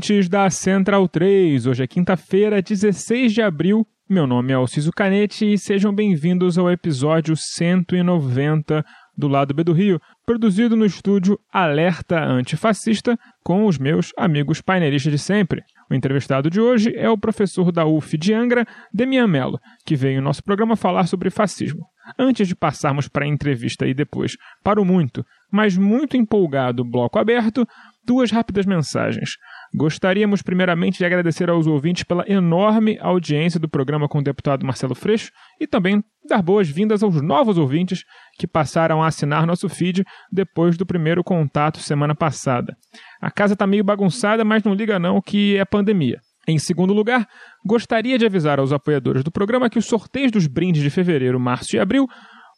Ouvintes da Central 3. Hoje é quinta-feira, 16 de abril. Meu nome é Alciso Canete e sejam bem-vindos ao episódio 190 do Lado B do Rio, produzido no estúdio Alerta Antifascista com os meus amigos painelistas de sempre. O entrevistado de hoje é o professor da UF de Angra, Demian Mello, que veio em nosso programa falar sobre fascismo. Antes de passarmos para a entrevista e depois para o muito, mas muito empolgado bloco aberto, duas rápidas mensagens. Gostaríamos primeiramente de agradecer aos ouvintes pela enorme audiência do programa com o deputado Marcelo Freixo e também dar boas-vindas aos novos ouvintes que passaram a assinar nosso feed depois do primeiro contato semana passada. A casa está meio bagunçada, mas não liga não que é pandemia. Em segundo lugar, gostaria de avisar aos apoiadores do programa que os sorteios dos brindes de fevereiro, março e abril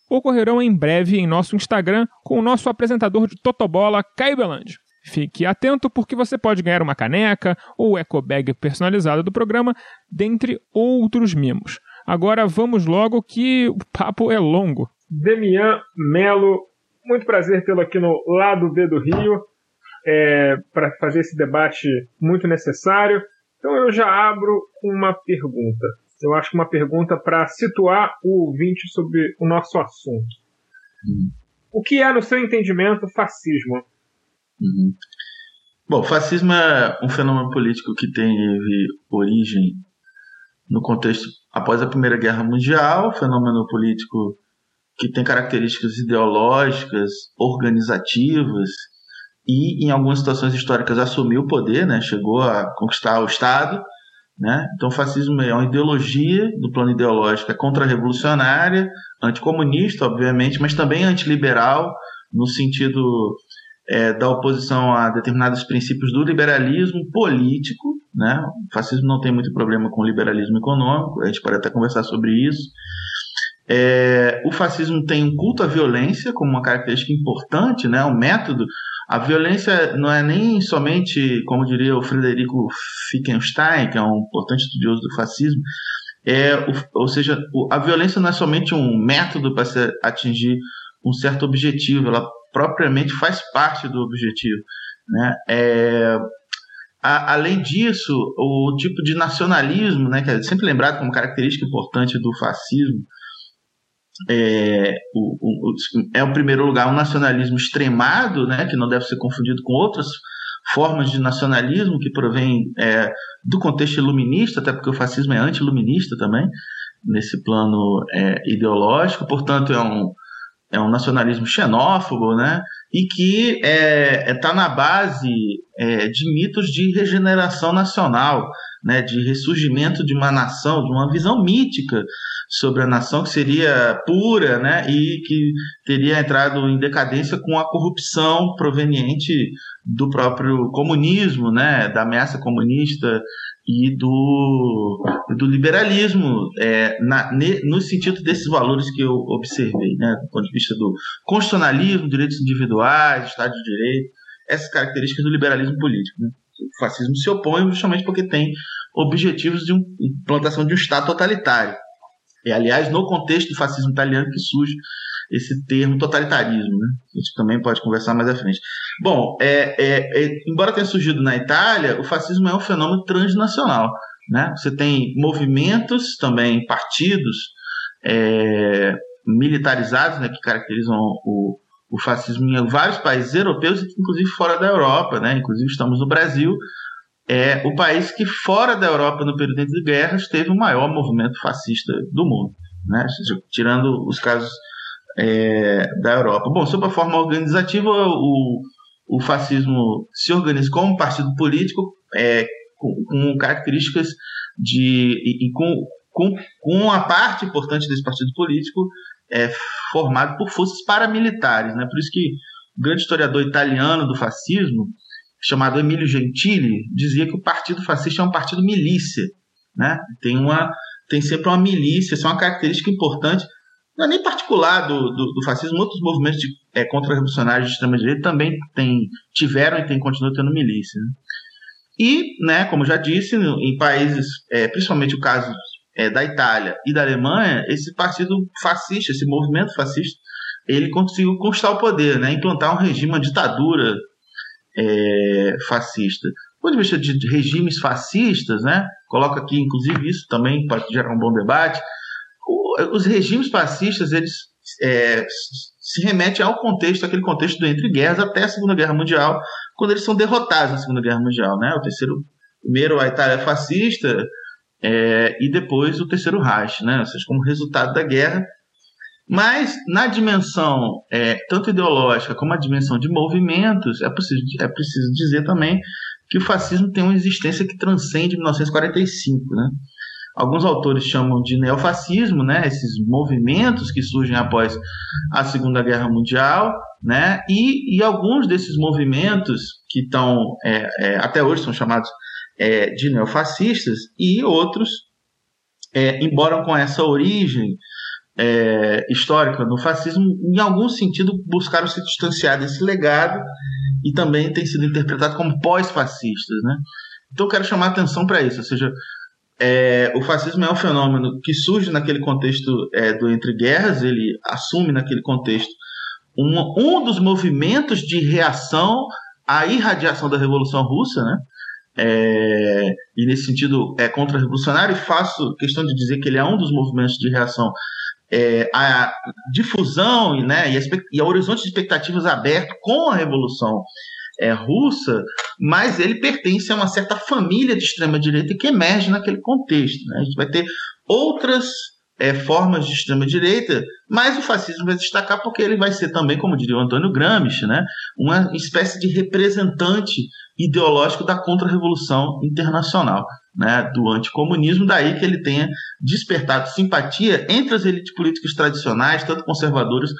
ocorrerão em breve em nosso Instagram com o nosso apresentador de Totobola, Caio Belandi. Fique atento porque você pode ganhar uma caneca ou eco bag personalizada do programa, dentre outros mimos. Agora vamos logo que o papo é longo. Demian Melo, muito prazer tê-lo aqui no lado B do Rio é, para fazer esse debate muito necessário. Então eu já abro uma pergunta. Eu acho que uma pergunta para situar o ouvinte sobre o nosso assunto. O que é, no seu entendimento, fascismo? Uhum. Bom, fascismo é um fenômeno político que teve origem no contexto após a Primeira Guerra Mundial, fenômeno político que tem características ideológicas, organizativas e, em algumas situações históricas, assumiu o poder, né? chegou a conquistar o Estado. Né? Então, o fascismo é uma ideologia do plano ideológico, é contra-revolucionária, anticomunista, obviamente, mas também antiliberal, no sentido é, da oposição a determinados princípios do liberalismo político. Né? O fascismo não tem muito problema com o liberalismo econômico, a gente pode até conversar sobre isso. É, o fascismo tem um culto à violência como uma característica importante, né? um método. A violência não é nem somente, como diria o Frederico Fickenstein, que é um importante estudioso do fascismo, é, ou seja, a violência não é somente um método para atingir um certo objetivo, ela propriamente faz parte do objetivo. Né? É, a, além disso, o tipo de nacionalismo, né, que é sempre lembrado como característica importante do fascismo, é o, o, é, o primeiro lugar, um nacionalismo extremado, né, que não deve ser confundido com outras formas de nacionalismo que provém é, do contexto iluminista, até porque o fascismo é anti-iluminista também, nesse plano é, ideológico, portanto, é um, é um nacionalismo xenófobo, né? E que está é, é tá na base é, de mitos de regeneração nacional, né? De ressurgimento de uma nação, de uma visão mítica sobre a nação que seria pura, né? E que teria entrado em decadência com a corrupção proveniente do próprio comunismo, né? Da ameaça comunista e do, do liberalismo é, na, ne, no sentido desses valores que eu observei, né, do ponto de vista do constitucionalismo, direitos individuais, Estado de Direito, essas características do liberalismo político. Né. O fascismo se opõe justamente porque tem objetivos de um, implantação de um Estado totalitário. E, aliás, no contexto do fascismo italiano que surge esse termo totalitarismo, né? A gente também pode conversar mais à frente. Bom, é, é, é, embora tenha surgido na Itália, o fascismo é um fenômeno transnacional. Né? Você tem movimentos também, partidos é, militarizados né, que caracterizam o, o fascismo em vários países europeus, inclusive fora da Europa. Né? Inclusive estamos no Brasil, é o país que, fora da Europa, no período de guerras, teve o maior movimento fascista do mundo, né? tirando os casos é, da Europa. Bom, sobre a forma organizativa, o, o fascismo se organiza como um partido político é, com, com, características de. e, e com, com, com a parte importante desse partido político é, formado por forças paramilitares. Né? Por isso que o grande historiador italiano do fascismo, chamado Emílio Gentili, dizia que o partido fascista é um partido milícia. Né? Tem, uma, tem sempre uma milícia, isso é uma característica importante, não é nem particular do, do, do fascismo, outros movimentos de, é, contra-revolucionários de extrema-direita também tem, tiveram e tem, continuam tendo milícia. Né? E, né, como já disse, em países, é, principalmente o caso é, da Itália e da Alemanha, esse partido fascista, esse movimento fascista, ele conseguiu conquistar o poder, né, implantar um regime, uma ditadura é, fascista. Do ponto de vista de regimes fascistas, né, coloca aqui inclusive isso também para gerar um bom debate, os regimes fascistas eles é, se remetem ao contexto, aquele contexto do entre guerras até a Segunda Guerra Mundial, quando eles são derrotados na Segunda Guerra Mundial, né? O terceiro, primeiro a Itália fascista é, e depois o terceiro Reich, né? Ou seja, como resultado da guerra. Mas na dimensão é, tanto ideológica como a dimensão de movimentos, é preciso, é preciso dizer também que o fascismo tem uma existência que transcende 1945, né? Alguns autores chamam de neofascismo, né, esses movimentos que surgem após a Segunda Guerra Mundial, né, e, e alguns desses movimentos que estão é, é, até hoje são chamados é, de neofascistas e outros, é, embora com essa origem é, histórica do fascismo, em algum sentido buscaram se distanciar desse legado e também tem sido interpretado como pós-fascistas, né? Então eu quero chamar atenção para isso, ou seja, é, o fascismo é um fenômeno que surge naquele contexto é, do entre guerras, ele assume naquele contexto um, um dos movimentos de reação à irradiação da Revolução Russa, né? É, e nesse sentido é contra-revolucionário, e faço questão de dizer que ele é um dos movimentos de reação é, à difusão né, e, a, e ao horizonte de expectativas aberto com a Revolução é, russa, mas ele pertence a uma certa família de extrema-direita que emerge naquele contexto. Né? A gente vai ter outras é, formas de extrema-direita, mas o fascismo vai destacar porque ele vai ser também, como diria o Antônio Gramsci, né, uma espécie de representante ideológico da contra-revolução internacional, né, do anticomunismo, daí que ele tenha despertado simpatia entre as elites políticas tradicionais, tanto conservadoras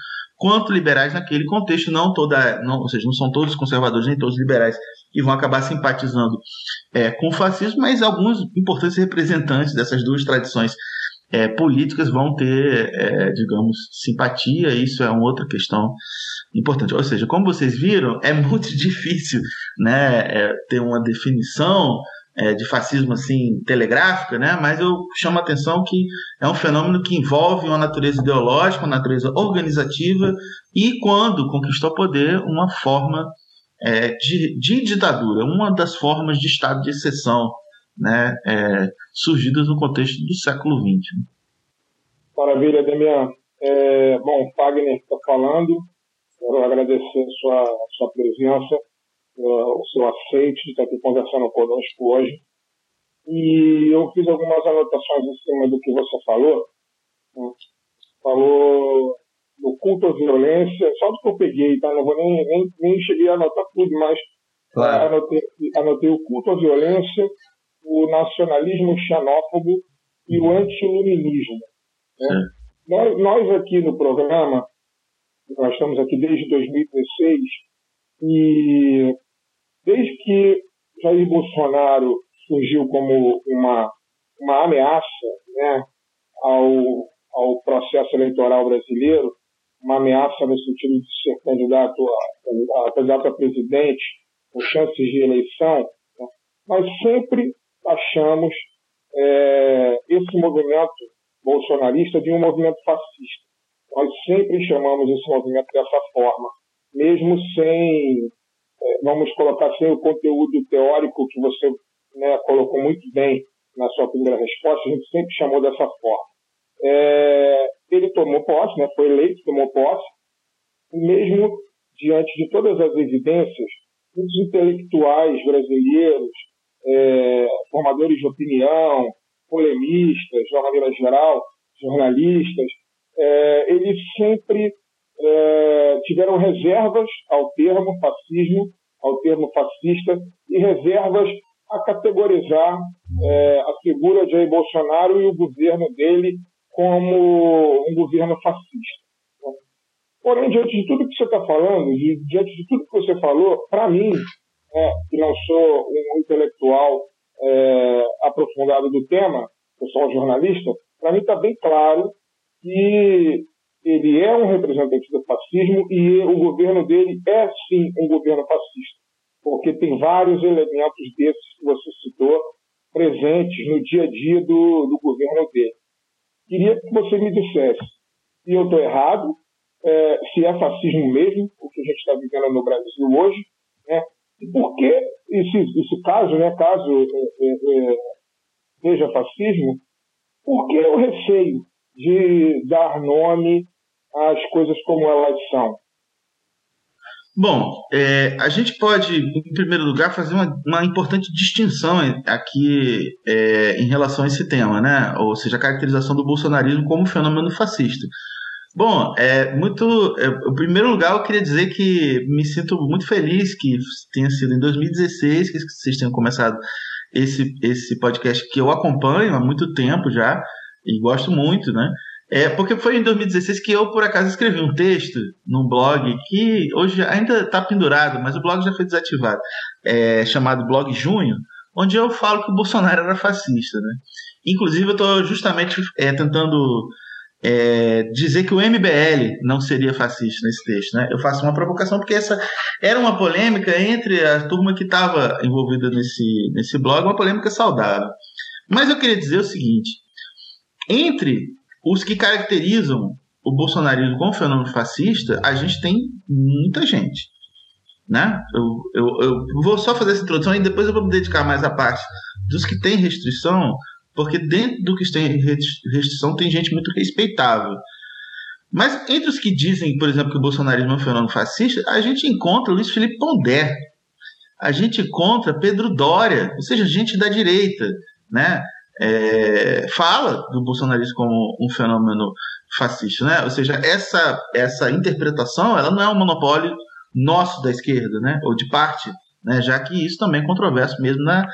quanto liberais naquele contexto, não toda, não, ou seja, não são todos conservadores nem todos liberais que vão acabar simpatizando é, com o fascismo, mas alguns importantes representantes dessas duas tradições é, políticas vão ter, é, digamos, simpatia, isso é uma outra questão importante. Ou seja, como vocês viram, é muito difícil né, é, ter uma definição é, de fascismo assim telegráfica, né? Mas eu chamo a atenção que é um fenômeno que envolve uma natureza ideológica, uma natureza organizativa e quando conquistou poder uma forma é, de, de, ditadura, uma das formas de estado de exceção, né? É, surgidas no contexto do século XX. Maravilha, Demian. É, bom, Fagner está falando. Quero agradecer a sua, a sua presença uh, o seu aceite de estar aqui conversando conosco hoje. E eu fiz algumas anotações em cima do que você falou. Né? Falou do culto à violência, só do que eu peguei, tá? Não vou nem, nem, nem cheguei a anotar tudo, mas claro. anotei, anotei o culto à violência, o nacionalismo xenófobo e o antiluminismo. Né? Nós, nós aqui no programa, nós estamos aqui desde 2016, e desde que Jair Bolsonaro surgiu como uma, uma ameaça né, ao, ao processo eleitoral brasileiro, uma ameaça no sentido de ser candidato a, a candidato a presidente, com chances de eleição, né, nós sempre achamos é, esse movimento bolsonarista de um movimento fascista. Nós sempre chamamos esse movimento dessa forma mesmo sem, vamos colocar sem o conteúdo teórico que você né, colocou muito bem na sua primeira resposta, a gente sempre chamou dessa forma. É, ele tomou posse, né, foi eleito, tomou posse, mesmo diante de todas as evidências, muitos intelectuais brasileiros, é, formadores de opinião, polemistas, de uma maneira geral, jornalistas, é, eles sempre é, tiveram reservas ao termo fascismo, ao termo fascista, e reservas a categorizar é, a figura de Jair Bolsonaro e o governo dele como um governo fascista. Porém, diante de tudo que você está falando, diante de tudo que você falou, para mim, é, que não sou um intelectual é, aprofundado do tema, eu sou um jornalista, para mim está bem claro que ele é um representante do fascismo e o governo dele é sim um governo fascista, porque tem vários elementos desses que você citou presentes no dia a dia do, do governo dele. Queria que você me dissesse se eu estou errado, é, se é fascismo mesmo, o que a gente está vivendo no Brasil hoje, né? e por que, esse, caso, né, caso é, é, é seja fascismo, por que o receio de dar nome às coisas como elas são? Bom, é, a gente pode, em primeiro lugar, fazer uma, uma importante distinção aqui é, em relação a esse tema, né? Ou seja, a caracterização do bolsonarismo como fenômeno fascista. Bom, é muito. É, em primeiro lugar, eu queria dizer que me sinto muito feliz que tenha sido em 2016 que vocês tenham começado esse, esse podcast que eu acompanho há muito tempo já e gosto muito, né? É, porque foi em 2016 que eu, por acaso, escrevi um texto num blog que hoje ainda está pendurado, mas o blog já foi desativado, é, chamado Blog Junho, onde eu falo que o Bolsonaro era fascista. Né? Inclusive, eu estou justamente é, tentando é, dizer que o MBL não seria fascista nesse texto. Né? Eu faço uma provocação porque essa era uma polêmica entre a turma que estava envolvida nesse, nesse blog, uma polêmica saudável. Mas eu queria dizer o seguinte: entre os que caracterizam o bolsonarismo como fenômeno fascista, a gente tem muita gente. Né? Eu, eu, eu vou só fazer essa introdução e depois eu vou me dedicar mais à parte dos que têm restrição, porque dentro do que tem restrição tem gente muito respeitável. Mas entre os que dizem, por exemplo, que o bolsonarismo é um fenômeno fascista, a gente encontra Luiz Felipe Pondé, a gente encontra Pedro Dória, ou seja, gente da direita, né? É, fala do bolsonarismo como um fenômeno fascista, né? Ou seja, essa essa interpretação, ela não é um monopólio nosso da esquerda, né? Ou de parte, né? Já que isso também é controverso mesmo na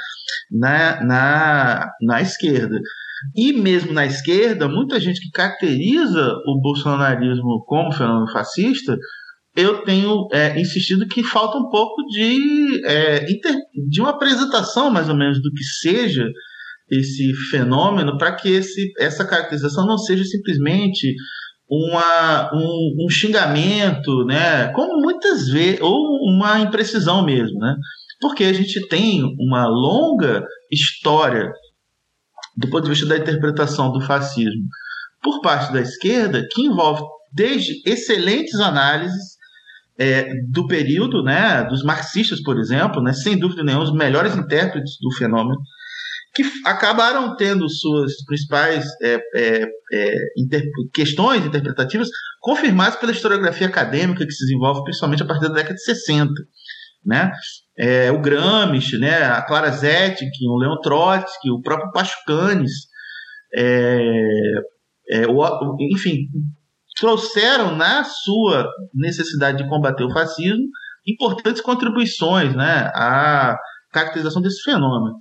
na, na, na esquerda. E mesmo na esquerda, muita gente que caracteriza o bolsonarismo como fenômeno fascista, eu tenho é, insistido que falta um pouco de, é, inter, de uma apresentação, mais ou menos, do que seja esse fenômeno para que esse, essa caracterização não seja simplesmente uma, um, um, xingamento, né? como muitas vezes, ou uma imprecisão mesmo, né? porque a gente tem uma longa história do ponto de vista da interpretação do fascismo por parte da esquerda que envolve desde excelentes análises é, do período, né, dos marxistas, por exemplo, né, sem dúvida nenhuma, os melhores intérpretes do fenômeno, que acabaram tendo suas principais é, é, é, questões interpretativas confirmadas pela historiografia acadêmica que se desenvolve principalmente a partir da década de 60. Né? É, o Gramsci, né? a Clara Zetkin, o Leon Trotsky, o próprio Pachucanes, é, é, o, enfim, trouxeram na sua necessidade de combater o fascismo importantes contribuições né, à caracterização desse fenômeno.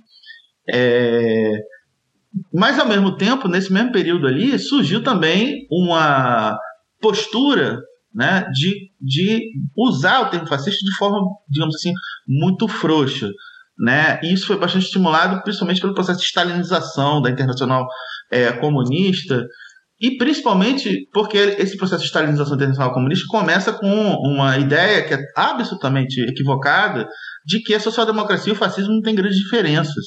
É... Mas, ao mesmo tempo, nesse mesmo período ali, surgiu também uma postura né, de, de usar o termo fascista de forma, digamos assim, muito frouxa. Né? E isso foi bastante estimulado, principalmente pelo processo de stalinização da internacional é, comunista, e principalmente porque esse processo de stalinização internacional comunista começa com uma ideia que é absolutamente equivocada de que a social-democracia e o fascismo não têm grandes diferenças.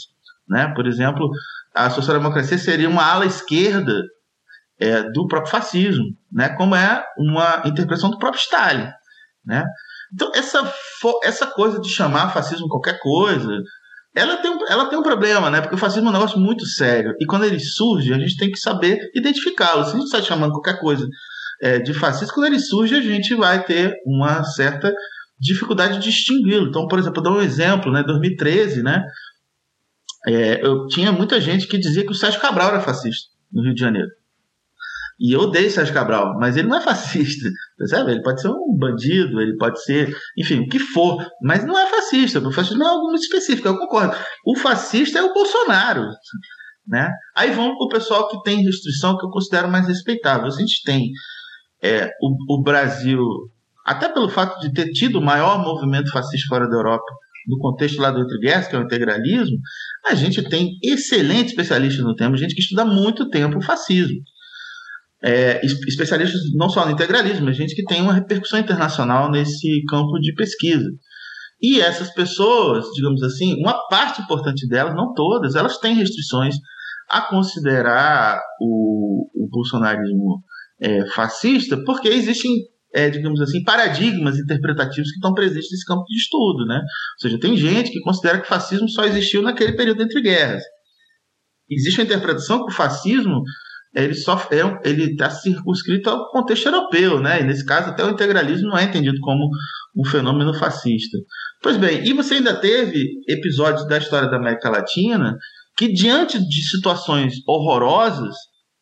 Né? Por exemplo, a social-democracia seria uma ala esquerda é, do próprio fascismo, né? como é uma interpretação do próprio Stalin. Né? Então, essa, essa coisa de chamar fascismo qualquer coisa, ela tem, ela tem um problema, né? porque o fascismo é um negócio muito sério. E quando ele surge, a gente tem que saber identificá-lo. Se a gente está chamando qualquer coisa é, de fascismo, quando ele surge, a gente vai ter uma certa dificuldade de distingui-lo. Então, por exemplo, dou um exemplo, né? 2013, né? É, eu tinha muita gente que dizia que o Sérgio Cabral era fascista no Rio de Janeiro. E eu odeio Sérgio Cabral, mas ele não é fascista, percebe? Ele pode ser um bandido, ele pode ser, enfim, o que for, mas não é fascista. O fascismo não é algo muito específico, eu concordo. O fascista é o Bolsonaro, né? Aí vamos para o pessoal que tem restrição que eu considero mais respeitável. A gente tem é, o, o Brasil, até pelo fato de ter tido o maior movimento fascista fora da Europa, no contexto lá do Entre Guerras, que é o integralismo, a gente tem excelentes especialistas no tema, gente que estuda há muito tempo o fascismo é, especialistas não só no integralismo, mas gente que tem uma repercussão internacional nesse campo de pesquisa. E essas pessoas, digamos assim, uma parte importante delas, não todas, elas têm restrições a considerar o, o bolsonarismo é, fascista, porque existem, é, digamos assim, paradigmas interpretativos que estão presentes nesse campo de estudo, né? Ou seja, tem gente que considera que o fascismo só existiu naquele período entre guerras. Existe uma interpretação que o fascismo ele só é, ele está circunscrito ao contexto europeu, né? E nesse caso até o integralismo não é entendido como um fenômeno fascista. Pois bem, e você ainda teve episódios da história da América Latina que diante de situações horrorosas,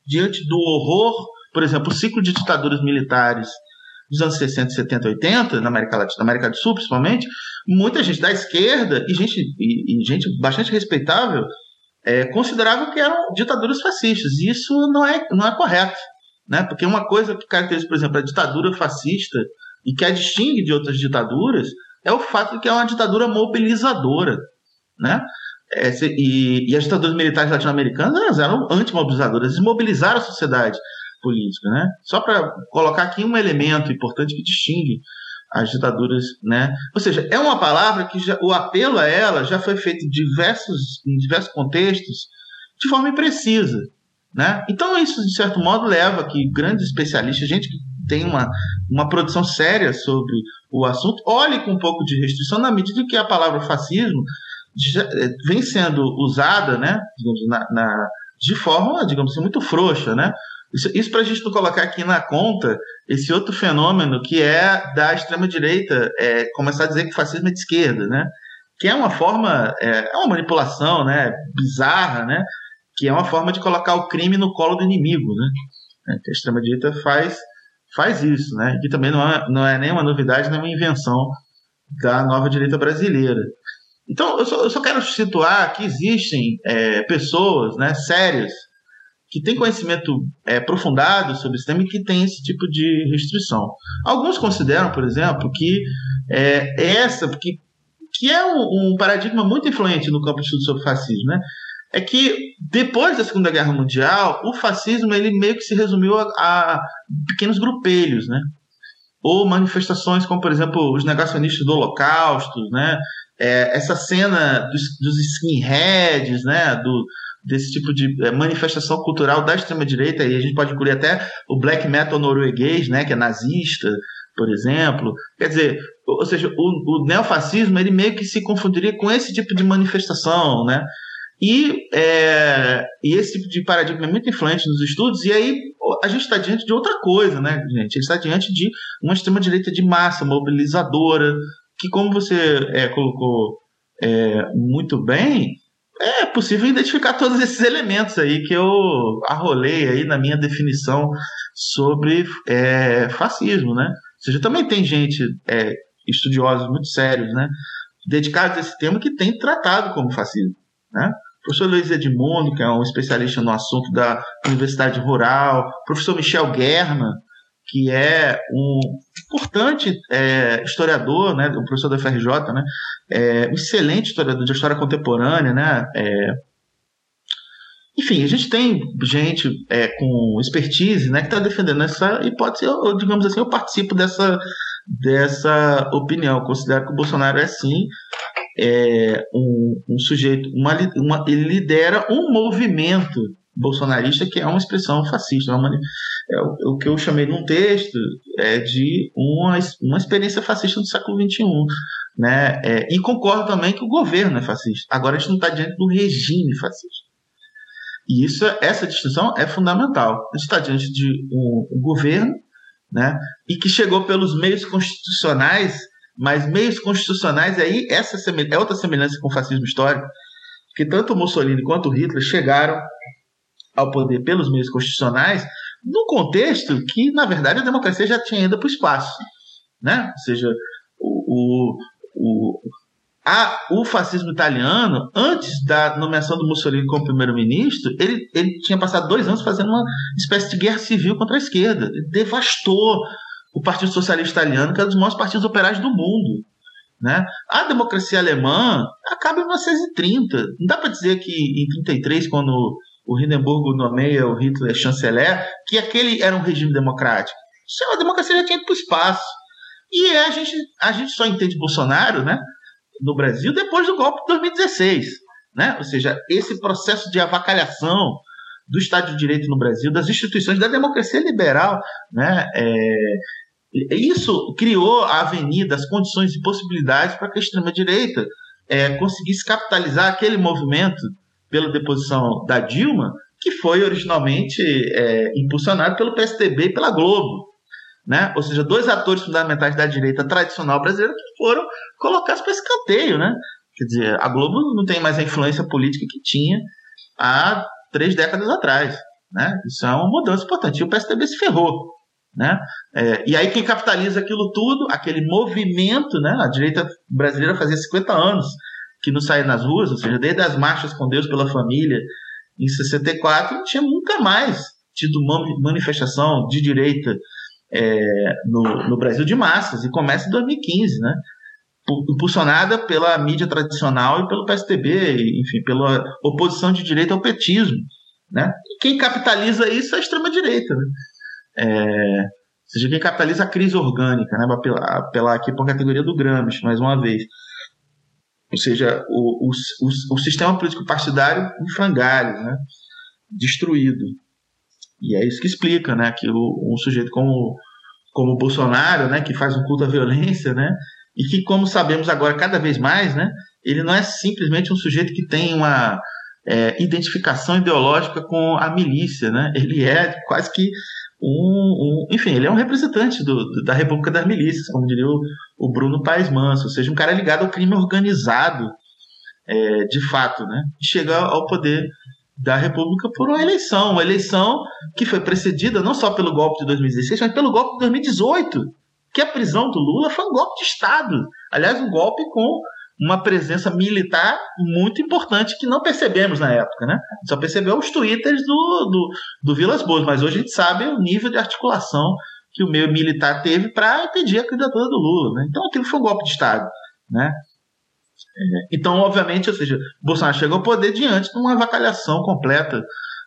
diante do horror, por exemplo, o ciclo de ditaduras militares dos anos 60, 70, 80 na América Latina, na América do Sul principalmente, muita gente da esquerda e gente e, e gente bastante respeitável é, consideravam que eram ditaduras fascistas. E isso não é, não é correto. Né? Porque uma coisa que caracteriza, por exemplo, a ditadura fascista e que a distingue de outras ditaduras é o fato de que é uma ditadura mobilizadora. Né? É, e, e, as ditaduras militares latino-americanas eram antimobilizadoras, eles mobilizaram a sociedade política. Né? Só para colocar aqui um elemento importante que distingue as ditaduras, né? Ou seja, é uma palavra que já, o apelo a ela já foi feito em diversos, em diversos contextos de forma imprecisa, né? Então isso de certo modo leva que grandes especialistas, gente que tem uma, uma produção séria sobre o assunto, olhe com um pouco de restrição na medida que a palavra fascismo já, eh, vem sendo usada, né? Digamos, na, na de forma, digamos assim, muito frouxa, né? Isso, isso para a gente não colocar aqui na conta esse outro fenômeno que é da extrema-direita é, começar a dizer que o fascismo é de esquerda, né? Que é uma forma, é, é uma manipulação né? bizarra, né? Que é uma forma de colocar o crime no colo do inimigo, né? É, a extrema-direita faz, faz isso, né? Que também não é, não é nenhuma novidade, nem uma invenção da nova direita brasileira. Então, eu só, eu só quero situar que existem é, pessoas né, sérias que tem conhecimento é, aprofundado sobre esse tema e que tem esse tipo de restrição. Alguns consideram, por exemplo, que é, essa, que, que é um, um, paradigma muito influente no campo de estudo sobre fascismo, né? é que depois da Segunda Guerra Mundial, o fascismo ele meio que se resumiu a, a pequenos grupelhos, né? ou manifestações como, por exemplo, os negacionistas do Holocausto, né? É, essa cena dos, dos skinheads, né? Do, desse tipo de é, manifestação cultural da extrema-direita, e a gente pode incluir até o black metal norueguês, né, que é nazista, por exemplo. Quer dizer, ou seja, o, o neofascismo ele meio que se confundiria com esse tipo de manifestação, né? E, é, e esse tipo de paradigma é muito influente nos estudos, e aí a gente está diante de outra coisa, né, gente? A gente está diante de uma extrema-direita de massa, mobilizadora, que, como você é, colocou é, muito bem, é possível identificar todos esses elementos aí que eu arrolei aí na minha definição sobre é, fascismo, né? Ou seja, também tem gente, é, estudiosos muito sérios, né? Dedicados a esse tema que tem tratado como fascismo, né? Professor Luiz Edmundo, que é um especialista no assunto da Universidade Rural, professor Michel Guerma, que é um importante é, historiador, né, o professor da FRJ, né, é, um excelente historiador de história contemporânea, né, é, enfim, a gente tem gente é, com expertise né, que está defendendo essa hipótese. Eu, eu, digamos assim, eu participo dessa, dessa opinião. Eu considero que o Bolsonaro é sim é, um, um, sujeito, uma, uma, ele lidera um movimento bolsonarista que é uma expressão fascista, uma, é o, o, que eu chamei num texto é de uma, uma experiência fascista do século XXI. Né? É, e concordo também que o governo é fascista. Agora a gente não está diante do regime fascista. E isso, essa distinção é fundamental. A gente está diante de um, um governo né, e que chegou pelos meios constitucionais, mas meios constitucionais aí essa é outra semelhança com o fascismo histórico, que tanto Mussolini quanto Hitler chegaram ao poder pelos meios constitucionais, num contexto que, na verdade, a democracia já tinha ido para o espaço. Né? Ou seja, o, o, o, a, o fascismo italiano, antes da nomeação do Mussolini como primeiro-ministro, ele, ele tinha passado dois anos fazendo uma espécie de guerra civil contra a esquerda. Ele devastou o Partido Socialista Italiano, que é um dos maiores partidos operários do mundo. Né? A democracia alemã acaba em 1930. Não dá para dizer que em 1933, quando o Hindenburg nomeia o Hitler chanceler, que aquele era um regime democrático. Isso é a democracia já tinha ido para o espaço. E a gente, a gente só entende Bolsonaro né, no Brasil depois do golpe de 2016. Né? Ou seja, esse processo de avacalhação do Estado de Direito no Brasil, das instituições da democracia liberal, né, é, isso criou a avenida, as condições e possibilidades para que a extrema-direita é, conseguisse capitalizar aquele movimento pela deposição da Dilma, que foi originalmente é, impulsionado pelo PSDB e pela Globo. Né? Ou seja, dois atores fundamentais da direita tradicional brasileira que foram colocados para escanteio. Né? Quer dizer, a Globo não tem mais a influência política que tinha há três décadas atrás. Né? Isso é uma mudança importante. E o PSDB se ferrou. Né? É, e aí quem capitaliza aquilo tudo, aquele movimento, né? a direita brasileira fazia 50 anos que não saía nas ruas, ou seja, desde as marchas com Deus pela família em 64, não tinha nunca mais tido manifestação de direita é, no, no Brasil de massas, e começa em 2015, né? impulsionada pela mídia tradicional e pelo PSDB, enfim, pela oposição de direita ao petismo. Né? E quem capitaliza isso é a extrema-direita. Né? É, ou seja, quem capitaliza a crise orgânica, né? apelar, apelar aqui para a categoria do Gramsci, mais uma vez. Ou seja, o, o, o, sistema político partidário em né? destruído. E é isso que explica né? que o, um sujeito como, como o Bolsonaro, né? que faz um culto à violência, né? e que, como sabemos agora cada vez mais, né? ele não é simplesmente um sujeito que tem uma é, identificação ideológica com a milícia, né? ele é quase que um, um, enfim, ele é um representante do, da República das Milícias, como diria o, o, Bruno Paes Manso, ou seja, um cara ligado ao crime organizado, é, de fato, né? Chega ao poder da República por uma eleição, uma eleição que foi precedida não só pelo golpe de 2016, mas pelo golpe de 2018, que a prisão do Lula foi um golpe de Estado. Aliás, um golpe com uma presença militar muito importante que não percebemos na época, né? Só percebeu os twitters do, do, do Vilas Boas, mas hoje a gente sabe o nível de articulação que o meio militar teve para impedir a candidatura do Lula, né? Então aquilo foi um golpe de Estado, né? É, então, obviamente, ou seja, Bolsonaro chegou ao poder diante de uma avacalhação completa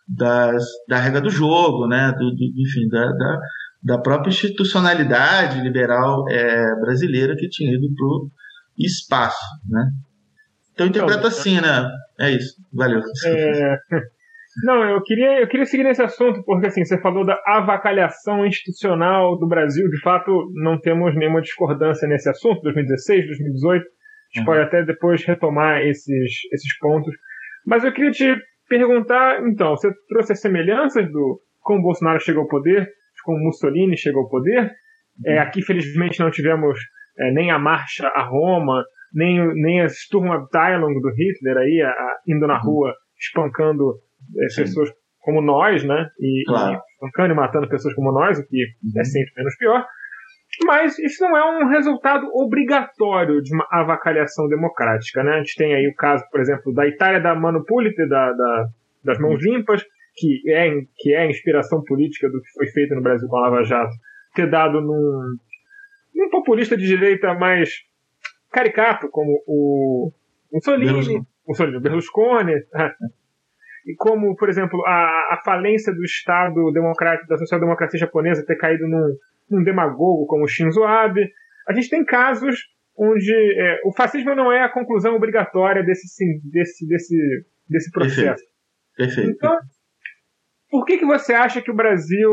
das, da regra do jogo, né? Do, do enfim, da, da, da, própria institucionalidade liberal é, brasileira que tinha ido para espaço, né? Então interpreta assim, né? É isso. Valeu. É... Não, eu queria, eu queria seguir nesse assunto, porque assim, você falou da avacalhação institucional do Brasil, de fato, não temos nenhuma discordância nesse assunto, 2016, 2018, a gente uhum. pode até depois retomar esses, esses pontos. Mas eu queria te perguntar, então, você trouxe as semelhanças do como Bolsonaro chegou ao poder, como Mussolini chegou ao poder. É, aqui, felizmente, não tivemos é, nem a marcha a Roma, nem, nem a Sturmabteilung do Hitler aí, a, a, indo na uhum. rua espancando é, pessoas como nós, né? E, claro. e, espancando e matando pessoas como nós, o que uhum. é sempre menos pior. Mas isso não é um resultado obrigatório de uma avacalhação democrática, né? A gente tem aí o caso, por exemplo, da Itália da Mano Pulite, da, da, das mãos uhum. limpas, que é, que é a inspiração política do que foi feito no Brasil com a Lava Jato, ter dado num, um populista de direita mais caricato, como o Mussolini, Mussolini Berlusconi, e como, por exemplo, a, a falência do Estado democrático, da social-democracia japonesa ter caído num, num demagogo como Shinzo Abe. A gente tem casos onde é, o fascismo não é a conclusão obrigatória desse, desse, desse, desse processo. Perfeito. Perfeito. Então, por que, que você acha que o Brasil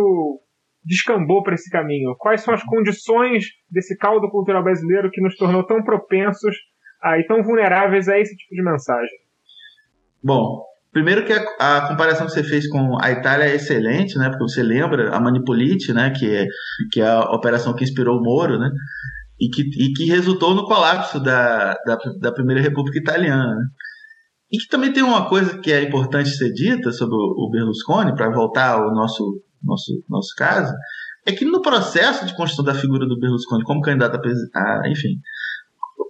descambou para esse caminho? Quais são as condições desse caldo cultural brasileiro que nos tornou tão propensos a, e tão vulneráveis a esse tipo de mensagem? Bom, primeiro que a, a, comparação que você fez com a Itália é excelente, né? Porque você lembra a Manipolite, né? Que é, que é a operação que inspirou o Moro, né? E que, e que resultou no colapso da, da, da Primeira República Italiana. Né? E que também tem uma coisa que é importante ser dita sobre o Berlusconi, para voltar ao nosso, nosso, nosso caso, é que no processo de construção da figura do Berlusconi como candidato a, a enfim,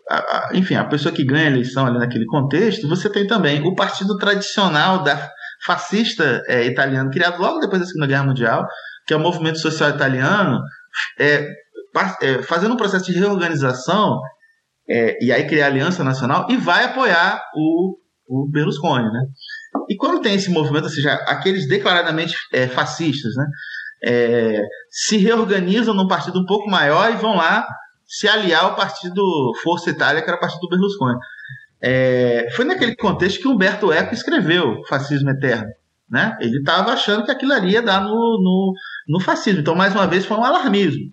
a, enfim, a pessoa que ganha a eleição ali naquele contexto, você tem também o partido tradicional da fascista é, italiano, criado logo depois da Segunda Guerra Mundial, que é o movimento social italiano, é, é, fazendo um processo de reorganização é, e aí criar aliança nacional e vai apoiar o, o Berlusconi, né? E quando tem esse movimento, ou seja, aqueles declaradamente é, fascistas, né? É, se reorganizam num partido um pouco maior e vão lá se aliar ao partido Força Itália, que era o partido do Berlusconi. É, foi naquele contexto que Humberto Eco escreveu Fascismo Eterno. Né? Ele estava achando que aquilo ali ia dar no, no, no fascismo. Então, mais uma vez, foi um alarmismo.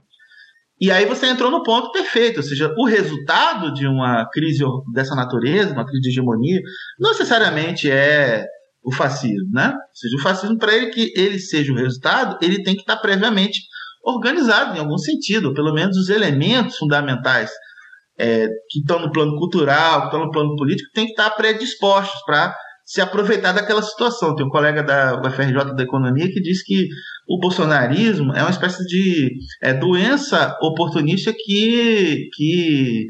E aí você entrou no ponto perfeito, ou seja, o resultado de uma crise dessa natureza, uma crise de hegemonia, não necessariamente é o fascismo, né? Ou seja, o fascismo, para ele que ele seja o resultado, ele tem que estar previamente organizado em algum sentido, ou pelo menos os elementos fundamentais é, que estão no plano cultural, que estão no plano político, têm que estar predispostos para se aproveitar daquela situação. Tem um colega da UFRJ da Economia que diz que o bolsonarismo é uma espécie de é, doença oportunista que, que,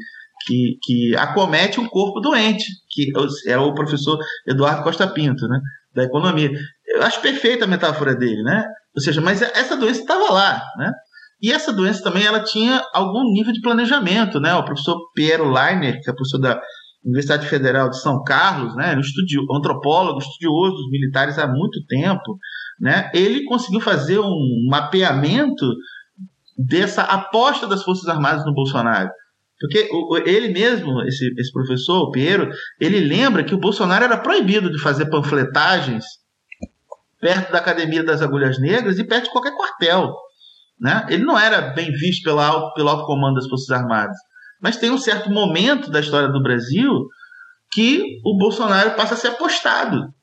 que, que acomete um corpo doente, que é o professor Eduardo Costa Pinto, né, da Economia. Eu acho perfeita a metáfora dele, né? Ou seja, mas essa doença estava lá, né? E essa doença também ela tinha algum nível de planejamento, né? O professor Piero Leiner, que é professor da Universidade Federal de São Carlos, né? Um estudio, antropólogo, estudioso dos militares há muito tempo, né? Ele conseguiu fazer um mapeamento dessa aposta das Forças Armadas no Bolsonaro. Porque ele mesmo, esse, esse professor, o Piero, ele lembra que o Bolsonaro era proibido de fazer panfletagens perto da Academia das Agulhas Negras e perto de qualquer quartel. Né? Ele não era bem visto pela pelo alto comando das Forças Armadas. Mas tem um certo momento da história do Brasil que o Bolsonaro passa a ser apostado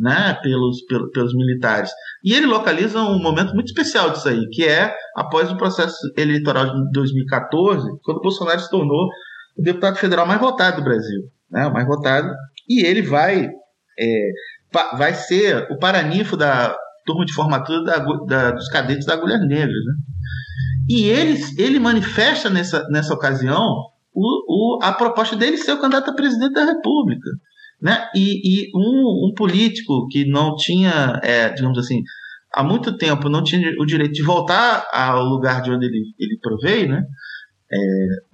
né, pelos, pelos, pelos militares. E ele localiza um momento muito especial disso aí, que é após o processo eleitoral de 2014, quando Bolsonaro se tornou o deputado federal mais votado do Brasil. Né, mais votado. E ele vai, é, vai ser o paraninfo da turma de formatura da, da, dos cadetes da Agulhas Negras. Né? E ele, ele manifesta nessa, nessa ocasião o, o, a proposta dele ser o candidato a presidente da República. Né? E, e um, um, político que não tinha, é, digamos assim, há muito tempo não tinha o direito de voltar ao lugar de onde ele, ele proveio, né? É,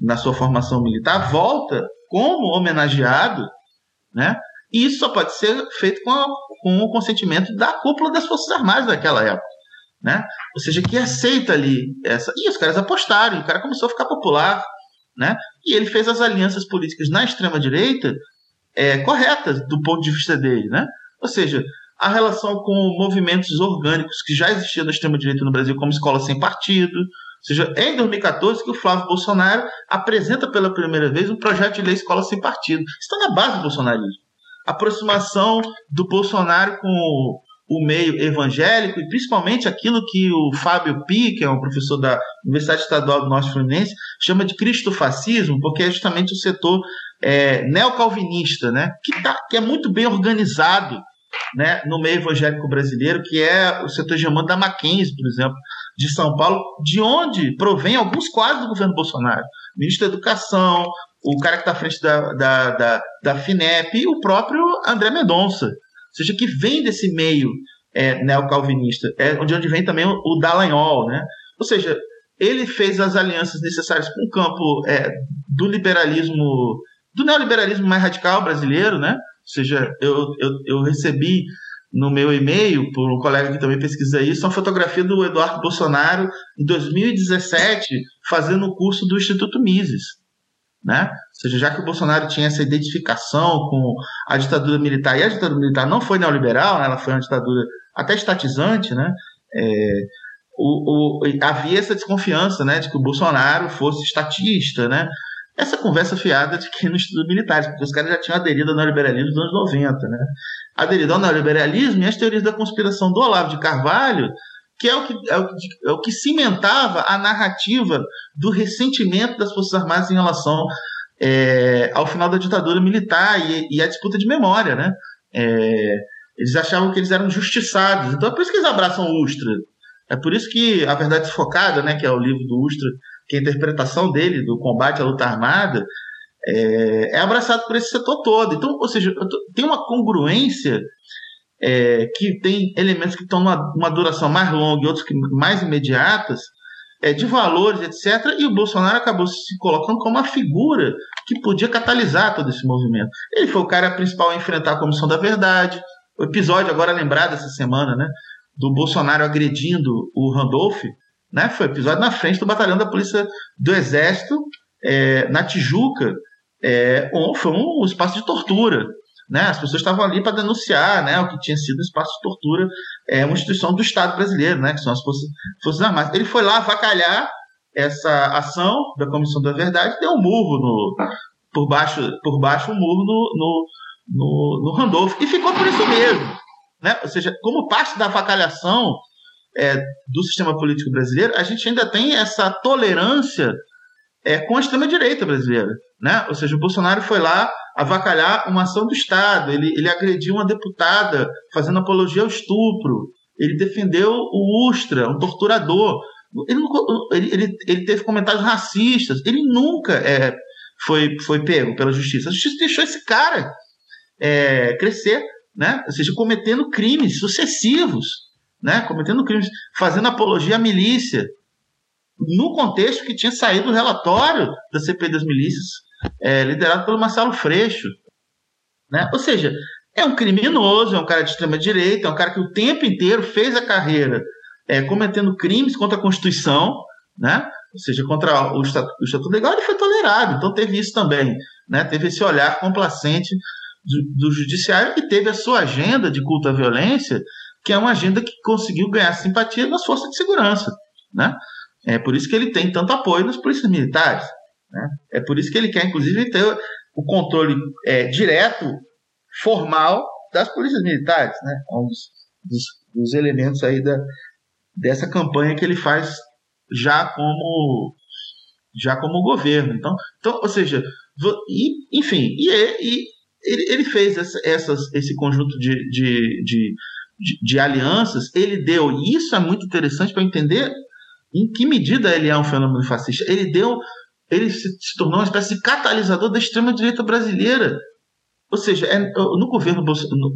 na sua formação militar, volta como homenageado, né? E isso só pode ser feito com, a, com o consentimento da cúpula das Forças Armadas daquela época. Né? Ou seja, que aceita ali essa. E os caras apostaram, o cara começou a ficar popular. Né? E ele fez as alianças políticas na extrema-direita é, corretas do ponto de vista dele. Né? Ou seja, a relação com movimentos orgânicos que já existiam na extrema-direita no Brasil, como Escola Sem Partido. Ou seja, é em 2014 que o Flávio Bolsonaro apresenta pela primeira vez um projeto de lei Escola Sem Partido. Está na base do bolsonarismo aproximação do Bolsonaro com o meio evangélico e principalmente aquilo que o Fábio Pi, que é um professor da Universidade Estadual do Norte Fluminense, chama de cristofascismo, porque é justamente o setor é, neocalvinista, né, que, tá, que é muito bem organizado né, no meio evangélico brasileiro, que é o setor hegemônico da Mackenzie, por exemplo, de São Paulo, de onde provém alguns quadros do governo Bolsonaro. Ministro da Educação, o cara que está à frente da, da, da, da, FINEP e o próprio André Mendonça. Ou seja, que vem desse meio é, neocalvinista, é, onde, onde vem também o, o Dallagnol, né? Ou seja, ele fez as alianças necessárias com o campo é, do liberalismo, do neoliberalismo mais radical brasileiro, né? Ou seja, eu, eu, eu recebi no meu e-mail, por um colega que também pesquisa isso, uma fotografia do Eduardo Bolsonaro em 2017, fazendo o curso do Instituto Mises. Né? Ou seja, já que o Bolsonaro tinha essa identificação com a ditadura militar, e a ditadura militar não foi neoliberal, né? ela foi uma ditadura até estatizante, né? É, o, o, havia essa desconfiança né, de que o Bolsonaro fosse estatista, né? Essa conversa fiada de que no estudo militares, porque os caras já tinham aderido ao neoliberalismo nos anos 90, né? Aderido ao neoliberalismo e as teorias da conspiração do Olavo de Carvalho, que é o que, é o é o que cimentava a narrativa do ressentimento das Forças Armadas em relação é, ao final da ditadura militar e, e a disputa de memória, né? É, eles achavam que eles eram justiçados. Então é por isso que eles abraçam o Ustra. É por isso que A Verdade Desfocada, né, que é o livro do Ustra, que a interpretação dele do combate à luta armada, é, é abraçado por esse setor todo. Então, ou seja, tem uma congruência é, que tem elementos que estão numa, numa duração mais longa e outros que mais imediatas, é, de valores, etc. E o Bolsonaro acabou se colocando como uma figura que podia catalisar todo esse movimento. Ele foi o cara principal a enfrentar a Comissão da Verdade. O episódio agora lembrado essa semana, né, do Bolsonaro agredindo o Randolph, né, foi episódio na frente do batalhão da Polícia do Exército, é, na Tijuca, é, foi um espaço de tortura. Né? As pessoas estavam ali para denunciar né, o que tinha sido um espaço de tortura, é uma instituição do Estado brasileiro, né, que são as Forças, Forças Armadas. Ele foi lá avacalhar essa ação da Comissão da Verdade, deu um murro no, por baixo, por baixo um murro no, no, no, no Randolph, e ficou por isso mesmo. Né? Ou seja, como parte da avacalhação é, do sistema político brasileiro, a gente ainda tem essa tolerância é, com a extrema-direita brasileira. Né? Ou seja, o Bolsonaro foi lá avacalhar uma ação do Estado, ele, ele agrediu uma deputada fazendo apologia ao estupro, ele defendeu o Ustra, um torturador. Ele, ele, ele, ele teve comentários racistas, ele nunca é, foi, foi pego pela justiça. A justiça deixou esse cara é, crescer, né? ou seja, cometendo crimes sucessivos, né? cometendo crimes, fazendo apologia à milícia, no contexto que tinha saído o relatório da CPI das milícias é, liderado pelo Marcelo Freixo. Né? Ou seja, é um criminoso, é um cara de extrema-direita, é um cara que o tempo inteiro fez a carreira é, cometendo crimes contra a Constituição, né? ou seja, contra o Estatuto, o estatuto Legal, ele foi tolerado. Então teve isso também. Né? Teve esse olhar complacente do, do Judiciário e teve a sua agenda de culto à violência, que é uma agenda que conseguiu ganhar simpatia nas forças de segurança. Né? É por isso que ele tem tanto apoio nas polícias militares. Né? É por isso que ele quer, inclusive, ter o controle é, direto, formal, das polícias militares. Né? É um dos, dos, dos, elementos aí da, dessa campanha que ele faz já como já como governo. Então, então ou seja, e, enfim, e, e ele, ele, fez essa, essas, esse conjunto de, de, de, de, de alianças, ele deu, e isso é muito interessante para entender em que medida ele é um fenômeno fascista. Ele deu ele se, se tornou uma espécie de catalisador da extrema-direita brasileira. Ou seja, é, no governo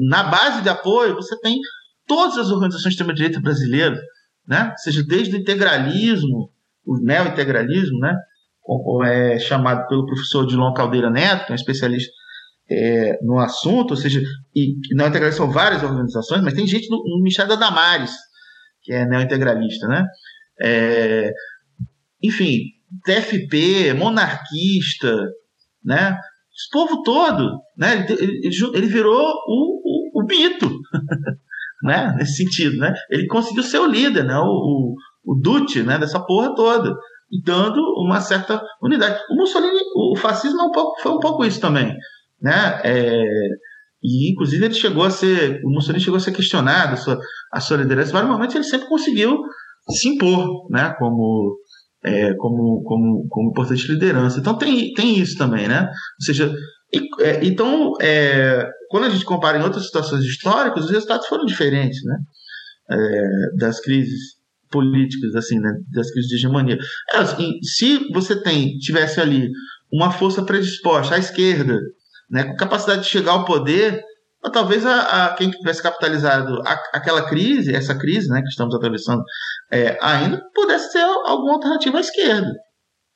na base de apoio, você tem todas as organizações de extrema-direita brasileiras, né? seja desde o integralismo, o neo-integralismo, né? Como é chamado pelo professor Dilon Caldeira Neto, que é um especialista é, no assunto, ou seja, e neo-integralismo são várias organizações, mas tem gente no, no da Damares, que é neo-integralista, né? É, enfim, TFP, monarquista, né? Esse povo todo, né? Ele, ele, ele virou o, o, o mito, né? Nesse sentido, né? Ele conseguiu ser o líder, né? O, o, o Duce, né? Dessa porra toda, e dando uma certa unidade. O Mussolini, o fascismo é um pouco, foi um pouco isso também, né? É, e inclusive ele chegou a ser, o Mussolini chegou a ser questionado a sua, a sua liderança. Em vários momentos ele sempre conseguiu se impor, né? Como é, como, como, como importante liderança. Então tem, tem isso também, né? Ou seja, e, é, então, é, quando a gente compara em outras situações históricas, os resultados foram diferentes, né? É, das crises políticas, assim, né? Das crises de hegemonia. É, assim, se você tem, tivesse ali uma força predisposta à esquerda, né, com capacidade de chegar ao poder, ou talvez a, a quem tivesse capitalizado a, aquela crise, essa crise né, que estamos atravessando é, ainda, pudesse ter alguma alternativa à esquerda.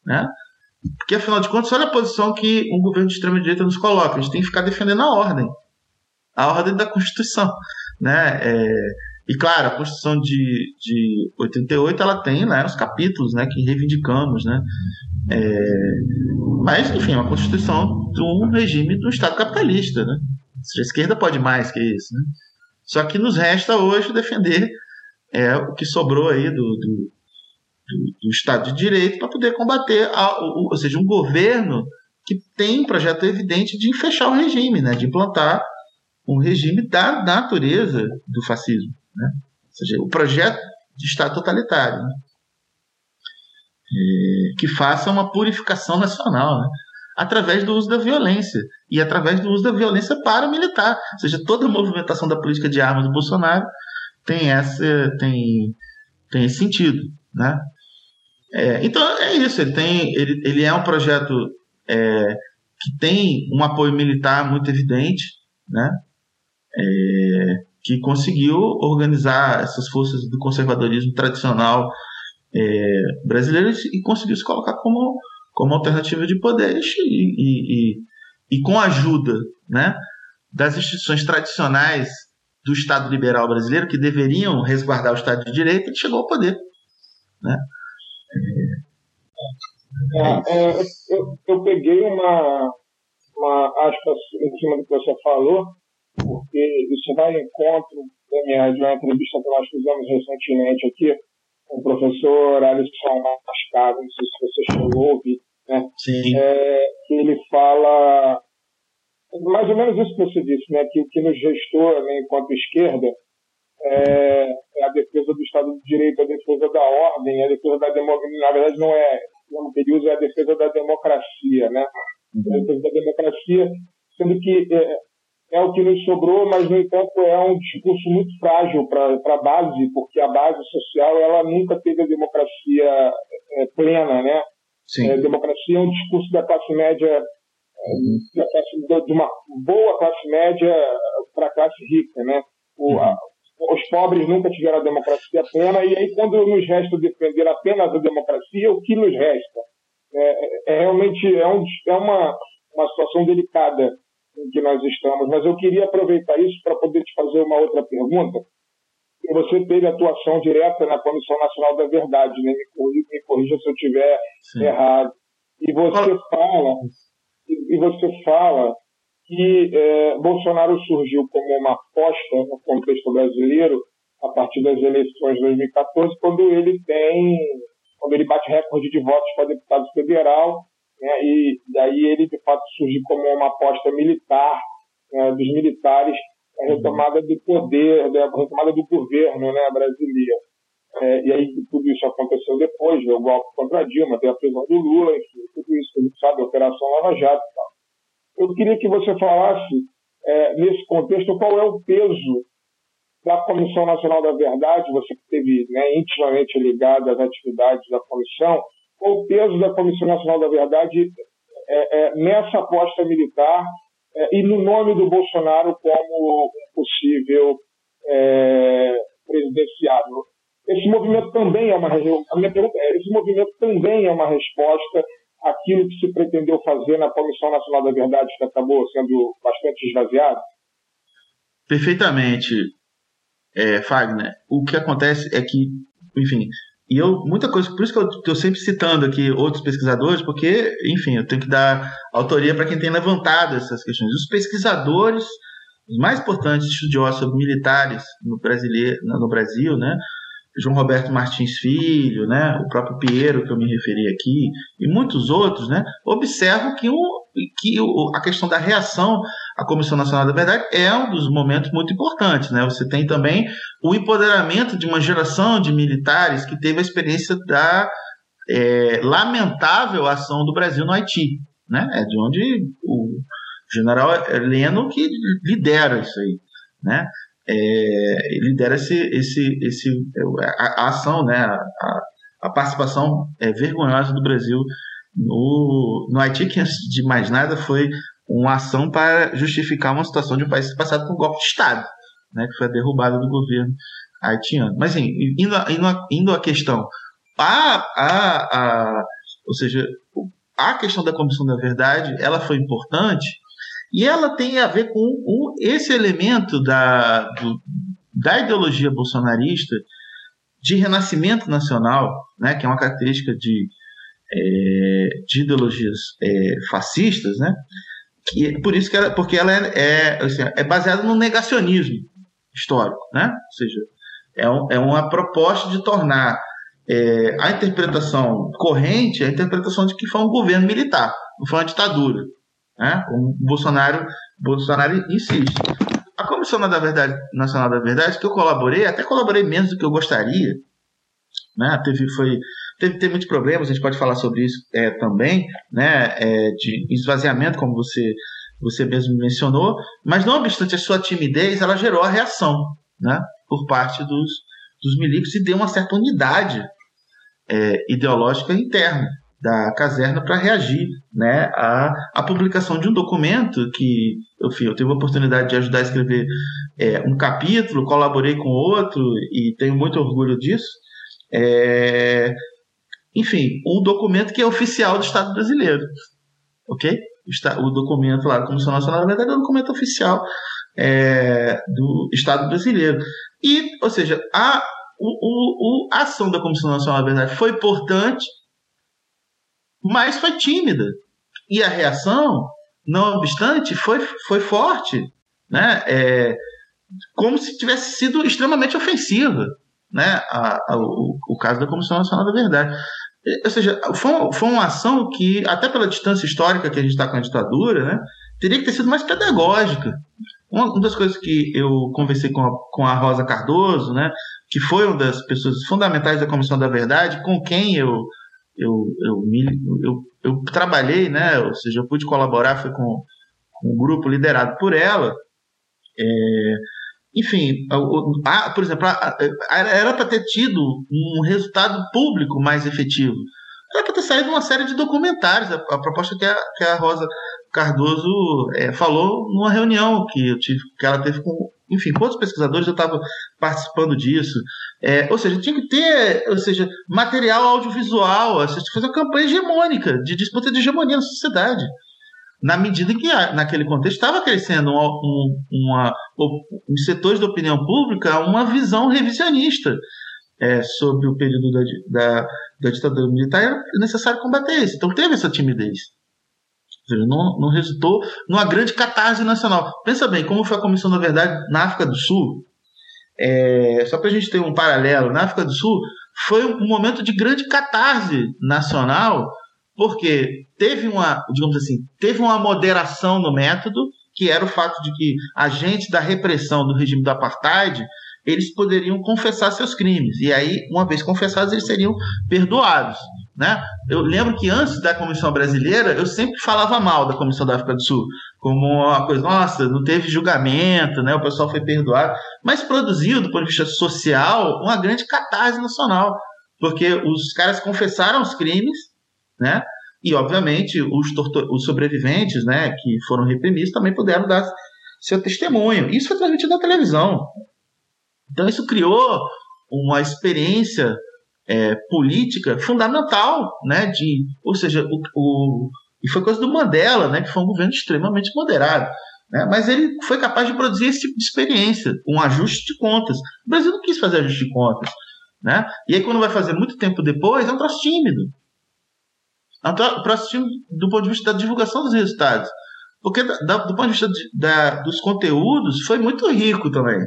Né? Porque, afinal de contas, olha a posição que um governo de extrema-direita nos coloca. A gente tem que ficar defendendo a ordem. A ordem da Constituição. Né? É, e, claro, a Constituição de, de 88 ela tem né, os capítulos né, que reivindicamos. Né? É, mas, enfim, é uma Constituição de um regime do Estado capitalista. Né? A esquerda pode mais que isso, né? Só que nos resta hoje defender é, o que sobrou aí do, do, do, do Estado de Direito para poder combater, a, o, ou seja, um governo que tem um projeto evidente de fechar o regime, né? de implantar um regime da natureza do fascismo. Né? Ou seja, o projeto de Estado totalitário. Né? É, que faça uma purificação nacional. Né? através do uso da violência e através do uso da violência para militar. Ou seja, toda a movimentação da política de armas do Bolsonaro tem essa tem tem esse sentido, né? É, então é isso. Ele tem ele, ele é um projeto é, que tem um apoio militar muito evidente, né? É, que conseguiu organizar essas forças do conservadorismo tradicional é, brasileiro e conseguiu se colocar como, como alternativa de poder e, e, e, e com a ajuda né, das instituições tradicionais do Estado liberal brasileiro, que deveriam resguardar o Estado de Direito, ele chegou ao poder. Né? É, é, eu, eu, peguei uma, uma aspas em cima do que você falou, porque isso vai em encontro de uma entrevista que nós fizemos recentemente aqui com o professor Alisson Mascado, não sei se você chegou a ouvir, né? Sim. É, que ele fala mais ou menos isso que você disse, né? Que o que nos gestou, né, enquanto esquerda, é, é, a defesa do Estado de Direito, a defesa da ordem, a defesa da democracia. Na verdade, não é o que ele usa é a defesa da democracia, né? A defesa da democracia, sendo que é, é o que nos sobrou, mas, no entanto, é um discurso muito frágil para a base, porque a base social ela nunca teve a democracia é, plena, né? Sim. É, democracia é um discurso da classe média, é, da classe, de uma boa classe média para a classe rica, né? O, a, os pobres nunca tiveram a democracia plena, e aí, quando nos resta defender apenas a democracia, o que nos resta? É, é, é realmente é, um, é uma, uma situação delicada em que nós estamos, mas eu queria aproveitar isso para poder te fazer uma outra pergunta. Você teve atuação direta na Comissão Nacional da Verdade, né? me, corrija, me corrija se eu estiver errado. E você fala, e você fala que é, Bolsonaro surgiu como uma aposta no contexto brasileiro a partir das eleições de 2014, quando ele tem, quando ele bate recorde de votos para deputado federal né, e daí ele de fato surgiu como uma aposta militar né, dos militares a retomada do poder, né, a retomada do governo né, brasileiro. É, e aí tudo isso aconteceu depois, o golpe contra a Dilma, a prisão do Lula, enfim, tudo isso, tudo sabe, a Operação Lava Jato e tal. Eu queria que você falasse, é, nesse contexto, qual é o peso da Comissão Nacional da Verdade, você que esteve né, intimamente ligado às atividades da comissão, o peso da Comissão Nacional da Verdade é, é, nessa aposta militar é, e no nome do Bolsonaro como possível é, presidenciável. Esse movimento também é uma a minha pergunta é, esse movimento também é uma resposta àquilo que se pretendeu fazer na Comissão Nacional da Verdade que acabou sendo bastante esvaziado? Perfeitamente, é, Fagner. O que acontece é que, enfim, e eu, muita coisa, por isso que eu estou sempre citando aqui outros pesquisadores, porque, enfim, eu tenho que dar autoria para quem tem levantado essas questões. Os pesquisadores, os mais importantes estudiosos sobre militares no, brasileiro, no Brasil, né? João Roberto Martins Filho, né, o próprio Piero que eu me referi aqui e muitos outros, né, observam que, o, que o, a questão da reação à Comissão Nacional da Verdade é um dos momentos muito importantes, né. Você tem também o empoderamento de uma geração de militares que teve a experiência da é, lamentável ação do Brasil no Haiti, né, é de onde o general Heleno que lidera isso aí, né? É, lidera esse, esse, esse, a, a ação, né, a, a participação é, vergonhosa do Brasil no, no Haiti, que antes de mais nada foi uma ação para justificar uma situação de um país passado por um golpe de Estado, né, que foi a derrubada do governo haitiano. Mas, assim, indo, indo, indo à questão, a, a, a, ou seja, a questão da Comissão da Verdade, ela foi importante e ela tem a ver com esse elemento da, do, da ideologia bolsonarista de renascimento nacional, né, que é uma característica de, é, de ideologias é, fascistas, né, que, por isso que ela, porque ela é, é, assim, é baseada no negacionismo histórico, né, ou seja, é, um, é uma proposta de tornar é, a interpretação corrente a interpretação de que foi um governo militar, não foi uma ditadura. Né? O Bolsonaro, Bolsonaro insiste. A Comissão da Verdade, Nacional da Verdade, que eu colaborei, até colaborei menos do que eu gostaria, né? Teve, foi, teve, teve muitos problemas, a gente pode falar sobre isso é, também, né? É, de esvaziamento, como você, você mesmo mencionou, mas não obstante a sua timidez, ela gerou a reação, né? Por parte dos, dos milicos e deu uma certa unidade é, ideológica interna da caserna para reagir né, à, à publicação de um documento que enfim, eu tive a oportunidade de ajudar a escrever é, um capítulo, colaborei com outro e tenho muito orgulho disso. É, enfim, um documento que é oficial do Estado brasileiro. Ok? O documento lá da Comissão Nacional, na verdade, é um documento oficial é, do Estado brasileiro. E, ou seja, a, o, o, a ação da Comissão Nacional, na verdade, foi importante, mas foi tímida. E a reação, não obstante, foi, foi forte. Né? É, como se tivesse sido extremamente ofensiva né? a, a, o, o caso da Comissão Nacional da Verdade. Ou seja, foi, foi uma ação que, até pela distância histórica que a gente está com a ditadura, né, teria que ter sido mais pedagógica. Uma, das coisas que eu conversei com a, com a Rosa Cardoso, né, que foi uma das pessoas fundamentais da Comissão da Verdade, com quem eu, eu, eu, eu, eu trabalhei, né, ou seja, eu pude colaborar, foi com, com um grupo liderado por ela. É, enfim, a, por exemplo, a, a, era para ter tido um resultado público mais efetivo. Era para ter saído uma série de documentários. A, proposta que a, que a Rosa Cardoso é, falou numa reunião que eu tive, que ela teve com, enfim, com outros pesquisadores, eu estava participando disso. É, ou seja, tinha que ter, ou seja, material audiovisual, ou seja, fazer uma campanha hegemônica, de disputa de hegemonia na sociedade na medida que naquele contexto estava crescendo um, um, uma, em setores da opinião pública uma visão revisionista é, sobre o período da, da, da, ditadura militar, era necessário combater isso. Então teve essa timidez. Não, não resultou numa grande catarse nacional. Pensa bem, como foi a Comissão da Verdade na África do Sul, é, só para a gente ter um paralelo, na África do Sul foi um momento de grande catarse nacional porque teve uma, digamos assim, teve uma moderação no método, que era o fato de que agentes da repressão do regime do apartheid eles poderiam confessar seus crimes. E aí uma vez confessados eles seriam perdoados né? Eu lembro que antes da comissão brasileira eu sempre falava mal da comissão da África do Sul como uma coisa nossa não teve julgamento né? O pessoal foi perdoado. Mas produziu do ponto de vista social uma grande catarse nacional porque os caras confessaram os crimes né? E, obviamente, os, os sobreviventes, né, que foram reprimidos, também puderam dar seu testemunho. Isso foi transmitido na televisão. Então, isso criou uma experiência é, política fundamental, né, de, ou seja, o, o, e foi coisa do Mandela, né, que foi um governo extremamente moderado. Né, mas ele foi capaz de produzir esse tipo de experiência, um ajuste de contas. O Brasil não quis fazer ajuste de contas. Né? E aí, quando vai fazer muito tempo depois, é um troço tímido para assistir do ponto de vista da divulgação dos resultados. Porque da, do ponto de vista de, da, dos conteúdos, foi muito rico também.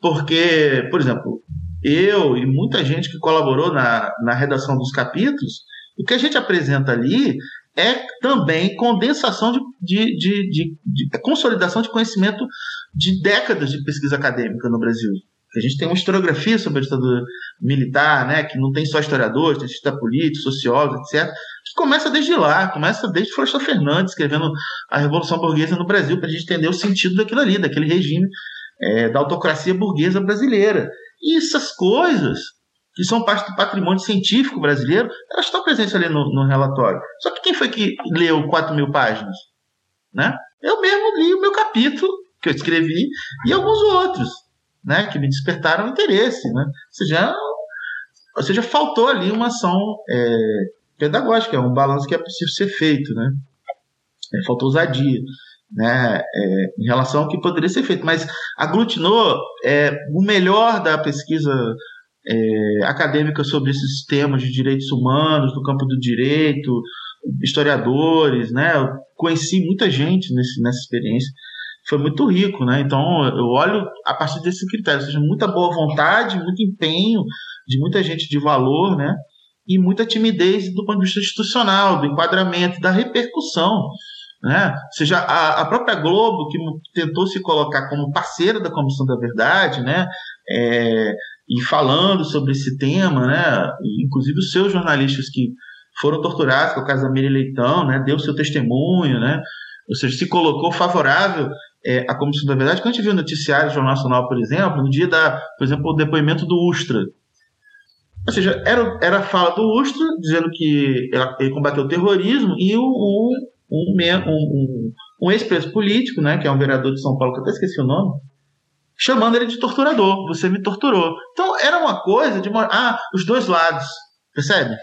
Porque, por exemplo, eu e muita gente que colaborou na, na redação dos capítulos, o que a gente apresenta ali é também condensação de, de, de, de, de consolidação de conhecimento de décadas de pesquisa acadêmica no Brasil. A gente tem uma historiografia sobre a ditadura militar, né, que não tem só historiadores, tem cientista político, sociólogos, etc., que começa desde lá, começa desde Florestan Fernandes, escrevendo a Revolução Burguesa no Brasil, para a gente entender o sentido daquilo ali, daquele regime é, da autocracia burguesa brasileira. E essas coisas, que são parte do patrimônio científico brasileiro, elas estão presentes ali no, no relatório. Só que quem foi que leu 4 mil páginas? Né? Eu mesmo li o meu capítulo, que eu escrevi, e alguns outros né, que me despertaram interesse. Né? Ou, seja, ou seja, faltou ali uma ação é, pedagógica, é um balanço que é possível ser feito. Né? É, faltou ousadia né, é, em relação ao que poderia ser feito. Mas aglutinou é, o melhor da pesquisa é, acadêmica sobre esses temas de direitos humanos, no campo do direito, historiadores, né? Eu conheci muita gente nesse, nessa experiência foi muito rico, né? Então eu olho a partir desse critério, ou seja, muita boa vontade, muito empenho de muita gente de valor, né? E muita timidez do ponto de vista institucional, do enquadramento, da repercussão. Né? Ou seja, a, a própria Globo, que tentou se colocar como parceira da Comissão da Verdade, né? É, e falando sobre esse tema, né? Inclusive os seus jornalistas que foram torturados, que é o caso da Miriam Leitão, né? Deu seu testemunho, né? Ou seja, se colocou favorável é, à Comissão da Verdade. Quando a gente viu o noticiário do Jornal Nacional, por exemplo, no dia da, por exemplo, o depoimento do Ustra. Ou seja, era, era a fala do Ustra dizendo que ele combateu o terrorismo e o, o um, um, um ex-preso político, né, que é um vereador de São Paulo, que eu até esqueci o nome, chamando ele de torturador. Você me torturou. Então era uma coisa de. Ah, os dois lados. Percebe?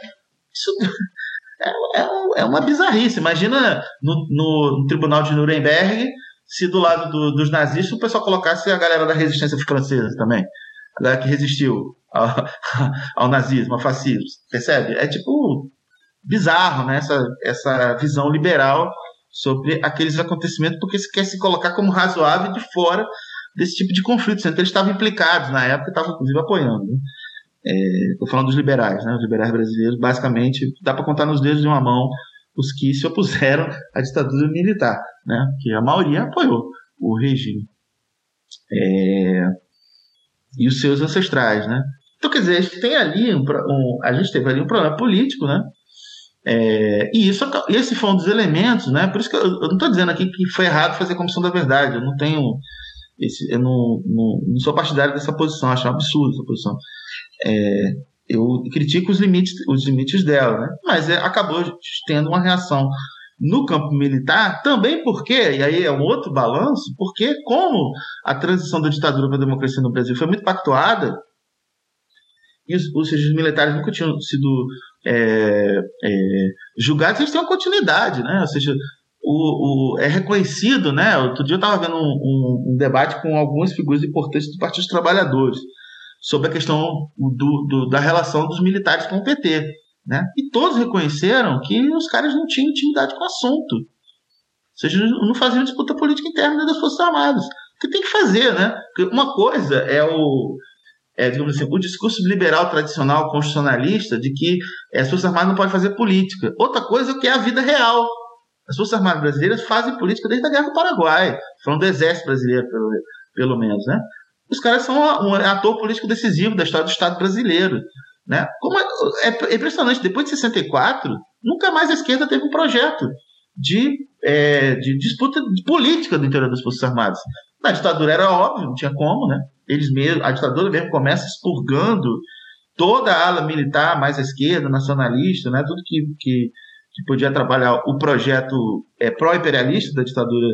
Isso é, é, é uma bizarrice. Imagina no, no, no, tribunal de Nuremberg se do lado do, dos nazistas o pessoal colocasse a galera da resistência francesa também. A galera que resistiu ao, ao nazismo, ao fascismo. Percebe? É tipo bizarro, né? Essa, essa visão liberal sobre aqueles acontecimentos, porque se quer se colocar como razoável de fora desse tipo de conflito, sendo que eles estavam implicados na época, estavam inclusive apoiando. Estou é, falando dos liberais, né? Os liberais brasileiros, basicamente, dá para contar nos dedos de uma mão os que se opuseram à ditadura militar, né? Que a maioria apoiou o regime. É... E os seus ancestrais, né? Então, quer dizer, a gente tem ali um, um, a gente teve ali um problema político, né? É, e isso, esse foi um dos elementos, né? Por isso que eu, eu não estou dizendo aqui que foi errado fazer a comissão da verdade. Eu não tenho, esse, eu não, não, não sou partidário dessa posição. Acho um absurdo essa posição. É, eu critico os limites, os limites dela, né? Mas é, acabou tendo uma reação no campo militar, também porque, e aí é um outro balanço, porque como a transição da ditadura para a democracia no Brasil foi muito pactuada, e os, os militares nunca tinham sido é, é, julgados, eles têm uma continuidade, né? Ou seja, o, o, é reconhecido, né? Outro dia eu estava vendo um, um, um, debate com algumas figuras importantes do Partido dos Trabalhadores sobre a questão do, do, da relação dos militares com o PT, né? E todos reconheceram que os caras não tinham intimidade com o assunto. Ou seja, não faziam disputa política interna das Forças Armadas. O que tem que fazer, né? Porque uma coisa é o é, digamos assim, o discurso liberal tradicional constitucionalista de que é, as Forças Armadas não podem fazer política. Outra coisa é o que é a vida real. As Forças Armadas brasileiras fazem política desde a Guerra do Paraguai, falando do Exército Brasileiro, pelo, pelo menos, né? Os caras são um ator político decisivo da história do Estado brasileiro. Né? Como é, é, é impressionante, depois de 64, nunca mais a esquerda teve um projeto de, é, de disputa política do interior das Forças Armadas. Na ditadura era óbvio, não tinha como, né? eles mesmo, a ditadura mesmo começa expurgando toda a ala militar mais à esquerda, nacionalista, né, tudo que, que, que podia atrapalhar o projeto é, pró-imperialista da ditadura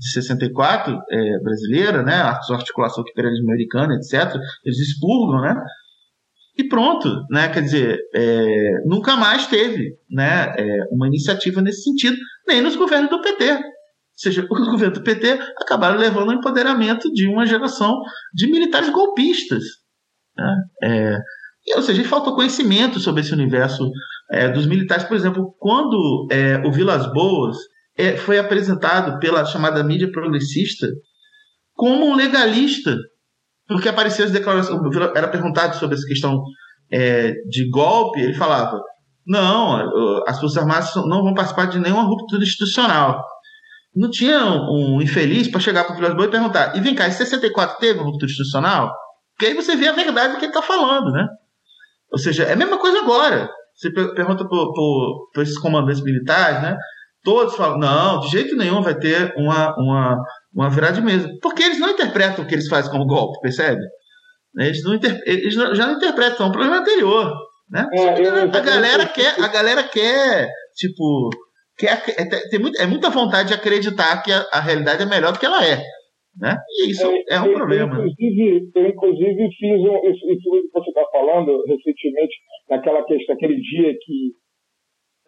de 64 é, brasileira, né, a sua articulação imperialismo americano, etc., eles expurgam, né, e pronto, né, quer dizer, é, nunca mais teve né, é, uma iniciativa nesse sentido, nem nos governos do PT seja, os governos do PT acabaram levando ao empoderamento de uma geração de militares golpistas. Né? É, ou seja, falta conhecimento sobre esse universo é, dos militares. Por exemplo, quando é, o Vilas Boas é, foi apresentado pela chamada mídia progressista como um legalista, porque apareciam as declarações, era perguntado sobre essa questão é, de golpe, ele falava, não, as Forças Armadas não vão participar de nenhuma ruptura institucional não tinha um infeliz para chegar para o Vilas Boas e perguntar: e vem cá, em 64 teve uma ruptura institucional? Porque aí você vê a verdade do que ele está falando, né? Ou seja, é a mesma coisa agora. Você pergunta para esses comandantes militares, né? Todos falam: não, de jeito nenhum vai ter uma, uma, uma virada de mesa. Porque eles não interpretam o que eles fazem como golpe, percebe? Eles, não inter... eles já não interpretam, é um problema anterior. Né? É, a, galera quer, a galera quer, tipo, que é, é, tem muito, é muita vontade de acreditar que a, a, realidade é melhor do que ela é. Né? E isso é, é um eu, problema. Eu, inclusive, eu, inclusive, fiz um, isso, isso que você está falando recentemente, naquela questão, aquele dia que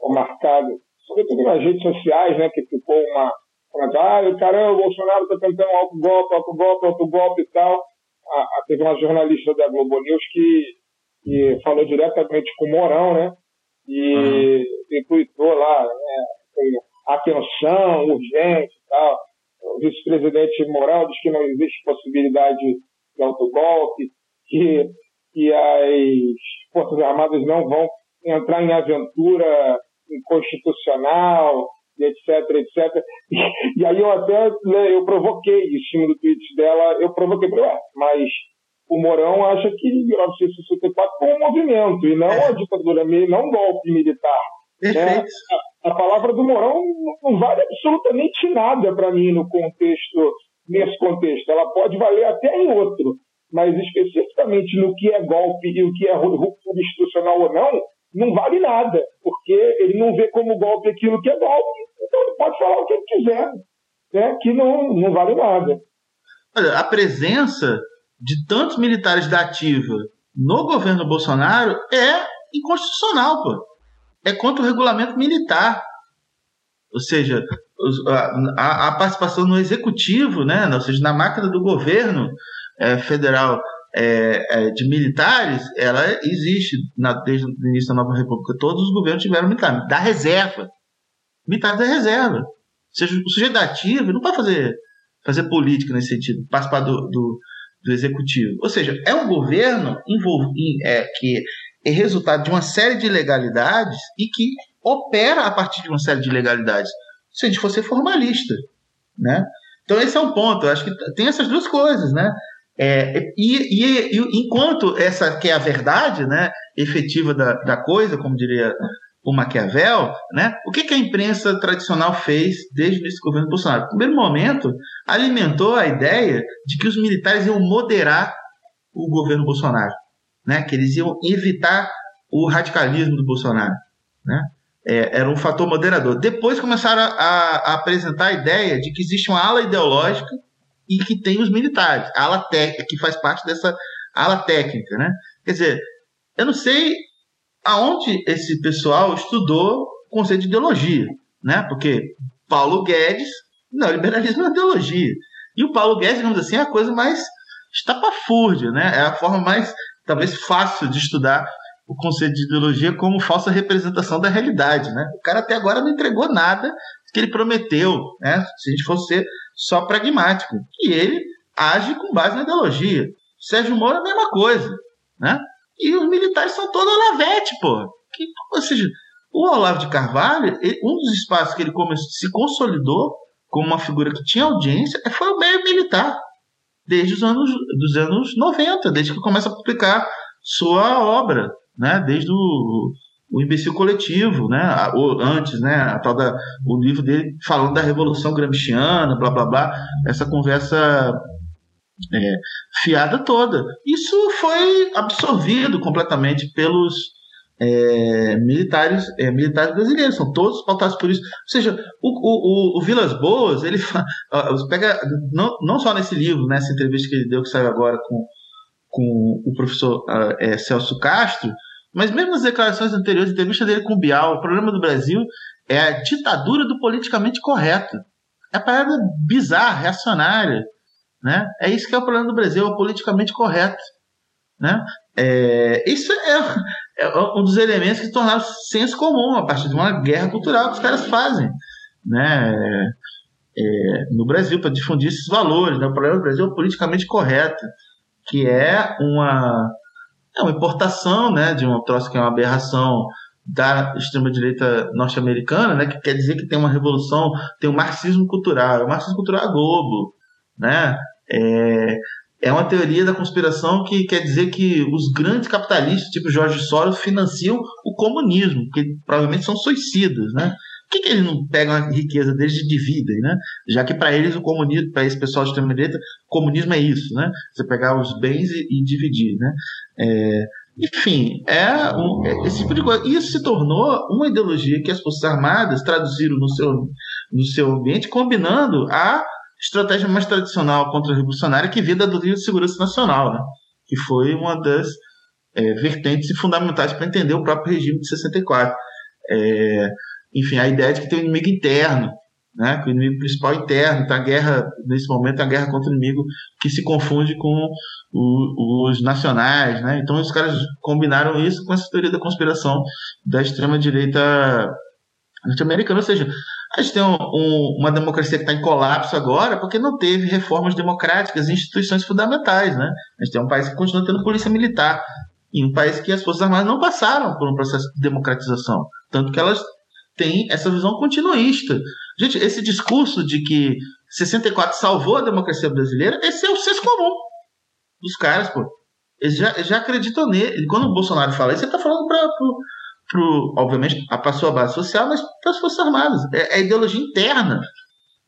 foi marcado, sobretudo nas redes sociais, né, que ficou uma. Ah, caramba, o Bolsonaro está tentando um alto golpe, alto golpe, alto golpe e tal. Ah, teve uma jornalista da Globo News que, que falou diretamente com o Morão, né? E uhum. lá, né, atenção urgente e tal. O vice-presidente Moral diz que não existe possibilidade de autogolpe, que, que as Forças Armadas não vão entrar em aventura inconstitucional, etc, etc. E, e aí eu até né, eu provoquei, em cima do tweet dela, eu provoquei, mas o Mourão acha que 1964 foi um movimento e não É. a ditadura, não um golpe militar. né? A, a palavra do Mourão não vale absolutamente nada para mim no contexto, nesse contexto. Ela pode valer até em outro, mas especificamente no que é golpe e o que é ru- ruptura institucional ou não, não vale nada, porque ele não vê como golpe aquilo que é golpe, então ele pode falar o que ele quiser, né? que não, não vale nada. Olha, a presença de tantos militares da ativa no governo Bolsonaro é inconstitucional, pô. É contra o regulamento militar. Ou seja, a, a- participação no executivo, né, ou seja, na máquina do governo eh, federal eh, eh, de militares, ela existe na- desde o início da nova república. Todos os governos tiveram militares, da reserva. Militares da reserva. Ou seja, o sujeito ele não pode fazer fazer política nesse sentido, participar do, do, do executivo. Ou seja, é um governo é, que é resultado de uma série de ilegalidades e que opera a partir de uma série de ilegalidades. Se a gente fosse formalista, né? Então esse é um ponto. Eu acho que tem essas duas coisas, né? É, e, e- e enquanto essa que é a verdade, né, efetiva da, da coisa, como diria o Maquiavel, né? O que, que a imprensa tradicional fez desde esse governo Bolsonaro? No primeiro momento, alimentou a ideia de que os militares iam moderar o governo Bolsonaro, né? Que eles iam evitar o radicalismo do Bolsonaro, né? É, era um fator moderador. Depois começaram a, a apresentar a ideia de que existe uma ala ideológica e que tem os militares, a ala técnica, que faz parte dessa ala técnica, né? Quer dizer, eu não sei aonde esse pessoal estudou o conceito de ideologia, né? Porque Paulo Guedes, não, liberalismo é ideologia. E o Paulo Guedes, digamos assim, é a coisa mais estapafúrdia, né? É a forma mais, talvez, fácil de estudar o conceito de ideologia como falsa representação da realidade, né? O cara até agora não entregou nada que ele prometeu, né? Se a gente fosse só pragmático. E ele age com base na ideologia. Sérgio Moro é a mesma coisa, né? E os militares são todos Olavete, pô. Que, ou seja, o Olavo de Carvalho, ele- um dos espaços que ele come- se consolidou como uma figura que tinha audiência é- foi o meio militar. Desde os anos, dos anos 90, desde que começa a publicar sua obra, né? Desde o, o Imbecil Coletivo, né? A- o- antes, né? A tal da, o livro dele falando da Revolução Gramsciana, blá blá blá. Essa conversa é, fiada toda. Isso foi absorvido completamente pelos é, militares, é, militares brasileiros, são todos pautados por isso. Ou seja, o, o, o, Vilas Boas, ele pega, não, não só nesse livro, nessa entrevista que ele deu, que saiu agora com, com o professor ah, é, Celso Castro, mas mesmo nas declarações anteriores, a entrevista dele com o Bial, o problema do Brasil é a ditadura do politicamente correto. É parada bizarra, reacionária. Né? É isso que é o problema do Brasil, é o politicamente correto. Né? É, isso é, é um dos elementos que tornaram senso comum a partir de uma guerra cultural que os caras fazem né? É, no Brasil para difundir esses valores. Né? O problema do Brasil é o politicamente correto, que é uma, é uma importação né, de um troço que é uma aberração da extrema-direita norte-americana, né, que quer dizer que tem uma revolução, tem um marxismo cultural. O marxismo cultural é Globo, né? É, é uma teoria da conspiração que quer dizer que os grandes capitalistas, tipo Jorge Soros, financiam o comunismo, que provavelmente são suicidas, né? Que, que eles não pegam a riqueza deles e dividem, né? Já que para eles o comunismo, para esse pessoal de extrema direita, comunismo é isso, né? Você pegar os bens e, e dividir, né? É, enfim, é, um, é esse tipo de coisa. Isso se tornou uma ideologia que as Forças Armadas traduziram no seu, no seu ambiente, combinando a estratégia mais tradicional contra-revolucionária que vinha da doutrina de segurança nacional, né? que foi uma das é, vertentes fundamentais para entender o próprio regime de 64. É, enfim, a ideia de que tem um inimigo interno, né? que o inimigo principal é interno, então a guerra, nesse momento, é a guerra contra o inimigo que se confunde com o, os nacionais. Né? Então os caras combinaram isso com essa teoria da conspiração da extrema-direita norte-americana, ou seja, a gente tem um, um, uma democracia que está em colapso agora porque não teve reformas democráticas e instituições fundamentais. Né? A gente tem um país que continua tendo polícia militar e um país que as Forças Armadas não passaram por um processo de democratização. Tanto que elas têm essa visão continuista. Gente, esse discurso de que 64 salvou a democracia brasileira, esse é o senso comum. dos caras, pô. Eles já, já acreditam nele. Quando o Bolsonaro fala isso, ele tá falando para pro, pro, obviamente, a sua base social, mas para as Forças Armadas. É, é ideologia interna,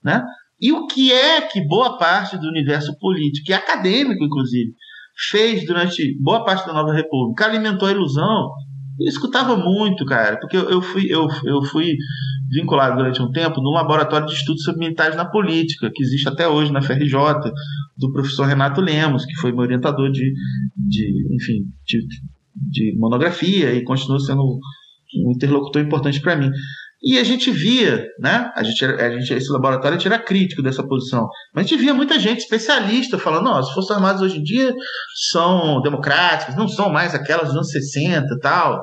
né? E o que é que boa parte do universo político e acadêmico, inclusive, fez durante boa parte da Nova República? Alimentou a ilusão. Eu escutava muito, cara, porque eu, fui, eu, eu fui vinculado durante um tempo no laboratório de estudos sobre militares na política, que existe até hoje na FRJ, do professor Renato Lemos, que foi meu orientador de, de enfim, de, de monografia e continua sendo um interlocutor importante para mim. E a gente via, né? A gente, a gente, esse laboratório era crítico dessa posição. Mas a gente via muita gente especialista falando: não, as Forças Armadas hoje em dia são democráticas, não são mais aquelas dos anos 60 e tal.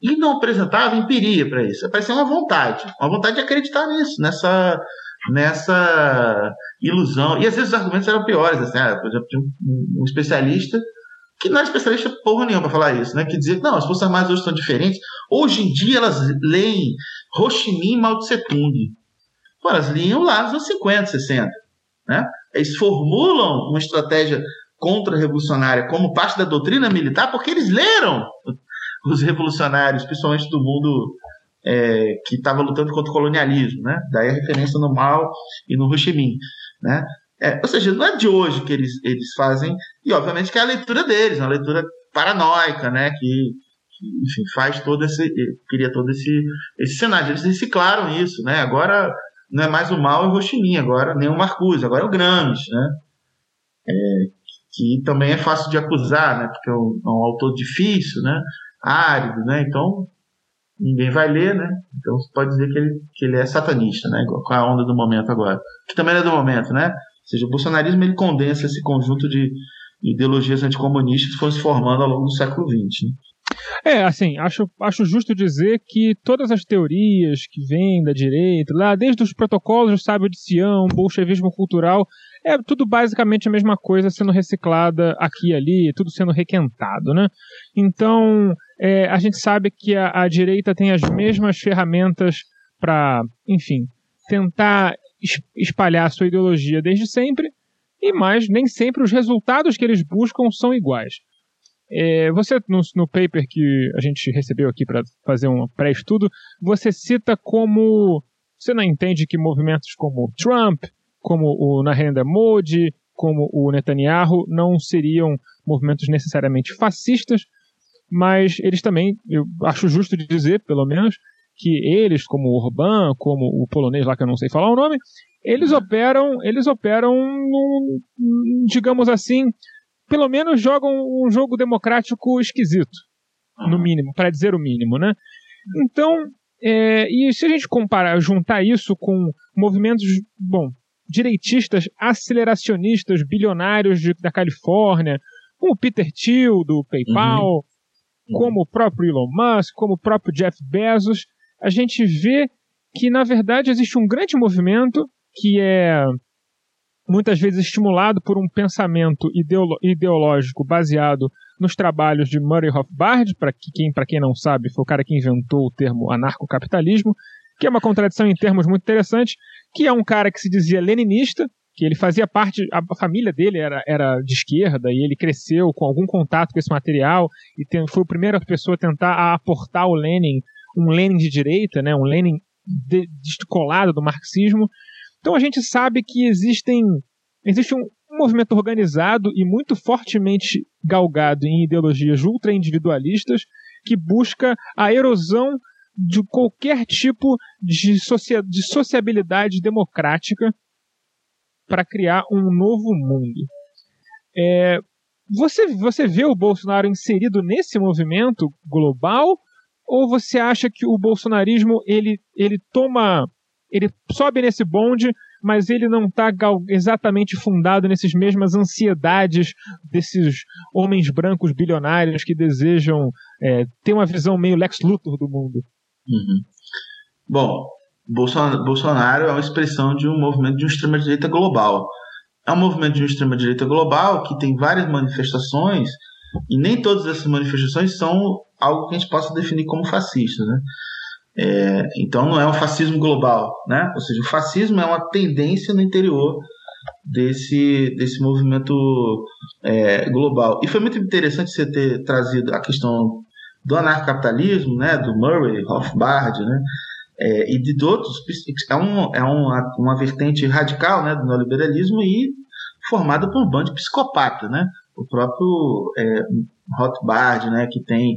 E não apresentava empiria para isso. Parecia uma vontade, uma vontade de acreditar nisso, nessa, nessa ilusão. E às vezes os argumentos eram piores. Assim, ah, por exemplo, um especialista que não era especialista porra nenhuma para falar isso, né? Que que não, as Forças Armadas hoje estão diferentes. Hoje em dia elas leem Ho Chi Minh e Mao Tse Tung. Pô, elas liam lá nos anos 50, 60. Né? Eles formulam uma estratégia contra-revolucionária como parte da doutrina militar porque eles leram os revolucionários, principalmente do mundo é, que estava lutando contra o colonialismo. Né? Daí a referência no Mao e no Ho Chi Minh. Né? É, ou seja, não é de hoje que eles, eles fazem, e obviamente que é a leitura deles, uma leitura paranoica, né? Que, que enfim, faz todo esse. cria todo esse, esse cenário. Eles reciclaram isso, né? Agora não é mais o Mal e o Rochininha, agora nem o Marcuse, agora é o Gramsci, né? É, que também é fácil de acusar, né? Porque é um, é um autor difícil, né? Árido, né? Então ninguém vai ler, né? Então você pode dizer que ele, que ele é satanista, né? Com a onda do momento agora. Que também é do momento, né? Seja, o bolsonarismo ele condensa esse conjunto de ideologias anticomunistas que foram se formando ao longo do século XX. Né? É, assim, acho, acho justo dizer que todas as teorias que vêm da direita, lá desde os protocolos do sábio de Sião, bolchevismo cultural, é tudo basicamente a mesma coisa sendo reciclada aqui e ali, tudo sendo requentado, né? Então, é, a gente sabe que a, a direita tem as mesmas ferramentas para, enfim, tentar espalhar sua ideologia desde sempre, e mais, nem sempre os resultados que eles buscam são iguais. É, você, no, no, paper que a gente recebeu aqui para fazer um pré-estudo, você cita como. Você não entende que movimentos como Trump, como o Narendra Modi, como o Netanyahu, não seriam movimentos necessariamente fascistas, mas eles também, eu acho justo de dizer, pelo menos, que eles, como o Orbán, como o polonês lá que eu não sei falar o nome, eles uhum. operam, eles operam, num, digamos assim, pelo menos jogam um jogo democrático esquisito, no uhum. mínimo, para dizer o mínimo, né? Então, é, e se a gente comparar, juntar isso com movimentos, bom, direitistas, aceleracionistas, bilionários de, da Califórnia, como o Peter Thiel do PayPal, uhum. como o próprio Elon Musk, como o próprio Jeff Bezos, a gente vê que, na verdade, existe um grande movimento que é muitas vezes estimulado por um pensamento ideológico baseado nos trabalhos de Murray Rothbard, para quem, quem não sabe, foi o cara que inventou o termo anarcocapitalismo, que é uma contradição em termos muito interessante, que é um cara que se dizia leninista, que ele fazia parte, a família dele era, era de esquerda e ele cresceu com algum contato com esse material e tem, foi a primeira pessoa a tentar aportar o Lenin um Lenin de direita, né, um Lenin de, descolado do marxismo. Então a gente sabe que existem, existe um, movimento organizado e muito fortemente galgado em ideologias ultra-individualistas que busca a erosão de qualquer tipo de, socia de sociabilidade democrática para criar um novo mundo. É, você, você vê o Bolsonaro inserido nesse movimento global ou você acha que o bolsonarismo ele, ele toma. ele sobe nesse bonde, mas ele não está exatamente fundado nessas mesmas ansiedades desses homens brancos bilionários que desejam é, ter uma visão meio Lex Luthor do mundo? Uhum. Bom, Bolsonaro, é uma expressão de um movimento de extrema-direita global. É um movimento de extrema-direita global que tem várias manifestações e nem todas essas manifestações são algo que a gente possa definir como fascista, né? É, então não é um fascismo global, né? Ou seja, o fascismo é uma tendência no interior desse, desse movimento é, global. E foi muito interessante você ter trazido a questão do anarcapitalismo, né, do Murray, Rothbard, né, é, e de outros, é, um, é uma, uma vertente radical né, do neoliberalismo e formada por um bando de psicopata, né? O próprio é, Rothbard, né, que tem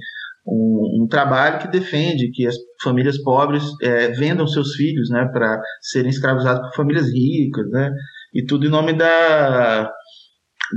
um, um, trabalho que defende que as famílias pobres é, vendam seus filhos né, para serem escravizados por famílias ricas, né, e tudo em nome da,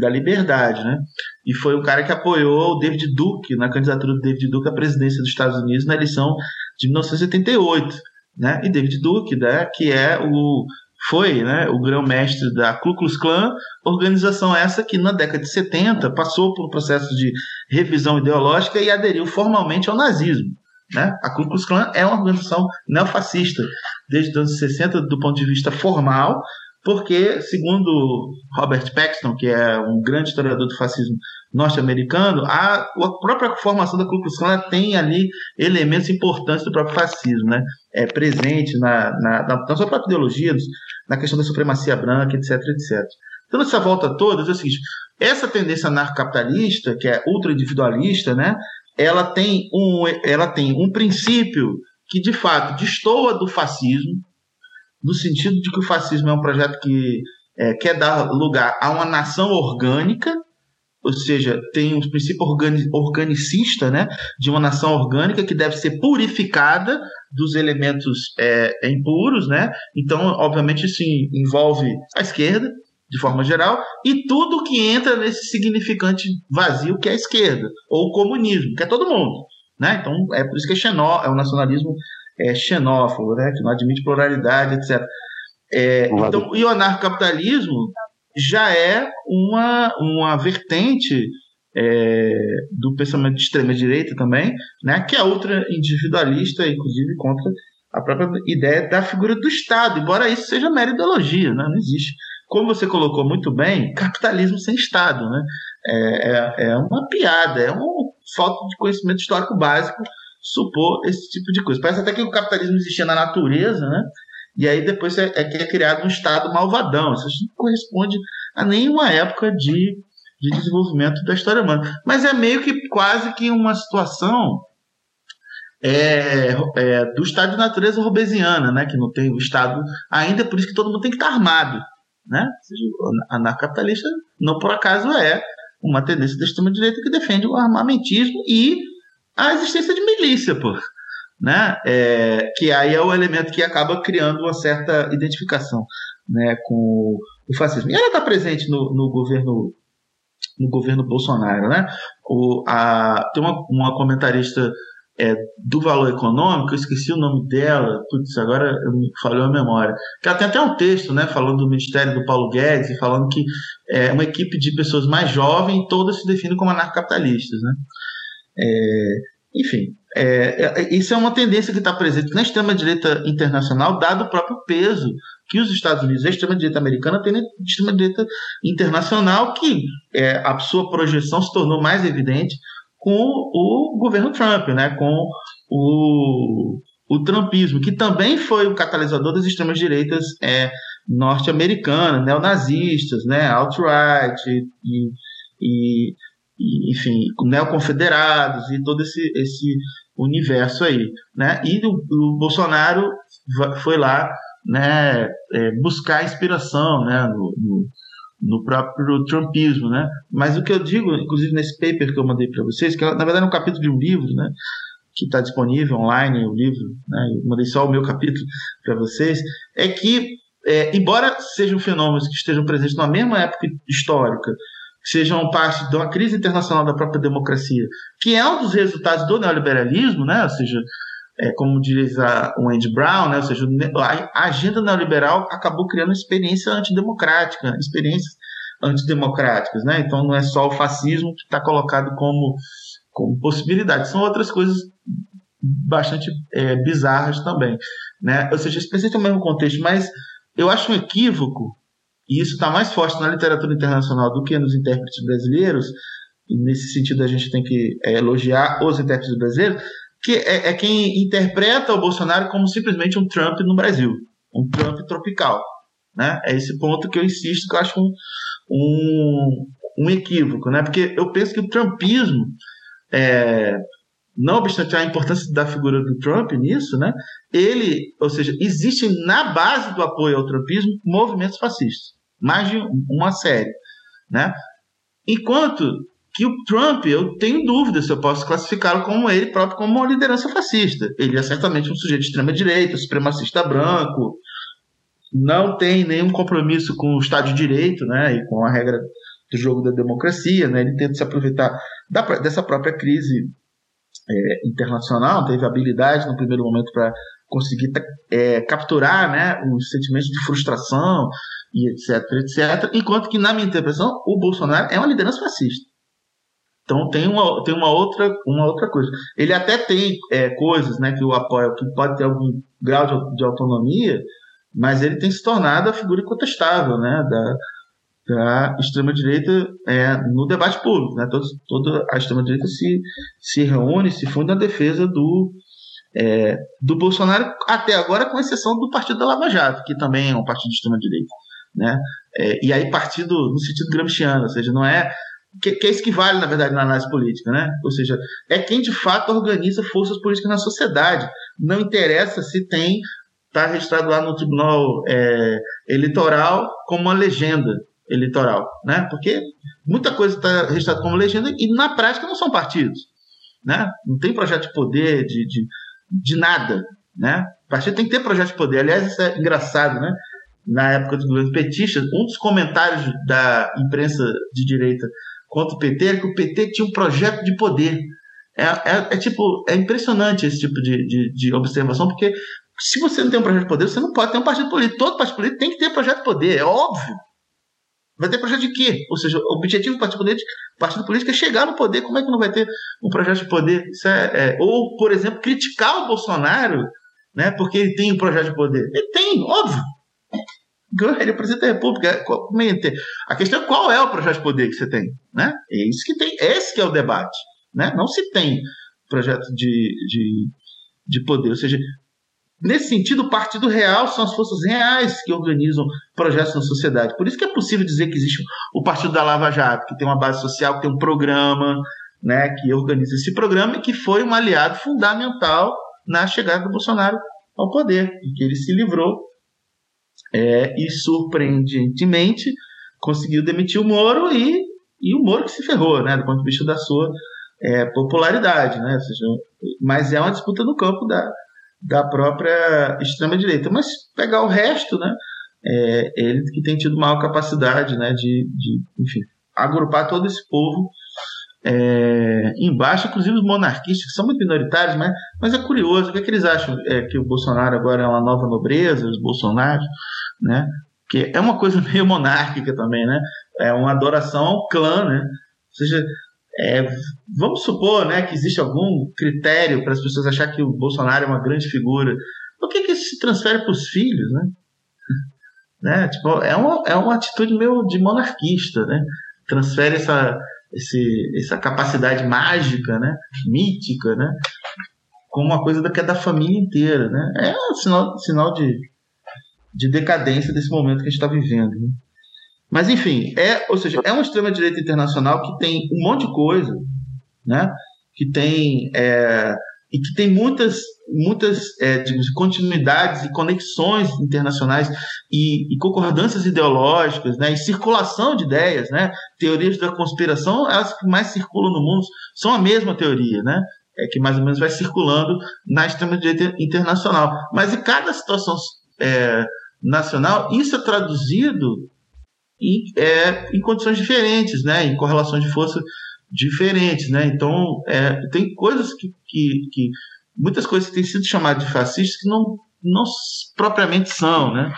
da liberdade. Né? E foi o cara que apoiou o David Duke, na candidatura do David Duke à presidência dos Estados Unidos na eleição de 1978. Né? E David Duke, né, que é o foi né, o grão-mestre da Ku Klux Klan, organização essa que na década de 70 passou por um processo de revisão ideológica e aderiu formalmente ao nazismo. Né? A Ku Klux Klan é uma organização neofascista desde os anos 60 do ponto de vista formal, porque, segundo Robert Paxton, que é um grande historiador do fascismo norte-americano, a, a, própria formação da Ku Klux Klan tem ali elementos importantes do próprio fascismo, né? É presente na, na, na, na sua própria ideologia, na questão da supremacia branca, etc, etc. Então, essa volta toda, é o seguinte, essa tendência anarcocapitalista, que é ultra-individualista, né? Ela tem, um, ela tem um princípio que, de fato, destoa do fascismo, no sentido de que o fascismo é um projeto que é, quer dar lugar a uma nação orgânica, ou seja, tem um princípio organi organicista, né, de uma nação orgânica que deve ser purificada dos elementos é, impuros, né? Então, obviamente, isso envolve a esquerda, de forma geral, e tudo que entra nesse significante vazio que é a esquerda, ou o comunismo, que é todo mundo. Né? Então, é por isso que é, xenó, é o nacionalismo é, xenófobo, né? que não admite pluralidade, etc. É, então, o anarcocapitalismo já é uma, uma vertente é, do pensamento de extrema-direita também, né, que é ultra individualista, inclusive contra a própria ideia da figura do Estado, embora isso seja mera ideologia, né, não existe. Como você colocou muito bem, capitalismo sem Estado. Né, é, é, é uma piada, é uma falta de conhecimento histórico básico supor esse tipo de coisa. Parece até que o capitalismo existia na natureza, né? E aí depois é, é que é criado um Estado malvadão. Isso não corresponde a nenhuma época de, de desenvolvimento da história humana. Mas é meio que quase que uma situação é, é, do Estado de natureza robesiana, né? Que não tem o Estado ainda, por isso que todo mundo tem que estar armado. Né? Seja, anarcapitalista não por acaso é uma tendência da extrema-direita que defende o armamentismo e a existência de milícia, pô né? É, que aí é o elemento que acaba criando uma certa identificação né, com o fascismo. E ela está presente no, no, governo no governo Bolsonaro, né? O, a, tem uma, uma comentarista é, do Valor Econômico, eu esqueci o nome dela, putz, agora falhou a memória. Que ela tem até um texto, né, falando do Ministério do Paulo Guedes, falando que é uma equipe de pessoas mais jovens, todas se definem como anarcocapitalistas, né? É, enfim, é, é, isso é uma tendência que está presente na extrema-direita internacional, dado o próprio peso que os Estados Unidos, a extrema-direita americana, tem na extrema-direita internacional, que é, a sua projeção se tornou mais evidente com o governo Trump, né, com o, o Trumpismo, que também foi o catalisador das extremas-direitas é, norte-americanas, neonazistas, né, alt-right e, e enfim, neoconfederados e todo esse, esse universo aí, né? E o, o Bolsonaro foi lá, né, é, buscar inspiração, né, no, no, no, próprio trumpismo, né? Mas o que eu digo, inclusive nesse paper que eu mandei para vocês, que é, na verdade é um capítulo de um livro, né, que está disponível online, o livro, né, eu mandei só o meu capítulo para vocês, é que é, embora sejam fenômenos que estejam presentes na mesma época histórica, sejam parte de uma crise internacional da própria democracia, que é um dos resultados do neoliberalismo, né? ou seja, é, como diz a, o Andy Brown, né? ou seja, a agenda neoliberal acabou criando experiência antidemocrática, experiências antidemocráticas. Né? Então não é só o fascismo que está colocado como, como possibilidade, são outras coisas bastante é, bizarras também. Né? Ou seja, especialmente no mesmo contexto, mas eu acho um equívoco e isso está mais forte na literatura internacional do que nos intérpretes brasileiros, e nesse sentido a gente tem que é, elogiar os intérpretes brasileiros, que é, é, quem interpreta o Bolsonaro como simplesmente um Trump no Brasil, um Trump tropical. Né? É esse ponto que eu insisto, que eu acho um, um, um equívoco, né? porque eu penso que o trumpismo, é, não obstante a importância da figura do Trump nisso, né? ele, ou seja, existe na base do apoio ao trumpismo movimentos fascistas, mais de uma série. Né? Enquanto que o Trump, eu tenho dúvida se eu posso classificá-lo como ele próprio como uma liderança fascista. Ele é certamente um sujeito de extrema-direita, supremacista branco, não tem nenhum compromisso com o Estado de Direito né, e com a regra do jogo da democracia. Né, ele tenta se aproveitar da, dessa própria crise é, internacional, teve habilidade no primeiro momento para conseguir é, capturar né, os sentimentos de frustração e etc, etc. Enquanto que, na minha interpretação, o Bolsonaro é uma liderança fascista. Então tem uma, tem uma, outra, uma outra coisa. Ele até tem é, coisas né, que o apoia, que pode ter algum grau de, de, autonomia, mas ele tem se tornado a figura incontestável né, da, da extrema-direita é, no debate público. Né? Todo, toda a extrema-direita se, se reúne, se funde na defesa do, é, do Bolsonaro, até agora, com exceção do Partido da Lava Jato, que também é um partido de extrema-direita. Né? É, e aí, partido no sentido gramsciano, ou seja, não é que, que, é isso que vale, na verdade, na análise política, né? Ou seja, é quem de fato organiza forças políticas na sociedade. Não interessa se tem, está registrado lá no Tribunal é, Eleitoral como uma legenda eleitoral, né? Porque muita coisa está registrada como legenda e na prática não são partidos, né? Não tem projeto de poder, de, de, de nada, né? O partido tem que ter projeto de poder. Aliás, isso é engraçado, né? Na época do governo petista, um dos comentários da imprensa de direita contra o PT era que o PT tinha um projeto de poder. É, é, é tipo, é impressionante esse tipo de, de, de, observação, porque se você não tem um projeto de poder, você não pode ter um partido político. Todo partido político tem que ter projeto de poder, é óbvio. Vai ter projeto de quê? Ou seja, o objetivo do partido político, partido político é chegar no poder. Como é que não vai ter um projeto de poder? É, é, ou, por exemplo, criticar o Bolsonaro né, porque ele tem um projeto de poder. Ele tem, óbvio. Ele é presidente da República. A questão é qual é o projeto de poder que você tem. Né? É isso que tem, esse que é o debate. Né? Não se tem projeto de, de, de poder. Ou seja, nesse sentido, o partido real são as forças reais que organizam projetos na sociedade. Por isso que é possível dizer que existe o Partido da Lava Jato, que tem uma base social, que tem um programa, né, que organiza esse programa e que foi um aliado fundamental na chegada do Bolsonaro ao poder, e que ele se livrou é, e surpreendentemente conseguiu demitir o Moro e, e o Moro que se ferrou, né, do ponto de vista da sua é, popularidade, né, seja, mas é uma disputa no campo da, da própria extrema-direita. Mas pegar o resto, né, é, ele que tem tido maior capacidade né, de, de enfim, agrupar todo esse povo é, embaixo, inclusive os monarquistas, que são muito minoritários, mas, mas é curioso, o que, é que eles acham? É, que o Bolsonaro agora é uma nova nobreza, os Bolsonaros, né? Que é uma coisa meio monárquica também, né? É uma adoração ao clã, né? Ou seja, é, vamos supor né, que existe algum critério para as pessoas achar que o Bolsonaro é uma grande figura. Por que, que isso se transfere para os filhos, né? né? Tipo, é, uma, é uma atitude meio de monarquista, né? Transfere essa, esse, essa capacidade mágica, né? mítica, né? como uma coisa que é da família inteira. Né? É um sinal, sinal de, de decadência desse momento que a gente está vivendo. Né? Mas, enfim, é, ou seja, é uma extrema-direita internacional que tem um monte de coisa, né? que tem. É, e que tem muitas, muitas é, digamos, continuidades e conexões internacionais e, e, concordâncias ideológicas, né, e circulação de ideias, né, teorias da conspiração, elas que mais circulam no mundo são a mesma teoria, né, é que mais ou menos vai circulando na extrema-direita internacional. Mas em cada situação é, nacional, isso é traduzido em, é, em condições diferentes, né, em correlações de força diferentes, né? Então, é, tem coisas que, que, que, muitas coisas que têm sido chamadas de fascistas que não, não propriamente são, né?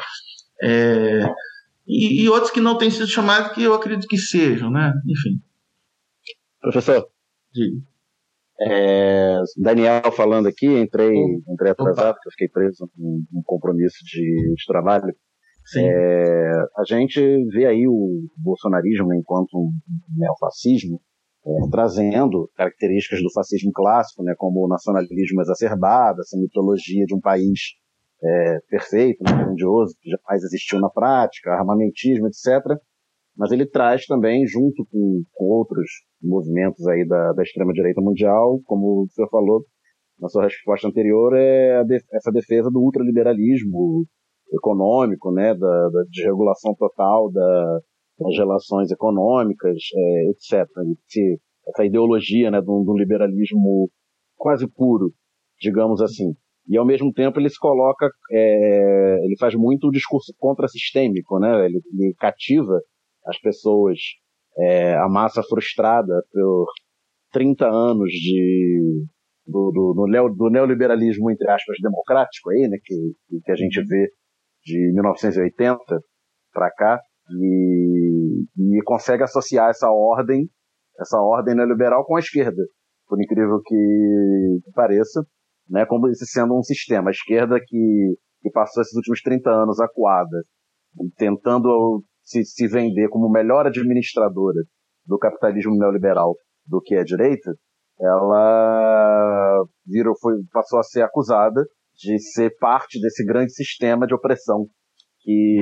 É, e, e outros que não têm sido chamados que eu acredito que sejam, né? Enfim. Professor. Diga. É, Daniel falando aqui, entrei, entrei atrasado, porque eu fiquei preso num, compromisso de, de trabalho. É, a gente vê aí o bolsonarismo enquanto um neofascismo é, trazendo características do fascismo clássico, né, como o nacionalismo exacerbado, essa mitologia de um país é, perfeito, né, grandioso, que jamais existiu na prática, armamentismo, etc. Mas ele traz também, junto com, com outros movimentos aí da, da extrema-direita mundial, como o senhor falou na sua resposta anterior, é de, essa defesa do ultraliberalismo econômico, né, da, da desregulação total da, das relações econômicas, é, etc. Esse, essa ideologia né, do, do liberalismo quase puro, digamos assim. E ao mesmo tempo ele se coloca, é, ele faz muito o discurso contrassistêmico, né? Ele, ele cativa as pessoas, é, a massa frustrada por 30 anos de do, do, do, do neoliberalismo entre aspas democrático aí, né? Que, que a gente vê de 1980 para cá e, e consegue associar essa ordem, essa ordem neoliberal com a esquerda, por incrível que, pareça, né, como sendo um sistema. A esquerda que, que passou esses últimos 30 anos acuada, tentando se, se vender como melhor administradora do capitalismo neoliberal do que a direita, ela virou, foi, passou a ser acusada de ser parte desse grande sistema de opressão que,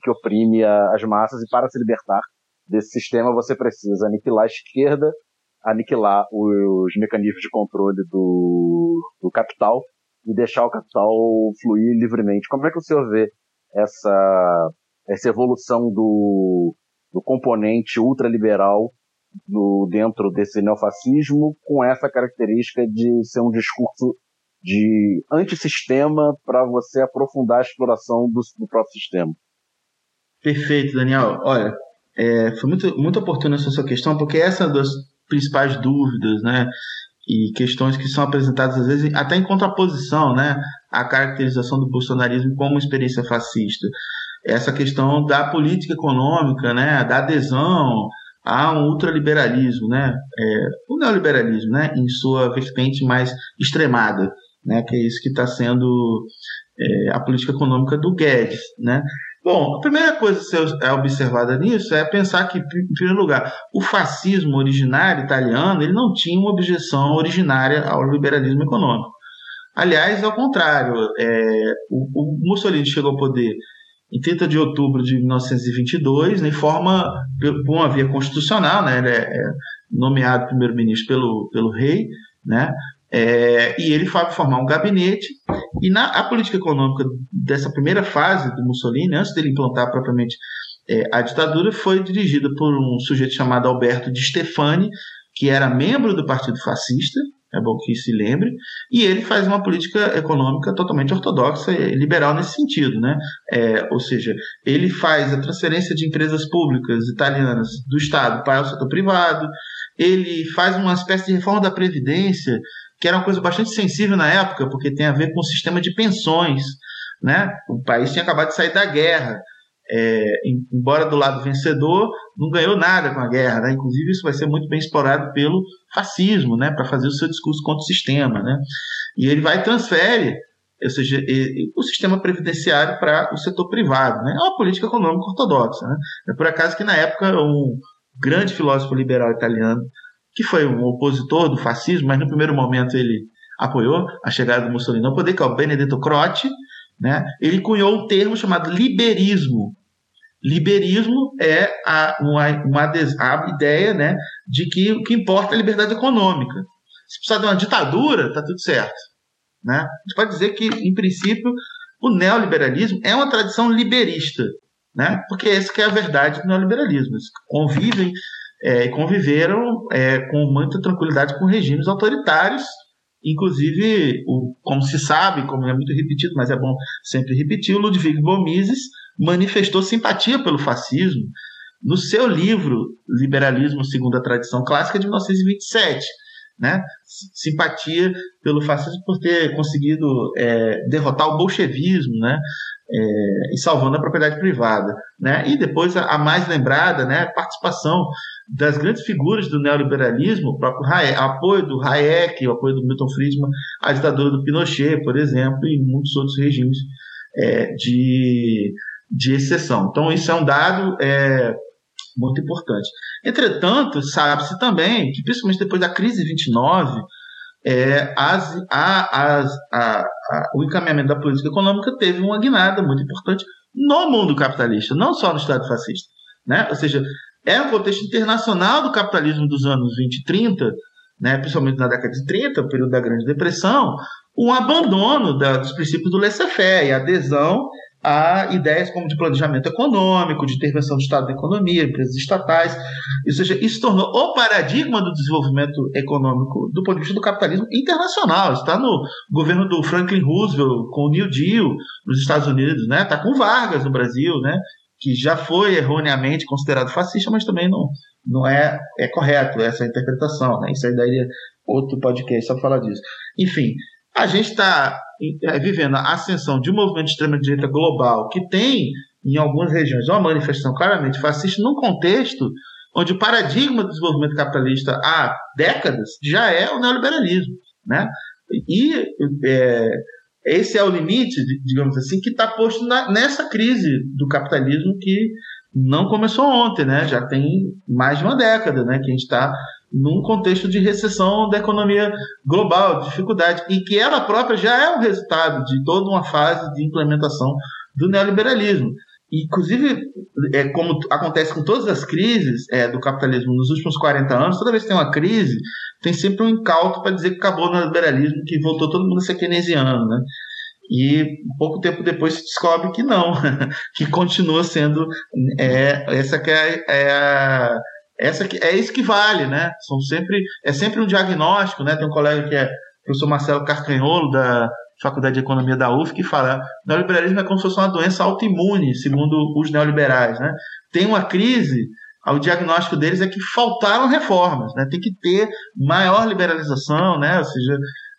que oprime as massas e para se libertar desse sistema você precisa aniquilar a esquerda, aniquilar os mecanismos de controle do, do capital e deixar o capital fluir livremente. Como é que o senhor vê essa, essa evolução do, do componente ultraliberal do, dentro desse neofascismo com essa característica de ser um discurso de antissistema para você aprofundar a exploração do, do, próprio sistema. Perfeito, Daniel. Olha, é, foi muito, muito oportuna essa sua questão, porque essa é uma das principais dúvidas, né? E questões que são apresentadas, às vezes, até em contraposição, né? À caracterização do bolsonarismo como experiência fascista. Essa questão da política econômica, né? Da adesão a um ultraliberalismo, né? É, o neoliberalismo, né? Em sua vertente mais extremada né, que é isso que está sendo é, a política econômica do Guedes. Né? Bom, a primeira coisa ser é observada nisso é pensar que, em primeiro lugar, o fascismo originário italiano ele não tinha uma objeção originária ao liberalismo econômico. Aliás, ao contrário, é, o, o, Mussolini chegou ao poder em 30 de outubro de 1922, né, em forma por uma via constitucional, né, ele é, é nomeado primeiro-ministro pelo, pelo rei, né, é, e ele foi formar um gabinete. E na a política econômica dessa primeira fase do Mussolini, antes dele implantar propriamente é, a ditadura, foi dirigida por um sujeito chamado Alberto de Stefani, que era membro do Partido Fascista, é bom que se lembre, e ele faz uma política econômica totalmente ortodoxa e liberal nesse sentido, né? É, ou seja, ele faz a transferência de empresas públicas italianas do Estado para o setor privado, ele faz uma espécie de reforma da Previdência que era uma coisa bastante sensível na época, porque tem a ver com o sistema de pensões. Né? O país tinha acabado de sair da guerra. É, embora do lado vencedor, não ganhou nada com a guerra. Né? Inclusive, isso vai ser muito bem explorado pelo fascismo, né? para fazer o seu discurso contra o sistema. Né? E ele vai e transfere ou seja, o sistema previdenciário para o setor privado. Né? É uma política econômica ortodoxa. Né? É por acaso que, na época, um grande filósofo liberal italiano que foi um opositor do fascismo, mas no primeiro momento ele apoiou a chegada do Mussolini ao poder, que é o Benedetto Croce, né? ele cunhou um termo chamado liberismo. Liberismo é a, uma, uma a ideia né, de que o que importa é a liberdade econômica. Se precisar de uma ditadura, está tudo certo. Né? A gente pode dizer que, em princípio, o neoliberalismo é uma tradição liberista, né? porque essa que é a verdade do neoliberalismo. Eles convivem é, conviveram é, com muita tranquilidade com regimes autoritários, inclusive, o, como se sabe, como é muito repetido, mas é bom sempre repetir, o Ludwig von Mises manifestou simpatia pelo fascismo no seu livro Liberalismo segundo a Tradição Clássica de 1927. Né? Simpatia pelo fascismo por ter conseguido é, derrotar o bolchevismo, né? É, e salvando a propriedade privada. Né? E depois a, a mais lembrada, né, participação das grandes figuras do neoliberalismo, o próprio Hayek, apoio do Hayek, o apoio do Milton Friedman à ditadura do Pinochet, por exemplo, e muitos outros regimes é, de, de exceção. Então, isso é um dado é, muito importante. Entretanto, sabe-se também que, principalmente depois da crise de 29, é, as, a, as, a, a, o encaminhamento da política econômica teve uma guinada muito importante no mundo capitalista, não só no Estado fascista. Né? Ou seja, é um contexto internacional do capitalismo dos anos 20 e 30, né, principalmente na década de 30, período da Grande Depressão, um abandono da, dos princípios do laissez-faire e adesão a ideias como de planejamento econômico, de intervenção do Estado na economia, empresas estatais. Ou seja, isso tornou o paradigma do desenvolvimento econômico do ponto de vista do capitalismo internacional. Está no governo do Franklin Roosevelt, com o New Deal nos Estados Unidos, né? Está com Vargas no Brasil, né? Que já foi erroneamente considerado fascista, mas também não, não é, é correto essa interpretação. Né? Isso aí daria outro podcast só falar disso. Enfim, a gente está é, vivendo a ascensão de um movimento de extrema-direita global que tem, em algumas regiões, uma manifestação claramente fascista, num contexto onde o paradigma do desenvolvimento capitalista há décadas já é o neoliberalismo. Né? E é, esse é o limite, digamos assim, que está posto na, nessa crise do capitalismo que não começou ontem, né? Já tem mais de uma década, né? Que a gente está num contexto de recessão da economia global, de dificuldade, e que ela própria já é o resultado de toda uma fase de implementação do neoliberalismo. Inclusive, é, como acontece com todas as crises é, do capitalismo nos últimos 40 anos, toda vez que tem uma crise, tem sempre um incauto para dizer que acabou o neoliberalismo, que voltou todo mundo a ser keynesiano, né? E pouco tempo depois se descobre que não, que continua sendo é, essa que é, é a, essa que, é isso que vale, né? São sempre é sempre um diagnóstico, né? Tem um colega que é professor Marcelo Carcanholo da Faculdade de Economia da UF que fala neoliberalismo é como se fosse uma doença autoimune, segundo os neoliberais, né? Tem uma crise, o diagnóstico deles é que faltaram reformas, né? Tem que ter maior liberalização, né? Ou seja,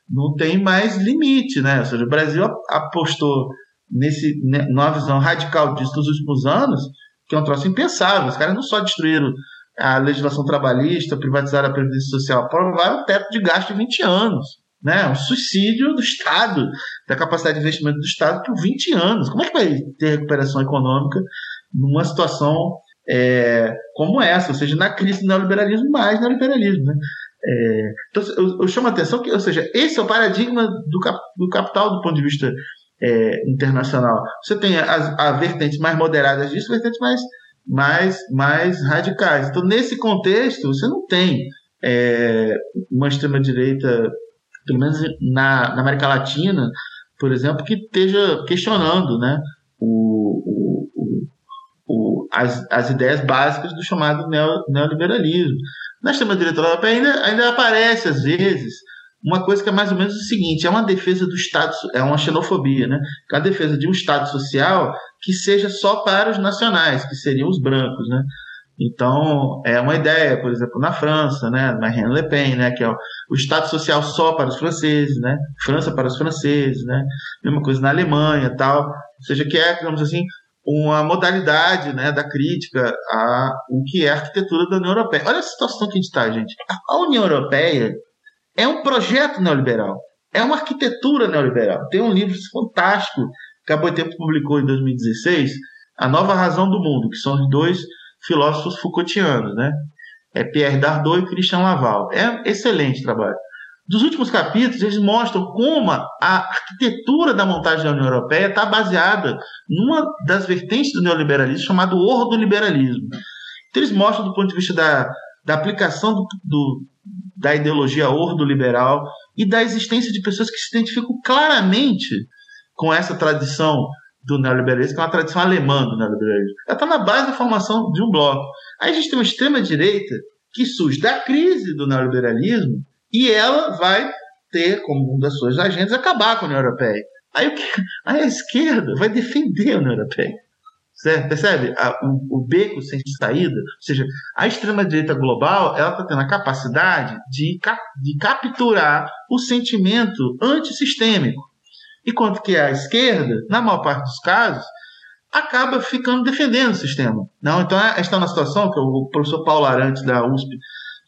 não tem mais limite, né? Ou seja, o Brasil apostou nesse né, numa visão radical disso nos últimos anos, que é um troço impensável. Os caras não só destruíram a legislação trabalhista, privatizaram a previdência social, aprovaram o teto de gasto de 20 anos né? Um suicídio do Estado, da capacidade de investimento do Estado por 20 anos. Como é que vai ter recuperação econômica numa situação é, como essa? Ou seja, na crise do neoliberalismo, mais neoliberalismo, né? É, então, eu, eu, chamo a atenção que, ou seja, esse é o paradigma do, cap, do capital do ponto de vista é, internacional. Você tem as, vertentes mais moderadas disso, vertentes mais, mais, mais radicais. Então, nesse contexto, você não tem é, uma extrema-direita pelo menos na, na América Latina, por exemplo, que esteja questionando né, o, o, o, as, as ideias básicas do chamado neoliberalismo. Na extrema-direita europeia ainda, ainda aparece, às vezes, uma coisa que é mais ou menos o seguinte: é uma defesa do Estado, é uma xenofobia, né? É a defesa de um Estado social que seja só para os nacionais, que seriam os brancos, né? Então, é uma ideia, por exemplo, na França, né, Marine Le Pen, né, que é o, Estado Social só para os franceses, né, França para os franceses, né, mesma coisa na Alemanha tal, ou seja, que é, digamos assim, uma modalidade né, da crítica a o que é a arquitetura da União Europeia. Olha a situação que a gente está, gente. A União Europeia é um projeto neoliberal, é uma arquitetura neoliberal. Tem um livro fantástico que a Boitempo publicou em 2016, A Nova Razão do Mundo, que são os dois filósofos Foucaultianos, né? É Pierre Dardot e Christian Laval. É excelente trabalho. Dos últimos capítulos, eles mostram como a arquitetura da montagem da União Europeia está baseada numa das vertentes do neoliberalismo chamado ordoliberalismo. Então, eles mostram do ponto de vista da, da aplicação do, do, da ideologia ordoliberal e da existência de pessoas que se identificam claramente com essa tradição do neoliberalismo, que é uma tradição alemã do neoliberalismo. Ela está na base da formação de um bloco. Aí a gente tem uma extrema-direita que surge da crise do neoliberalismo e ela vai ter como uma das suas agendas acabar com a União Europeia. Aí, o que, aí a esquerda vai defender a União Europeia. Certo? Percebe? A, o, o, beco sem saída. Ou seja, a extrema-direita global ela está tendo a capacidade de, de capturar o sentimento antissistêmico. Enquanto que a esquerda, na maior parte dos casos, acaba ficando defendendo o sistema. Não, então é, está na situação que o professor Paulo Arantes da USP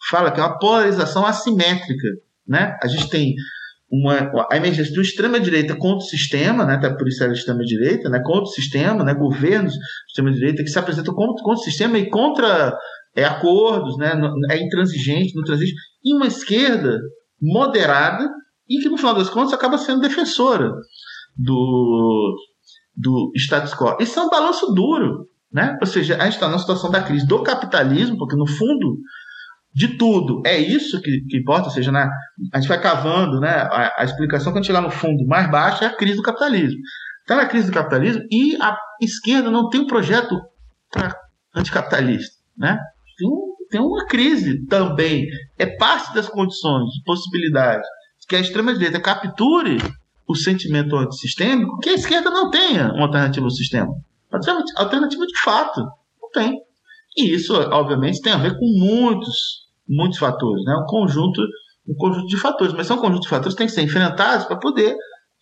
fala que é uma polarização assimétrica, né? A gente tem uma, a emergência do extrema direita contra o sistema, né? Até por isso é extrema direita, né? Contra o sistema, né? Governos extrema direita que se apresentam contra, contra o sistema e contra é, acordos, né? É intransigente, não transige. E uma esquerda moderada e que, no final das contas, acaba sendo defensora do, do status quo. Isso é um balanço duro. Né? Ou seja, a gente está na situação da crise do capitalismo, porque, no fundo, de tudo. É isso que, que importa, ou seja, né, a gente vai cavando, né, a, a, explicação quando chegar no fundo mais baixo é a crise do capitalismo. Está na crise do capitalismo e a esquerda não tem um projeto para anticapitalista. Né? Tem, tem uma crise também. É parte das condições, de possibilidade, que a extrema-direita capture o sentimento antissistêmico, que a esquerda não tenha uma alternativa ao sistema. Alternativa de fato, não tem. E isso, obviamente, tem a ver com muitos muitos fatores, né? um conjunto um conjunto de fatores, mas são um conjunto de fatores que têm que ser enfrentados para poder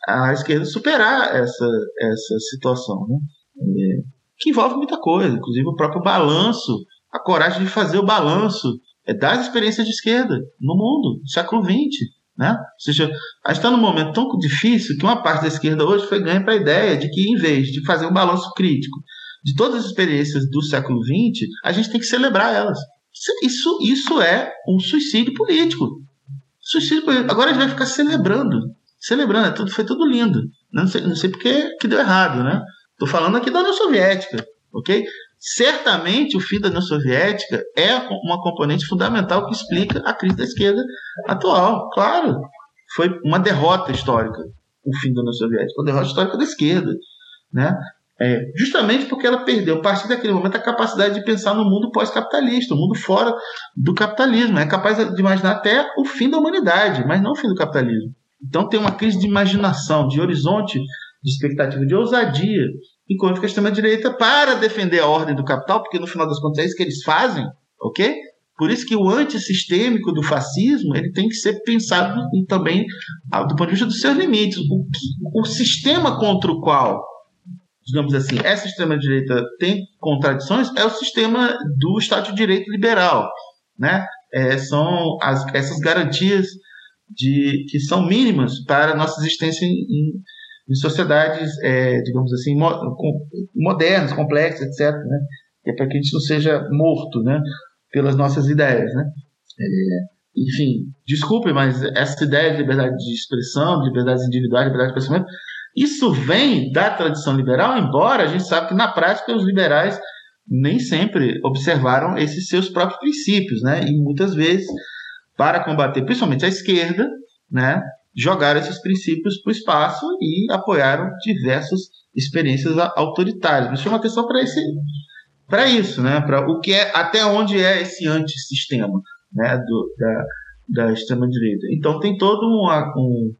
a esquerda superar essa, essa situação, né? É, que envolve muita coisa, inclusive o próprio balanço, a coragem de fazer o balanço é das experiências de esquerda no mundo, século XX. Né? Ou seja, a gente está num momento tão difícil que uma parte da esquerda hoje foi ganha para a ideia de que, em vez de fazer um balanço crítico de todas as experiências do século XX, a gente tem que celebrar elas. Isso, isso é um suicídio político. Suicídio político. Agora a gente vai ficar celebrando. Celebrando, é tudo, foi tudo lindo. Não sei, não sei porque que deu errado, né? Estou falando aqui da União Soviética, ok? Certamente o fim da União Soviética é uma componente fundamental que explica a crise da esquerda atual. Claro, foi uma derrota histórica o fim da União Soviética, uma derrota histórica da esquerda, né? É, justamente porque ela perdeu, a partir daquele momento, a capacidade de pensar no mundo pós-capitalista, o mundo fora do capitalismo. É capaz de imaginar até o fim da humanidade, mas não o fim do capitalismo. Então tem uma crise de imaginação, de horizonte, de expectativa, de ousadia, enquanto que a extrema-direita, para defender a ordem do capital, porque no final das contas é isso que eles fazem, ok? Por isso que o antissistêmico do fascismo ele tem que ser pensado também ah, do ponto de vista dos seus limites. O, o sistema contra o qual digamos assim, essa extrema-direita tem contradições é o sistema do Estado de Direito liberal. Né? É, são as, essas garantias de, que são mínimas para a nossa existência em, em, em sociedades, é, digamos assim, modernas, complexas, etc. Né? É para que a gente não seja morto né? pelas nossas ideias. Né? É, enfim, desculpe, mas essa ideia de liberdade de expressão, de liberdade individual, de liberdade de pensamento, isso vem da tradição liberal, embora a gente sabe que na prática os liberais nem sempre observaram esses seus próprios princípios, né? E muitas vezes, para combater principalmente a esquerda, né, jogaram esses princípios para o espaço e apoiaram diversas experiências autoritárias. Me chama atenção para esse para isso, né? Para o que é até onde é esse antissistema, né? Do, da, da extrema direita. Então tem todo um, um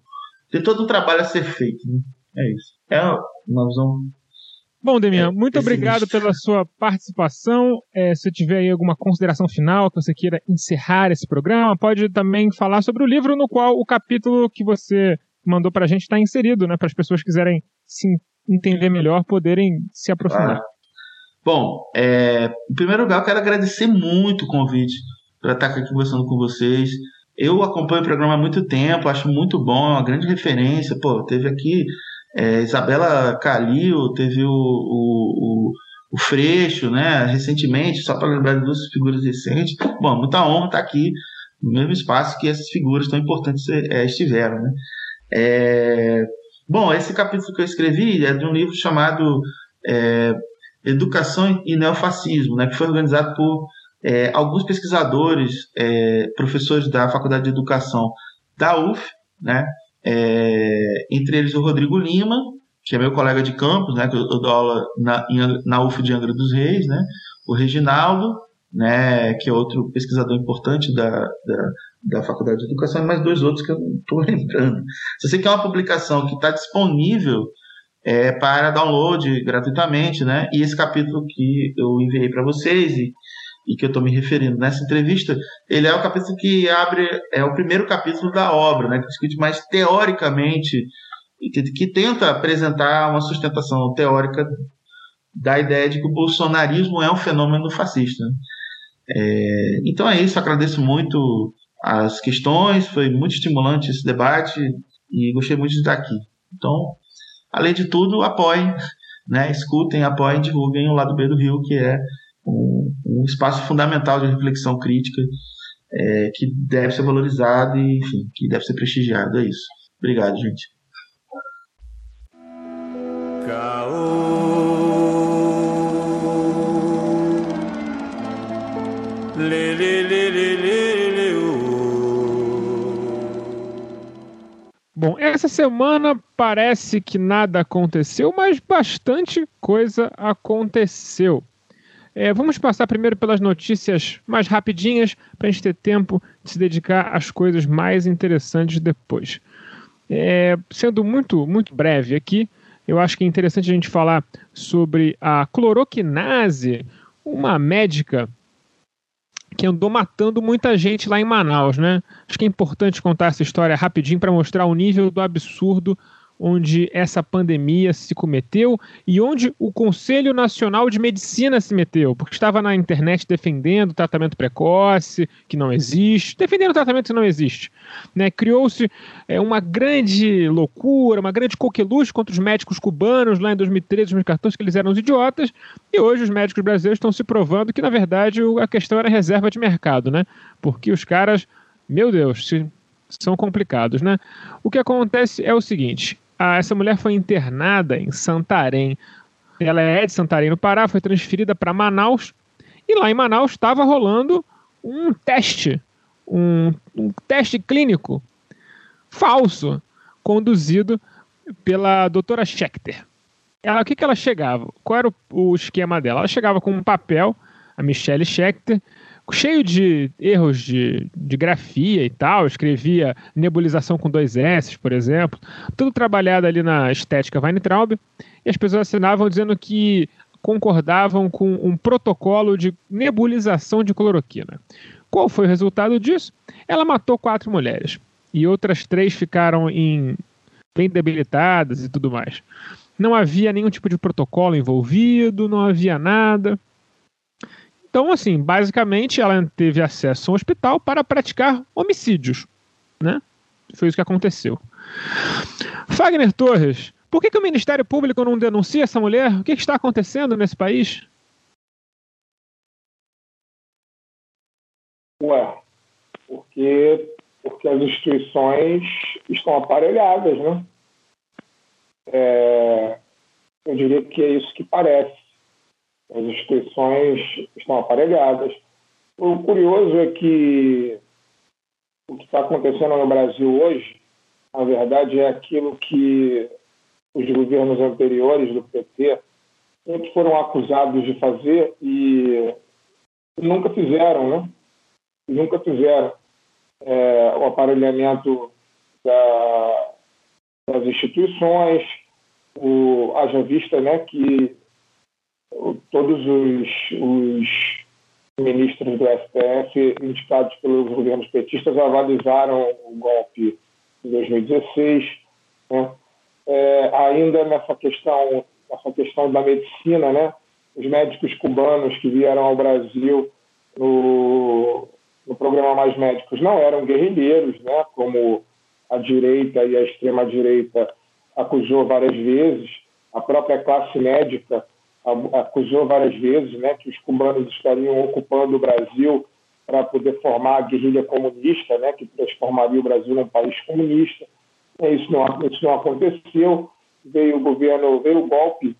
tem todo um trabalho a ser feito. Né? É isso. É uma visão. Bom, Demian, é, muito obrigado pela sua participação. É, se tiver aí alguma consideração final que você queira encerrar esse programa, pode também falar sobre o livro no qual o capítulo que você mandou para a gente está inserido, né? Para as pessoas que quiserem se entender melhor, poderem se aprofundar. Ah. Bom, é, em primeiro lugar, eu quero agradecer muito o convite para estar aqui conversando com vocês. Eu acompanho o programa há muito tempo, acho muito bom, é uma grande referência. Pô, teve aqui é, Isabela Calil, teve o, o, o, o, Freixo, né, recentemente, só para lembrar de duas figuras recentes. Bom, muita honra estar aqui no mesmo espaço que essas figuras tão importantes é, estiveram. Né? É, bom, esse capítulo que eu escrevi é de um livro chamado é, Educação e Neofascismo, né, que foi organizado por é, alguns pesquisadores, é, professores da Faculdade de Educação da UF, né, é, entre eles o Rodrigo Lima, que é meu colega de campus, né, que eu, eu dou aula na, na UF de Angra dos Reis, né, o Reginaldo, né, que é outro pesquisador importante da, da, da Faculdade de Educação, e mais dois outros que eu não estou lembrando. Se você quer uma publicação que está disponível é, para download gratuitamente, né, e esse capítulo que eu enviei para vocês e e que eu estou me referindo nessa entrevista, ele é o capítulo que abre, é o primeiro capítulo da obra, né, que discute mais teoricamente, que, que tenta apresentar uma sustentação teórica da ideia de que o bolsonarismo é um fenômeno fascista. É, então é isso, agradeço muito as questões, foi muito estimulante esse debate e gostei muito de estar aqui. Então, além de tudo, apoiem, né, escutem, apoiem, divulguem o lado B do Rio, que é um, um espaço fundamental de reflexão crítica é, que deve ser valorizado e, enfim, que deve ser prestigiado. É isso. Obrigado, gente. Bom, essa semana parece que nada aconteceu, mas bastante coisa aconteceu. É, vamos passar primeiro pelas notícias mais rapidinhas para a gente ter tempo de se dedicar às coisas mais interessantes depois. É, sendo muito, muito breve aqui, eu acho que é interessante a gente falar sobre a cloroquinase, uma médica que andou matando muita gente lá em Manaus, né? Acho que é importante contar essa história rapidinho para mostrar o nível do absurdo onde essa pandemia se cometeu e onde o Conselho Nacional de Medicina se meteu, porque estava na internet defendendo tratamento precoce, que não existe, defendendo tratamento que não existe. Né? Criou-se é, uma grande loucura, uma grande coqueluche contra os médicos cubanos lá em 2013, 2014, que eles eram os idiotas, e hoje os médicos brasileiros estão se provando que, na verdade, a questão era reserva de mercado, né? porque os caras, meu Deus, são complicados, né? O que acontece é o seguinte: a, essa mulher foi internada em Santarém. Ela é de Santarém, no Pará, foi transferida para Manaus. E lá em Manaus estava rolando um teste, um, um teste clínico falso, conduzido pela doutora Schechter. Ela, o que, que ela chegava? Qual era o, o esquema dela? Ela chegava com um papel, a Michelle Schechter, cheio de erros de, de grafia e tal, escrevia nebulização com dois S, por exemplo, tudo trabalhado ali na estética Weintraub, e as pessoas assinavam dizendo que concordavam com um protocolo de nebulização de cloroquina. Qual foi o resultado disso? Ela matou quatro mulheres e outras três ficaram em bem debilitadas e tudo mais. Não havia nenhum tipo de protocolo envolvido, não havia nada. Então, assim, basicamente ela teve acesso a um hospital para praticar homicídios, né? Foi isso que aconteceu. Fagner Torres, por que, que o Ministério Público não denuncia essa mulher? O que, que está acontecendo nesse país? Ué, porque, porque as instituições estão aparelhadas, né? É, eu diria que é isso que parece. As instituições estão aparelhadas. O curioso é que o que está acontecendo no Brasil hoje, na verdade, é aquilo que os governos anteriores do PT sempre foram acusados de fazer e nunca fizeram, né? Nunca fizeram é, o aparelhamento da, das instituições, o, haja vista né, que todos os, os ministros do STF indicados pelos governos petistas avalizaram o golpe em 2016. Né? É, ainda nessa questão, nessa questão da medicina, né? os médicos cubanos que vieram ao Brasil no, no programa Mais Médicos não eram guerrilheiros, né? como a direita e a extrema-direita acusou várias vezes. A própria classe médica acusou várias vezes né, que os cubanos estariam ocupando o Brasil para poder formar a guerrilha comunista, né, que transformaria o Brasil num país comunista. Isso não, isso não aconteceu. Veio o governo, veio o golpe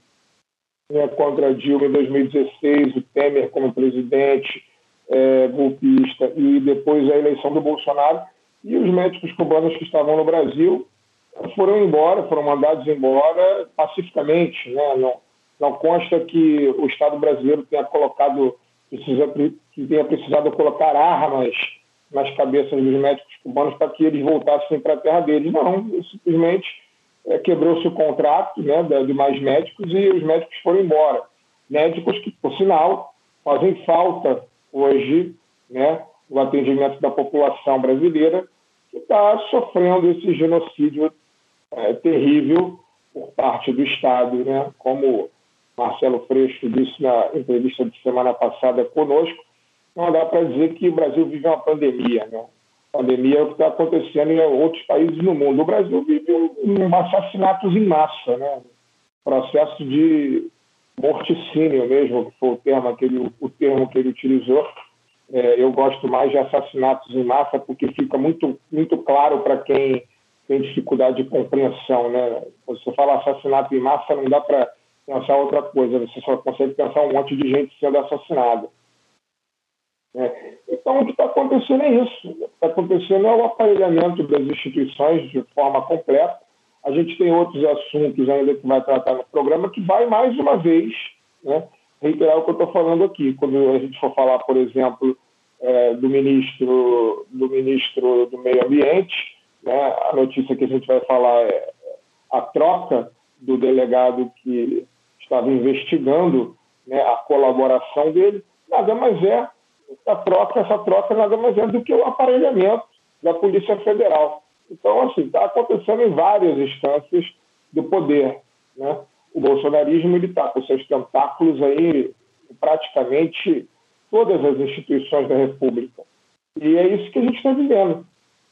né, contra Dilma em 2016, o Temer como presidente é, golpista e depois a eleição do Bolsonaro. E os médicos cubanos que estavam no Brasil foram embora, foram mandados embora pacificamente, né? Não, não consta que o Estado brasileiro tenha colocado, precisa, que tenha precisado colocar armas nas cabeças dos médicos cubanos para que eles voltassem para a terra deles. Não, simplesmente é, quebrou-se o contrato né, de mais médicos e os médicos foram embora. Médicos que, por sinal, fazem falta hoje né, no atendimento da população brasileira que está sofrendo esse genocídio é, terrível por parte do Estado, né, como Marcelo Freixo disse na entrevista de semana passada conosco, não dá para dizer que o Brasil vive uma pandemia. Né? Pandemia é o que está acontecendo em outros países no mundo. O Brasil vive um, um assassinatos em massa, né? processo de morticínio mesmo, que foi o termo que ele, o termo que ele utilizou. É, eu gosto mais de assassinatos em massa porque fica muito, muito claro para quem tem dificuldade de compreensão. Né? Quando você fala assassinato em massa, não dá para pensar outra coisa, você só consegue pensar um monte de gente sendo assassinada. É. Então, o que está acontecendo é isso. O que está acontecendo é o aparelhamento das instituições de forma completa. A gente tem outros assuntos ainda que vai tratar no programa, que vai, mais uma vez, né, reiterar o que eu estou falando aqui. Quando a gente for falar, por exemplo, é, do, ministro, do ministro do Meio Ambiente, né, a notícia que a gente vai falar é a troca do delegado que estava investigando né, a colaboração dele, nada mais é a troca, essa troca nada mais é do que o aparelhamento da Polícia Federal. Então, assim, está acontecendo em várias instâncias do poder. Né? O bolsonarismo está com seus tentáculos aí em praticamente todas as instituições da República. E é isso que a gente está vivendo.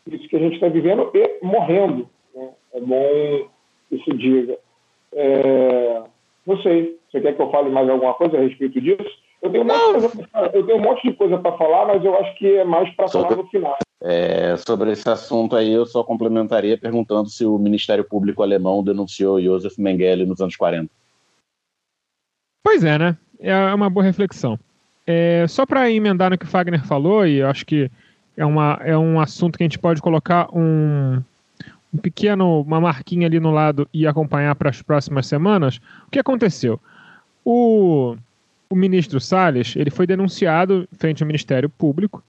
Isso que a gente está vivendo e morrendo. Né? É bom que se diga. É... Não sei. Você quer que eu fale mais alguma coisa a respeito disso? Eu tenho, um eu tenho um monte de coisa para falar, mas eu acho que é mais para falar no final. É, sobre esse assunto aí, eu só complementaria perguntando se o Ministério Público alemão denunciou Josef Mengele nos anos 40. Pois é, né? É uma boa reflexão. É, só para emendar no que o Fagner falou, e eu acho que é, uma, é um assunto que a gente pode colocar um, um pequeno, uma marquinha ali no lado e acompanhar para as próximas semanas. O que aconteceu? O o ministro Salles ele foi denunciado frente ao Ministério Público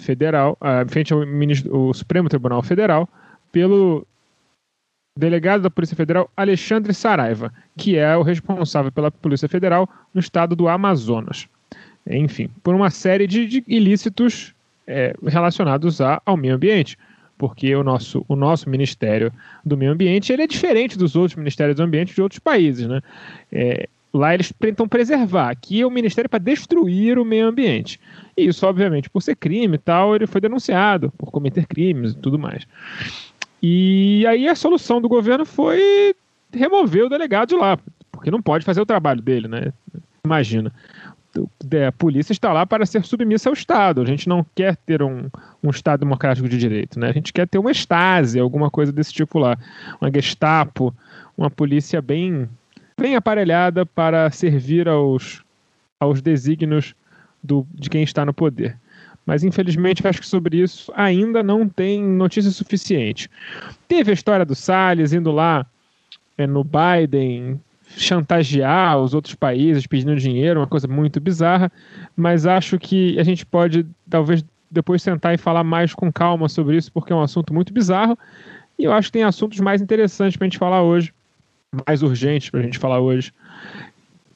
Federal, uh, frente ao, ministro, ao Supremo Tribunal Federal, pelo delegado da Polícia Federal Alexandre Saraiva, que é o responsável pela Polícia Federal no estado do Amazonas. Enfim, por uma série de, de ilícitos é, relacionados a, ao meio ambiente porque o nosso, o nosso Ministério do Meio Ambiente ele é diferente dos outros Ministérios do Ambiente de outros países. Né? É, Lá eles tentam preservar. Aqui é o Ministério para destruir o meio ambiente. E isso, obviamente, por ser crime e tal, ele foi denunciado por cometer crimes e tudo mais. E aí a solução do governo foi remover o delegado de lá, porque não pode fazer o trabalho dele, né? Imagina. A polícia está lá para ser submissa ao Estado. A gente não quer ter um, um Estado democrático de direito, né? A gente quer ter uma Stasi, alguma coisa desse tipo lá. Uma Gestapo, uma polícia bem bem aparelhada para servir aos, aos desígnios do, de quem está no poder. Mas infelizmente acho que sobre isso ainda não tem notícia suficiente. Teve a história do Salles indo lá é, no Biden chantagear os outros países pedindo dinheiro, uma coisa muito bizarra, mas acho que a gente pode talvez depois sentar e falar mais com calma sobre isso, porque é um assunto muito bizarro e eu acho que tem assuntos mais interessantes para a gente falar hoje mais urgentes para a gente falar hoje.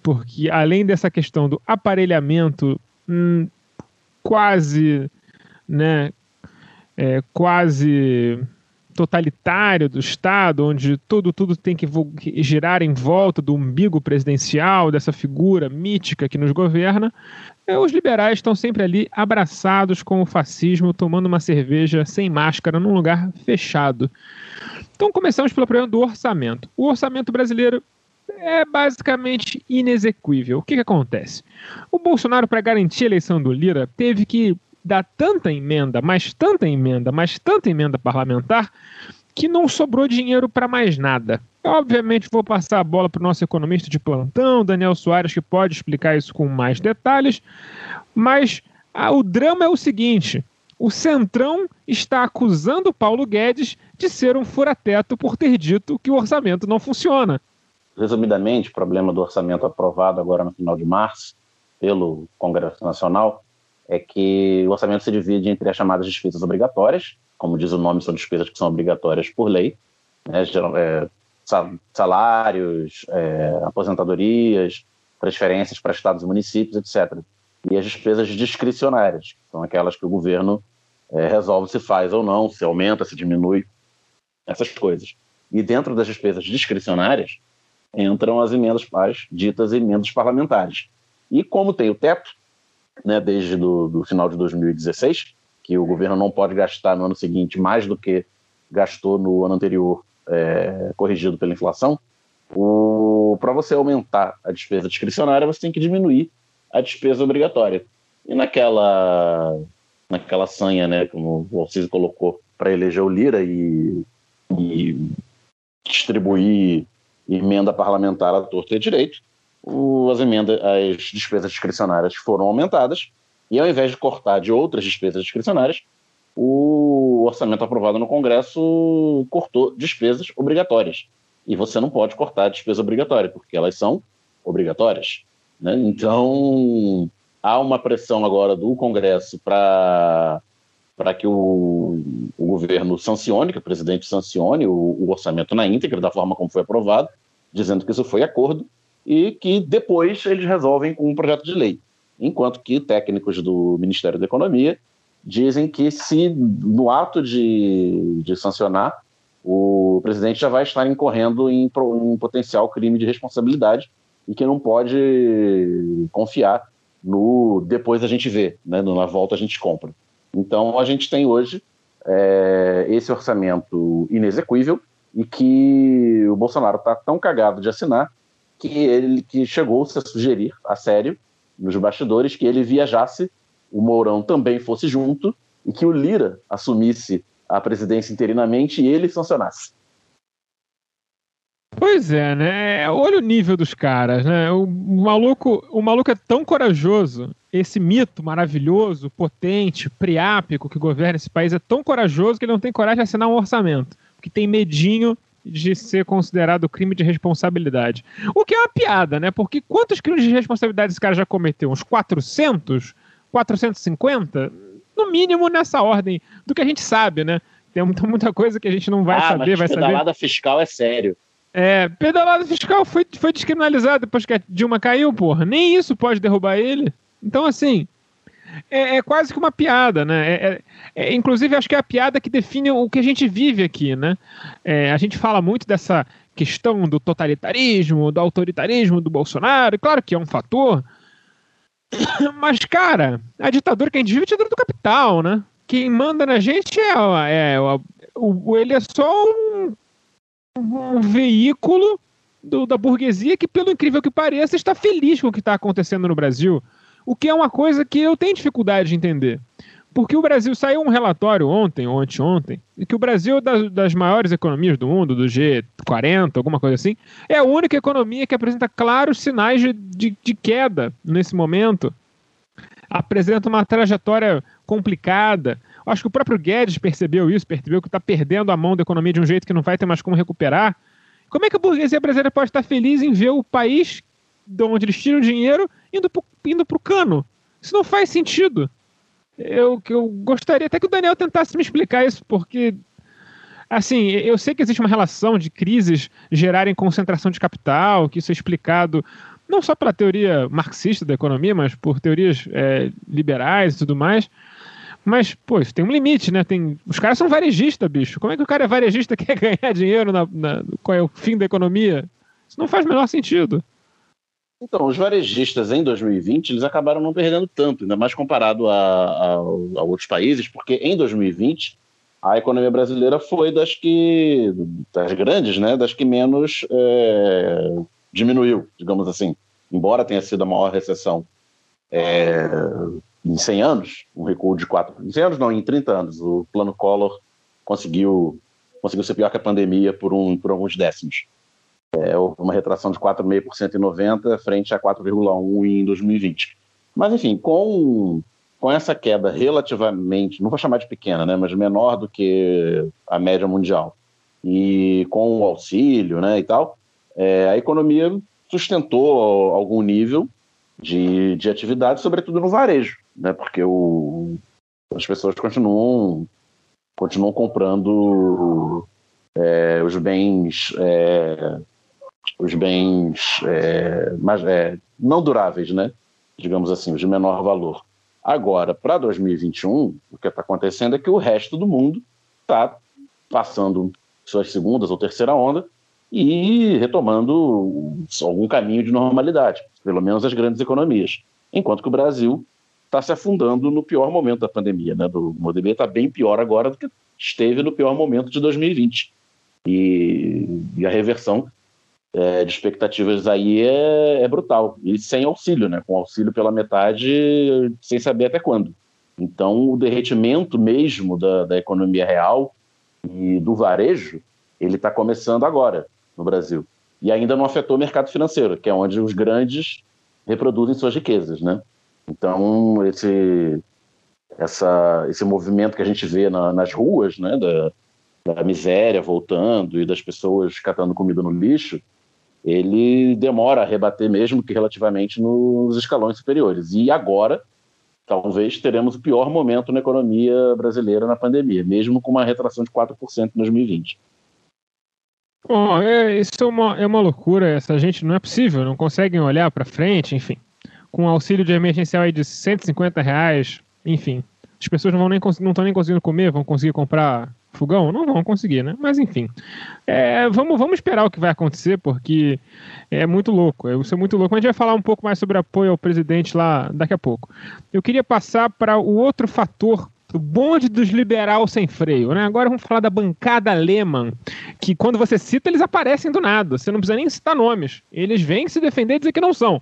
Porque além dessa questão do aparelhamento hum, quase, né, é, quase totalitário do Estado, onde tudo, tudo tem que girar em volta do umbigo presidencial, dessa figura mítica que nos governa, é, os liberais estão sempre ali abraçados com o fascismo, tomando uma cerveja sem máscara num lugar fechado. Então começamos pelo problema do orçamento. O orçamento brasileiro é basicamente inexequível. O que, que acontece? O Bolsonaro, para garantir a eleição do Lira, teve que dar tanta emenda, mais tanta emenda, mais tanta emenda parlamentar, que não sobrou dinheiro para mais nada. Obviamente, vou passar a bola para o nosso economista de plantão, Daniel Soares, que pode explicar isso com mais detalhes. Mas ah, o drama é o seguinte: o Centrão está acusando Paulo Guedes de ser um furateto por ter dito que o orçamento não funciona. Resumidamente, o problema do orçamento aprovado agora no final de março pelo Congresso Nacional é que o orçamento se divide entre as chamadas despesas obrigatórias, como diz o nome, são despesas que são obrigatórias por lei, né, é, salários, é, aposentadorias, transferências para estados e municípios, etc. E as despesas discricionárias, que são aquelas que o governo é, resolve se faz ou não, se aumenta, se diminui, essas coisas. E dentro das despesas discricionárias entram as emendas as ditas emendas parlamentares. E como tem o teto, né, desde do, do final de 2016, que o governo não pode gastar no ano seguinte mais do que gastou no ano anterior, é, corrigido pela inflação, para você aumentar a despesa discricionária, você tem que diminuir a despesa obrigatória. E naquela, naquela sanha, né, como o Alciso colocou, para eleger o Lira e, e distribuir emenda parlamentar à torta e direito, as emendas, as despesas discricionárias foram aumentadas, e ao invés de cortar de outras despesas discricionárias, o orçamento aprovado no Congresso cortou despesas obrigatórias. E você não pode cortar despesa obrigatória, porque elas são obrigatórias. Né? Então, há uma pressão agora do Congresso para para que o, o, governo sancione, que o presidente sancione o, o, orçamento na íntegra, da forma como foi aprovado, dizendo que isso foi acordo, e que depois eles resolvem com um projeto de lei. Enquanto que técnicos do Ministério da Economia dizem que se no ato de, de sancionar, o presidente já vai estar incorrendo em, em potencial crime de responsabilidade e que não pode confiar no depois a gente vê, né, na volta a gente compra. Então a gente tem hoje é, esse orçamento inexequível e que o Bolsonaro está tão cagado de assinar que ele que chegou-se a sugerir, a sério, nos bastidores, que ele viajasse, o Mourão também fosse junto e que o Lira assumisse a presidência interinamente e ele sancionasse. Pois é, né? Olha o nível dos caras, né? O maluco, o maluco é tão corajoso. Esse mito maravilhoso, potente, priápico que governa esse país é tão corajoso que ele não tem coragem de assinar um orçamento, que tem medinho de ser considerado crime de responsabilidade. O que é uma piada, né? Porque quantos crimes de responsabilidade esse cara já cometeu? Uns 400? 450? No mínimo nessa ordem do que a gente sabe, né? Tem muita, coisa que a gente não vai ah, saber, mas vai pedalada saber. fiscal é sério. É, pedalada fiscal foi, foi descriminalizado depois que a Dilma caiu, porra. Nem isso pode derrubar ele. Então, assim, é, é quase que uma piada, né? É, é, é, inclusive, acho que é a piada que define o que a gente vive aqui, né? É, a gente fala muito dessa questão do totalitarismo, do autoritarismo do Bolsonaro, claro que é um fator, mas, cara, a ditadura que a gente vive é a ditadura do capital, né? Quem manda na gente é, é, é o, ele é só um um veículo do, da burguesia que, pelo incrível que pareça, está feliz com o que está acontecendo no Brasil. O que é uma coisa que eu tenho dificuldade de entender. Porque o Brasil saiu um relatório ontem, ou anteontem, que o Brasil, das, das maiores economias do mundo, do G40, alguma coisa assim, é a única economia que apresenta claros sinais de, de, de queda nesse momento. Apresenta uma trajetória complicada. Acho que o próprio Guedes percebeu isso, percebeu que está perdendo a mão da economia de um jeito que não vai ter mais como recuperar. Como é que a burguesia brasileira pode estar feliz em ver o país de onde eles tiram dinheiro indo para indo o cano? Isso não faz sentido. Eu, eu gostaria até que o Daniel tentasse me explicar isso, porque assim, eu sei que existe uma relação de crises gerarem concentração de capital, que isso é explicado não só pela teoria marxista da economia, mas por teorias é, liberais e tudo mais. Mas, pô, isso tem um limite, né? Tem... Os caras são varejistas, bicho. Como é que o cara é varejista quer ganhar dinheiro na, na... Qual é o fim da economia? Isso não faz o menor sentido. Então, os varejistas em 2020 eles acabaram não perdendo tanto, ainda mais comparado a, a, a outros países, porque em 2020 a economia brasileira foi das que das grandes, né, das que menos é, diminuiu, digamos assim, embora tenha sido a maior recessão é, em 100 anos, um recuo de 4, em 100 anos não, em 30 anos, o plano Collor conseguiu, conseguiu ser pior que a pandemia por, um, por alguns décimos. É uma retração de 4,5% em 90 frente a 4,1% em 2020. Mas, enfim, com, com essa queda relativamente, não vou chamar de pequena, né, mas menor do que a média mundial, e com o auxílio né, e tal, é, a economia sustentou algum nível de, de atividade, sobretudo no varejo né? Porque o, as pessoas continuam continuam comprando é, os bens é, os bens é, mas, é, não duráveis, né? Digamos assim, os de menor valor. Agora, para 2021, o que está acontecendo é que o resto do mundo está passando suas segundas ou terceira onda e retomando algum caminho de normalidade, pelo menos as grandes economias. Enquanto que o Brasil está se afundando no pior momento da pandemia. Né? O MoDB está bem pior agora do que esteve no pior momento de 2020. E, e a reversão é, de expectativas aí é, é, brutal. E sem auxílio, né? Com auxílio pela metade, sem saber até quando. Então, o derretimento mesmo da, da economia real e do varejo, ele está começando agora no Brasil. E ainda não afetou o mercado financeiro, que é onde os grandes reproduzem suas riquezas, né? Então, esse, essa, esse movimento que a gente vê na, nas ruas, né, da, da miséria voltando e das pessoas catando comida no lixo, ele demora a rebater mesmo que relativamente nos escalões superiores. E agora, talvez teremos o pior momento na economia brasileira na pandemia, mesmo com uma retração de 4% em 2020. Bom, é, isso é uma, é uma loucura. Essa gente não é possível, não conseguem olhar para frente, enfim. Com auxílio de emergencial aí de 150 reais, enfim. As pessoas não vão nem não estão nem conseguindo comer, vão conseguir comprar fogão? Não vão conseguir, né? Mas enfim. É, vamos, vamos esperar o que vai acontecer, porque é muito louco. Isso é muito louco. Mas a gente vai falar um pouco mais sobre apoio ao presidente lá daqui a pouco. Eu queria passar para o outro fator o bonde dos liberal sem freio, né? Agora vamos falar da bancada Lehman, que quando você cita, eles aparecem do nada. Você não precisa nem citar nomes. Eles vêm se defender e dizer que não são.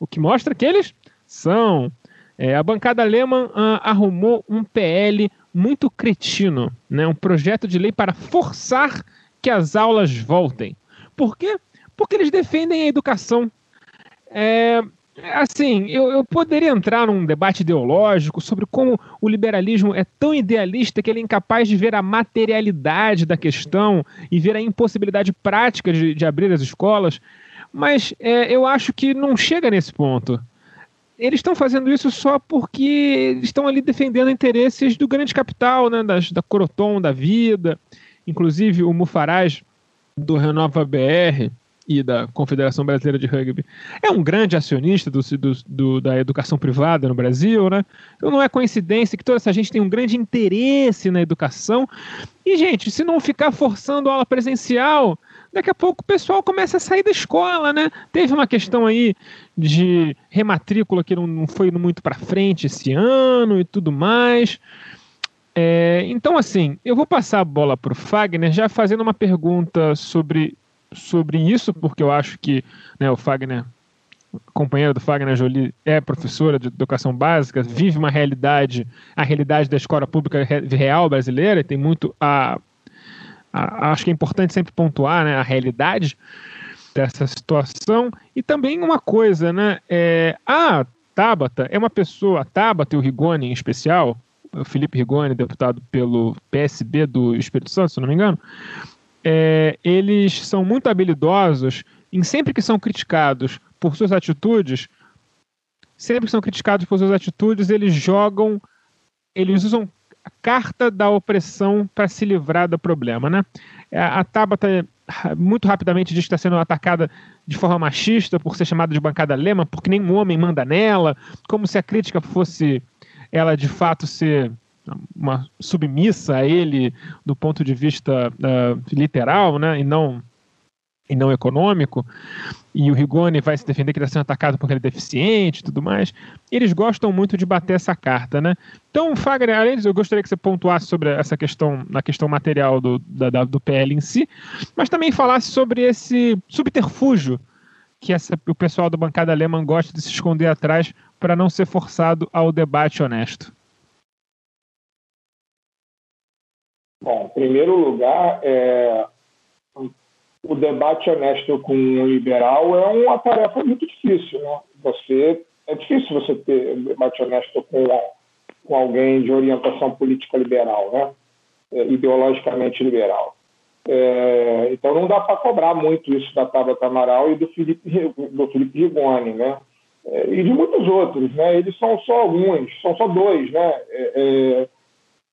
O que mostra que eles são. É, a bancada Lehman ah, arrumou um PL muito cretino, né? um projeto de lei para forçar que as aulas voltem. Por quê? Porque eles defendem a educação. É, assim, eu, eu, poderia entrar num debate ideológico sobre como o liberalismo é tão idealista que ele é incapaz de ver a materialidade da questão e ver a impossibilidade prática de, de abrir as escolas, mas é, eu acho que não chega nesse ponto eles estão fazendo isso só porque estão ali defendendo interesses do grande capital, né, das, da Croton da vida. Inclusive, o Mufaraj, do Renova BR e da Confederação Brasileira de Rugby, é um grande acionista do, do, do, da educação privada no Brasil. Né? Então, não é coincidência que toda essa gente tem um grande interesse na educação. E, gente, se não ficar forçando aula presencial daqui a pouco o pessoal começa a sair da escola, né? Teve uma questão aí de rematrícula que não, foi muito para frente esse ano e tudo mais. É, então, assim, eu vou passar a bola para o Fagner já fazendo uma pergunta sobre, sobre isso, porque eu acho que né, o Fagner, companheiro do Fagner Jolie, é professora de educação básica, vive uma realidade, a realidade da escola pública real brasileira, e tem muito a acho que é importante sempre pontuar né, a realidade dessa situação. E também uma coisa, né? É, a Tabata é uma pessoa, a Tabata e o Rigoni em especial, o Felipe Rigoni, deputado pelo PSB do Espírito Santo, se não me engano, é, eles são muito habilidosos em sempre que são criticados por suas atitudes, sempre que são criticados por suas atitudes, eles jogam, eles usam carta da opressão para se livrar do problema, né? É, a Tabata muito rapidamente diz que está sendo atacada de forma machista por ser chamada de bancada lema, porque nenhum homem manda nela, como se a crítica fosse ela de fato ser uma submissa a ele do ponto de vista uh, literal, né, e não e não econômico, e o Rigoni vai se defender que está sendo atacado porque ele é deficiente e tudo mais. Eles gostam muito de bater essa carta, né? Então, Fagner, além disso, eu gostaria que você pontuasse sobre essa questão, na questão material do, da, do PL em si, mas também falasse sobre esse subterfúgio que essa, o pessoal do bancada alemã gosta de se esconder atrás para não ser forçado ao debate honesto. Bom, em primeiro lugar, é, o debate honesto com um liberal é uma tarefa muito difícil, né? Você é difícil você ter debate honesto com, com alguém de orientação política liberal, né? É, ideologicamente liberal. É, então não dá para cobrar muito isso da Tabata Amaral e do Felipe, do Felipe Rigoni, né? É, e de muitos outros, né? Eles são só alguns, são só dois, né? É, é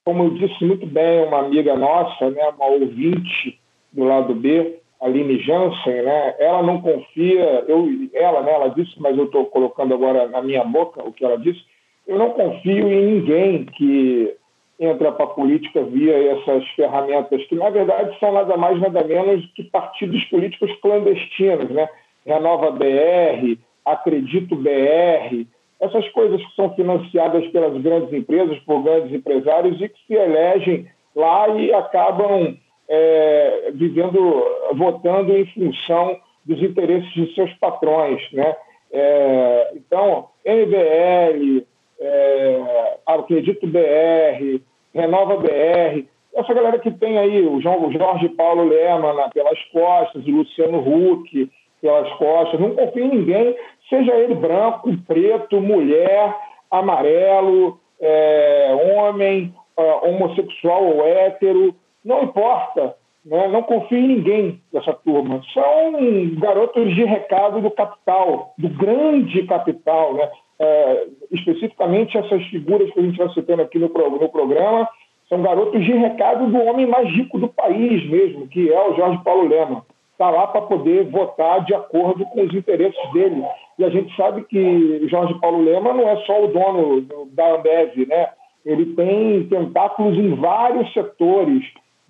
como eu disse muito bem uma amiga nossa, né? Uma ouvinte do lado B, Aline Jansen, né, ela não confia, eu, ela, né, ela disse, mas eu estou colocando agora na minha boca o que ela disse, eu não confio em ninguém que entra para a política via essas ferramentas, que na verdade são nada mais, nada menos que partidos políticos clandestinos, né? Renova BR, Acredito BR, essas coisas que são financiadas pelas grandes empresas, por grandes empresários e que se elegem lá e acabam é, vivendo, votando em função dos interesses de seus patrões. Né? É, então, MBL, é, Acredito BR, Renova BR, essa galera que tem aí o, João, Jorge Paulo Lema pelas costas, o Luciano Huck pelas costas, não confia em ninguém, seja ele branco, preto, mulher, amarelo, é, homem, é, homossexual ou hétero, não importa. Né? Não confie em ninguém dessa turma. São garotos de recado do capital, do grande capital. Né? É, especificamente essas figuras que a gente está citando aqui no, no programa são garotos de recado do homem mais rico do país mesmo, que é o Jorge Paulo Lema. Está lá para poder votar de acordo com os interesses dele. E a gente sabe que Jorge Paulo Lema não é só o dono da Ambev, né? Ele tem tentáculos em vários setores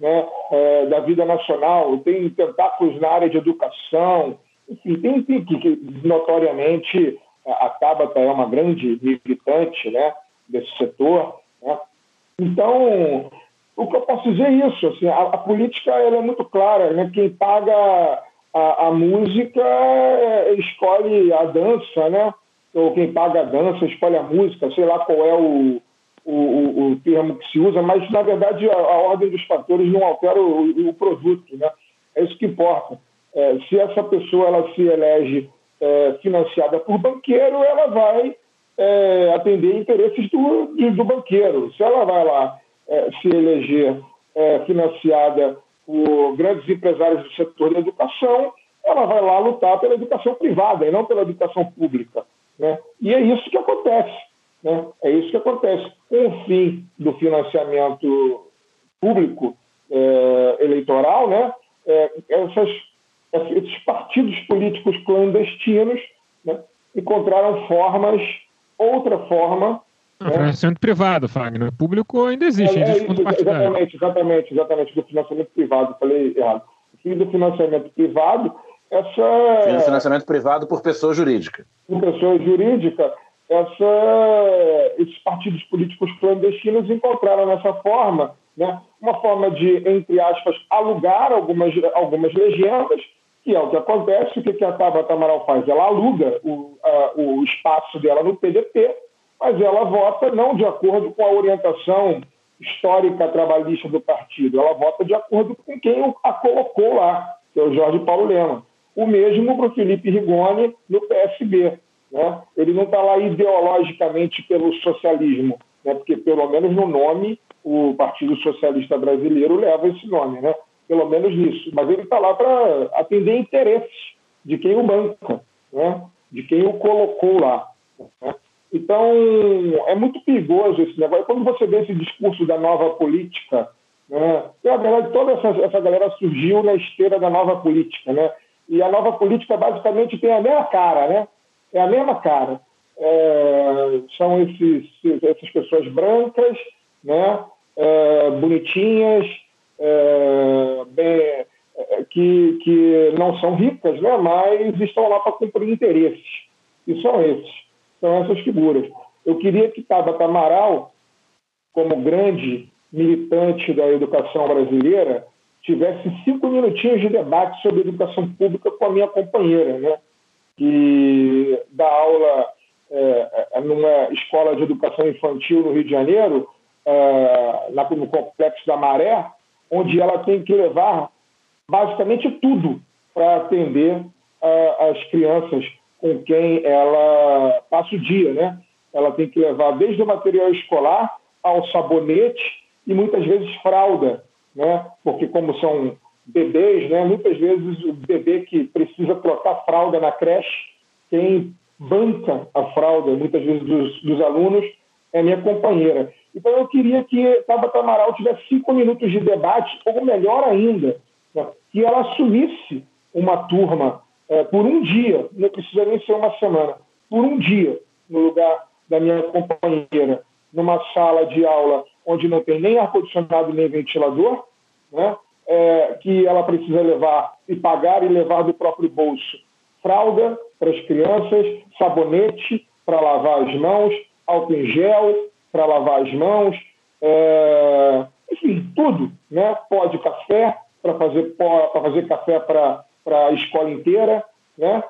né, é, da vida nacional, tem tentáculos na área de educação, enfim, tem, tem que, notoriamente a Tabata é uma grande militante né, desse setor. Né? Então, o que eu posso dizer é isso, assim, a, a política é muito clara, né? quem paga a, a, música é, escolhe a dança, né? ou quem paga a dança escolhe a música, sei lá qual é o, o, o, o termo que se usa, mas na verdade a, a ordem dos fatores não altera o, o, produto, né? É isso que importa. É, se essa pessoa ela se elege é, financiada por banqueiro, ela vai é, atender interesses do, do, do, banqueiro. Se ela vai lá é, se eleger é, financiada por grandes empresários do setor da educação, ela vai lá lutar pela educação privada e não pela educação pública. Né? E é isso que acontece. Né? É isso que acontece. Com o fim do financiamento público é, eleitoral, né? É, essas, esses partidos políticos clandestinos né? encontraram formas, outra forma. Né? Financiamento privado, Fagner. O público ainda existe, é, existe fundo partidário. Exatamente, exatamente, exatamente, do financiamento privado. Falei errado. O fim do financiamento privado, essa. Financiamento privado por pessoa jurídica. Por pessoa jurídica essa, esses partidos políticos clandestinos encontraram nessa forma né, uma forma de, entre aspas, alugar algumas, algumas legendas, que é o que acontece. O que a Tabata Amaral faz? Ela aluga o, a, o espaço dela no PDT, mas ela vota não de acordo com a orientação histórica trabalhista do partido, ela vota de acordo com quem a colocou lá, que é o Jorge Paulo Lema. O mesmo para o Felipe Rigoni no PSB. Né? Ele não está lá ideologicamente pelo socialismo, né? porque pelo menos no nome o Partido Socialista Brasileiro leva esse nome, né? pelo menos nisso. Mas ele está lá para atender interesses de quem o banca, né? de quem o colocou lá. Né? Então, é muito perigoso esse negócio. Quando você vê esse discurso da nova política, né? na verdade, toda essa, essa galera surgiu na esteira da nova política. Né? E a nova política, basicamente, tem a mesma cara, né? É a mesma cara. É, são esses, essas pessoas brancas, né, é, bonitinhas, é, bem, é, que, que não são ricas, né, mas estão lá para cumprir interesses. E são esses, são essas figuras. Eu queria que Tabata Amaral, como grande militante da educação brasileira, tivesse cinco minutinhos de debate sobre educação pública com a minha companheira, né? Que dá aula é, é, numa escola de educação infantil no Rio de Janeiro, é, no Complexo da Maré, onde ela tem que levar basicamente tudo para atender é, as crianças com quem ela passa o dia, né? Ela tem que levar desde o material escolar ao sabonete e muitas vezes fralda, né? Porque como são bebês, né? Muitas vezes o bebê que precisa trocar fralda na creche, quem banca a fralda, muitas vezes dos, dos alunos, é minha companheira. Então eu queria que Tabata Amaral tivesse cinco minutos de debate, ou melhor ainda, né? que ela assumisse uma turma é, por um dia, não precisa nem ser uma semana, por um dia, no lugar da minha companheira, numa sala de aula onde não tem nem ar-condicionado nem ventilador, né? É, que ela precisa levar e pagar e levar do próprio bolso. Fralda para as crianças, sabonete para lavar as mãos, álcool em gel para lavar as mãos, é, enfim, tudo, né? Pó de café para fazer para fazer café para a escola inteira, né?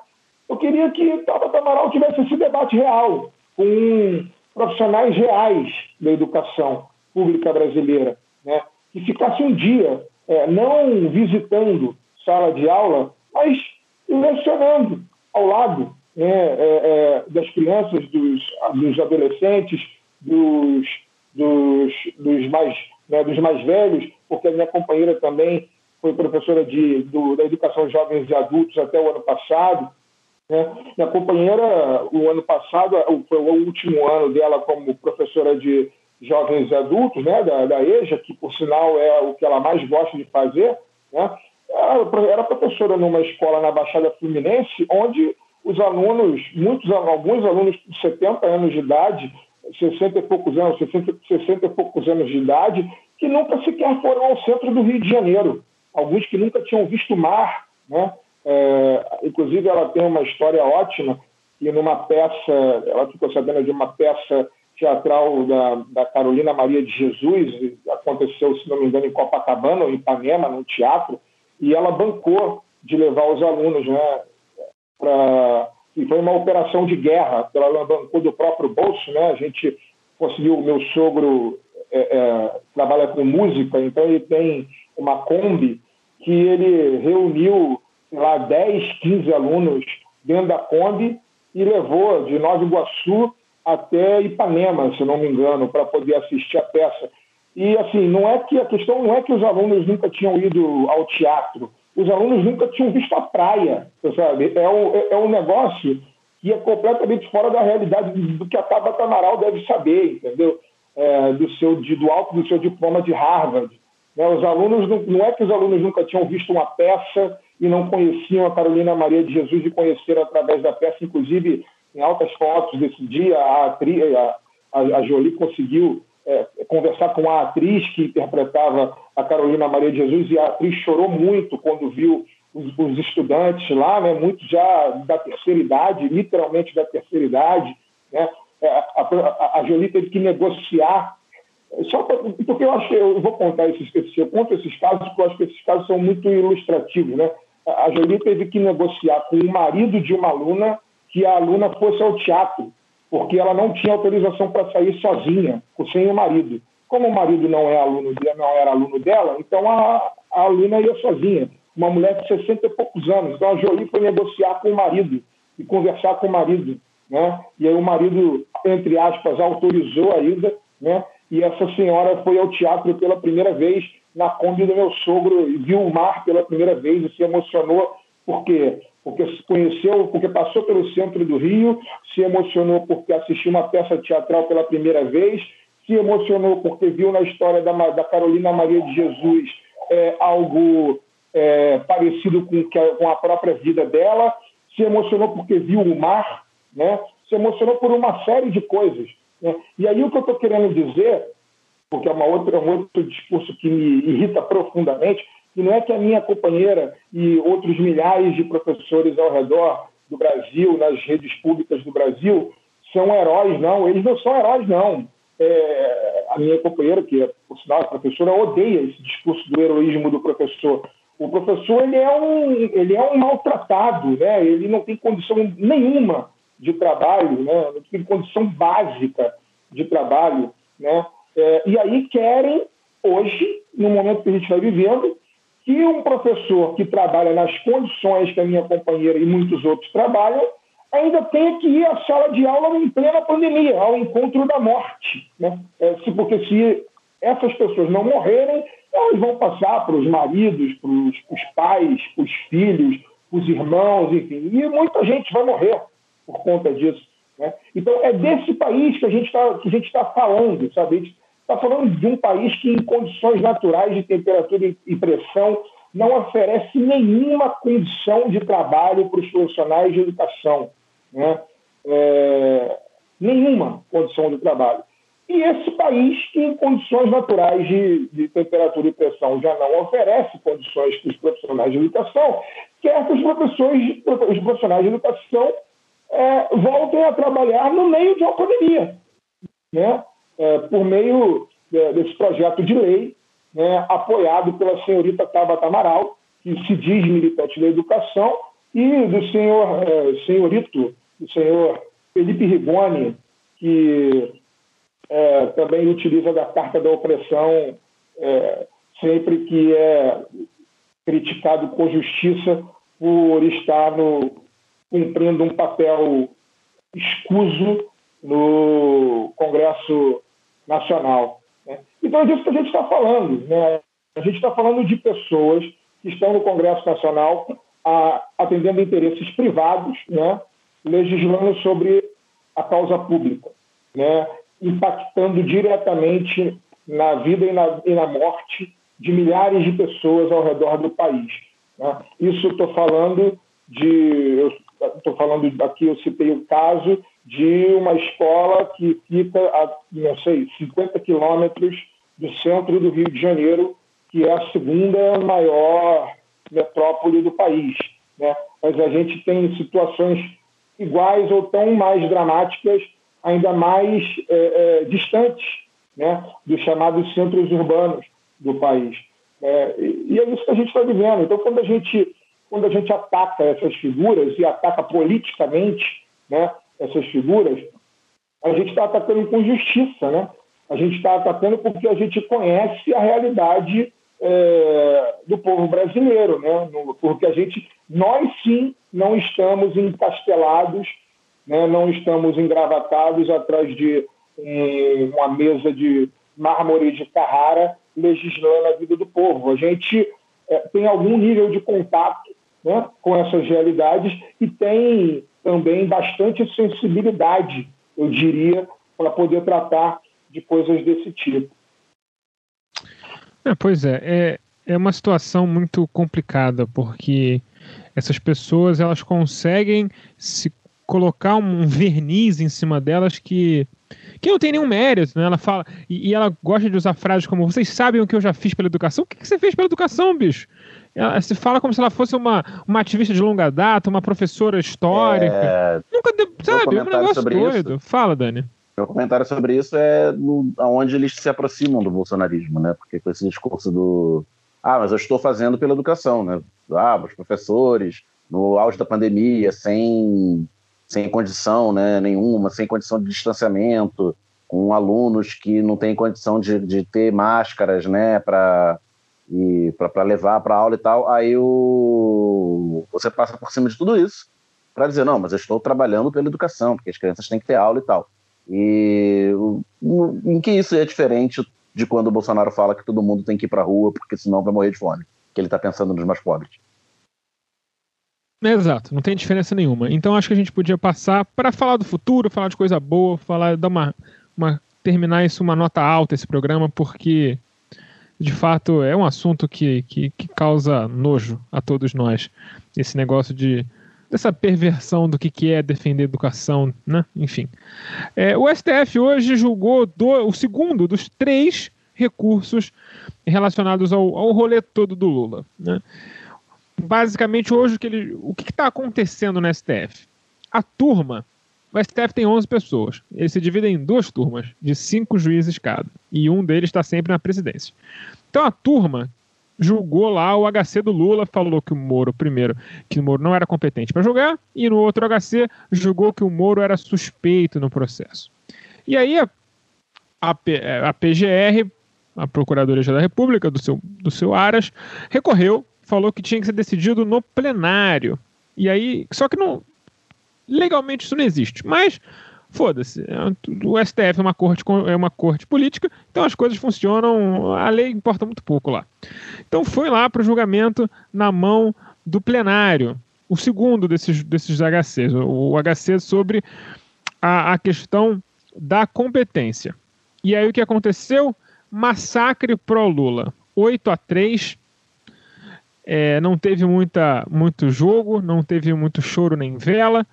Eu queria que Tabata Amaral tivesse esse debate real, com profissionais reais da educação pública brasileira, né? que ficasse um dia é, não visitando sala de aula, mas lecionando ao lado né, é, é, das crianças, dos, dos adolescentes, dos, dos, dos mais, né, dos mais velhos, porque a minha companheira também foi professora de, do, da educação jovens e adultos até o ano passado. Né? Minha companheira, o ano passado, foi o último ano dela como professora de jovens adultos, né, da, da EJA, que por sinal é o que ela mais gosta de fazer, né? era professora numa escola na Baixada Fluminense, onde os alunos, muitos, alguns alunos de 70 anos de idade, 60 e poucos anos, 60, 60 e poucos anos de idade, que nunca sequer foram ao centro do Rio de Janeiro. Alguns que nunca tinham visto mar, né? É, inclusive, ela tem uma história ótima, e numa peça, ela ficou sabendo de uma peça teatral da, da Carolina Maria de Jesus, aconteceu, se não me engano, em Copacabana, ou em Ipanema, num teatro, e ela bancou de levar os alunos, né, pra, e foi uma operação de guerra, ela bancou do próprio bolso, né, a gente conseguiu, meu sogro é, é, trabalha com música, então ele tem uma Kombi que ele reuniu, lá, 10, 15 alunos dentro da Kombi e levou de Nova Iguaçu até Ipanema, se não me engano, para poder assistir a peça. E assim, não é que a questão não é que os alunos nunca tinham ido ao teatro, os alunos nunca tinham visto a praia, sabe? É um, é, é um negócio que é completamente fora da realidade do que a Tabata Amaral deve saber, entendeu? É, do seu de, do alto do seu diploma de Harvard. Né? Os alunos não, não é que os alunos nunca tinham visto uma peça e não conheciam a Carolina Maria de Jesus e conheceram através da peça, inclusive em altas fotos desse dia, a, atriz, a, a Jolie conseguiu é, conversar com a atriz que interpretava a Carolina Maria de Jesus e a atriz chorou muito quando viu os, os estudantes lá, né, muitos já da terceira idade, literalmente da terceira idade, né, é, a, a, a Jolie teve que negociar só pra, porque eu acho que eu vou contar esses, esses eu conto esses casos porque eu acho que esses casos são muito ilustrativos, né? A Jolie teve que negociar com o marido de uma aluna que a aluna fosse ao teatro, porque ela não tinha autorização para sair sozinha, sem o marido. Como o marido não, é aluno, não era aluno dela, então a, a aluna ia sozinha. Uma mulher de 60 e poucos anos. Então a Jolie foi negociar com o marido e conversar com o marido. Né? E aí o marido, entre aspas, autorizou a ida, né? e essa senhora foi ao teatro pela primeira vez na Kombi do meu sogro e viu o mar pela primeira vez e se emocionou. Por quê? Porque se conheceu, porque passou pelo centro do Rio, se emocionou porque assistiu uma peça teatral pela primeira vez, se emocionou porque viu na história da, da Carolina Maria de Jesus é, algo é, parecido com, com a própria vida dela, se emocionou porque viu o mar, né? se emocionou por uma série de coisas. Né? E aí o que eu estou querendo dizer, porque é uma outra, um outro discurso que me irrita profundamente, e não é que a minha companheira e outros milhares de professores ao redor do Brasil, nas redes públicas do Brasil, são heróis, não. Eles não são heróis, não. É, a minha companheira, que é, por sinal, a professora, odeia esse discurso do heroísmo do professor. O professor ele é um, ele é um maltratado, né? ele não tem condição nenhuma de trabalho, né? não tem condição básica de trabalho. Né? É, e aí querem, hoje, no momento que a gente está vivendo, que um professor que trabalha nas condições que a minha companheira e muitos outros trabalham ainda tenha que ir à sala de aula em plena pandemia, ao encontro da morte. Né? É, se, porque se essas pessoas não morrerem, elas vão passar para os maridos, para os pais, para os filhos, para os irmãos, enfim. E muita gente vai morrer por conta disso. Né? Então, é desse país que a gente está tá falando, sabe? Está falando de um país que, em condições naturais de temperatura e pressão, não oferece nenhuma condição de trabalho para os profissionais de educação. Né? É, nenhuma condição de trabalho. E esse país que, em condições naturais de, de, temperatura e pressão, já não oferece condições para os profissionais de educação, quer que os, professores, os profissionais de educação é, voltem a trabalhar no meio de uma pandemia. Né? É, por meio é, desse projeto de lei, né, apoiado pela senhorita Tabata Amaral, que se diz militante da educação, e do senhor é, senhorito, do senhor Felipe Rigoni, que é, também utiliza da carta da opressão é, sempre que é criticado com justiça por estar no, cumprindo um papel escuso no Congresso Nacional. Né? Então é disso que a gente está falando. Né? A gente está falando de pessoas que estão no Congresso Nacional a, atendendo interesses privados, né? legislando sobre a causa pública, né? impactando diretamente na vida e na, e na morte de milhares de pessoas ao redor do país. Né? Isso estou falando de. Estou falando aqui, eu citei o caso de uma escola que fica a, não sei, 50 quilômetros do centro do Rio de Janeiro, que é a segunda maior metrópole do país. Né? Mas a gente tem situações iguais ou tão mais dramáticas, ainda mais é, é, distantes né, dos chamados centros urbanos do país. É, e é isso que a gente está vivendo. Então, quando a gente, quando a gente ataca essas figuras e ataca politicamente né, essas figuras, a gente está atacando com justiça, né? A gente está atacando porque a gente conhece a realidade é, do povo brasileiro, né? Porque a gente, nós sim, não estamos encastelados, né? não estamos engravatados atrás de um, uma mesa de mármore de Carrara legislando a vida do povo. A gente é, tem algum nível de contato né, com essas realidades e tem também bastante sensibilidade, eu diria, para poder tratar de coisas desse tipo. É, pois é, é, é uma situação muito complicada, porque essas pessoas elas conseguem se colocar um verniz em cima delas que que não tem nenhum mérito, né? Ela fala, e, e, ela gosta de usar frases como vocês sabem o que eu já fiz pela educação. O que, que você fez pela educação, bicho? Ela se fala como se ela fosse uma, uma ativista de longa data, uma professora histórica. É... Nunca, deu, sabe, é um negócio doido. Isso, Fala, Dani. Meu comentário sobre isso é no, onde eles se aproximam do bolsonarismo, né? Porque com esse discurso do ah, mas eu estou fazendo pela educação, né? Ah, os professores, no auge da pandemia, sem sem condição né, nenhuma, sem condição de distanciamento, com alunos que não têm condição de, de ter máscaras né, para levar para aula e tal, aí o, você passa por cima de tudo isso para dizer, não, mas eu estou trabalhando pela educação, porque as crianças têm que ter aula e tal. E em que isso é diferente de quando o Bolsonaro fala que todo mundo tem que ir para a rua porque senão vai morrer de fome, que ele está pensando nos mais pobres. Exato, não tem diferença nenhuma. Então acho que a gente podia passar para falar do futuro, falar de coisa boa, falar, dar uma, uma terminar isso uma nota alta esse programa, porque de fato é um assunto que, que, que causa nojo a todos nós. Esse negócio de dessa perversão do que, que é defender educação, né? Enfim. É, o STF hoje julgou do, o segundo dos três recursos relacionados ao, ao rolê todo do Lula. Né? basicamente hoje o que está acontecendo no STF? A turma, o STF tem 11 pessoas. Eles se dividem em duas turmas, de cinco juízes cada. E um deles está sempre na presidência. Então a turma julgou lá o HC do Lula, falou que o Moro, primeiro, que o Moro não era competente para julgar, e no outro HC julgou que o Moro era suspeito no processo. E aí a, a, a PGR, a Procuradoria da República, do seu, do seu Aras, recorreu falou que tinha que ser decidido no plenário. E aí, só que não legalmente isso não existe. Mas foda-se, é o STF é uma corte é uma corte política, então as coisas funcionam, a lei importa muito pouco lá. Então foi lá para o julgamento na mão do plenário, o segundo desses desses HCs, o HC sobre a, a questão da competência. E aí o que aconteceu? Massacre pro Lula. 8 a 3 é, não teve muita, muito jogo, não teve muito choro nem vela.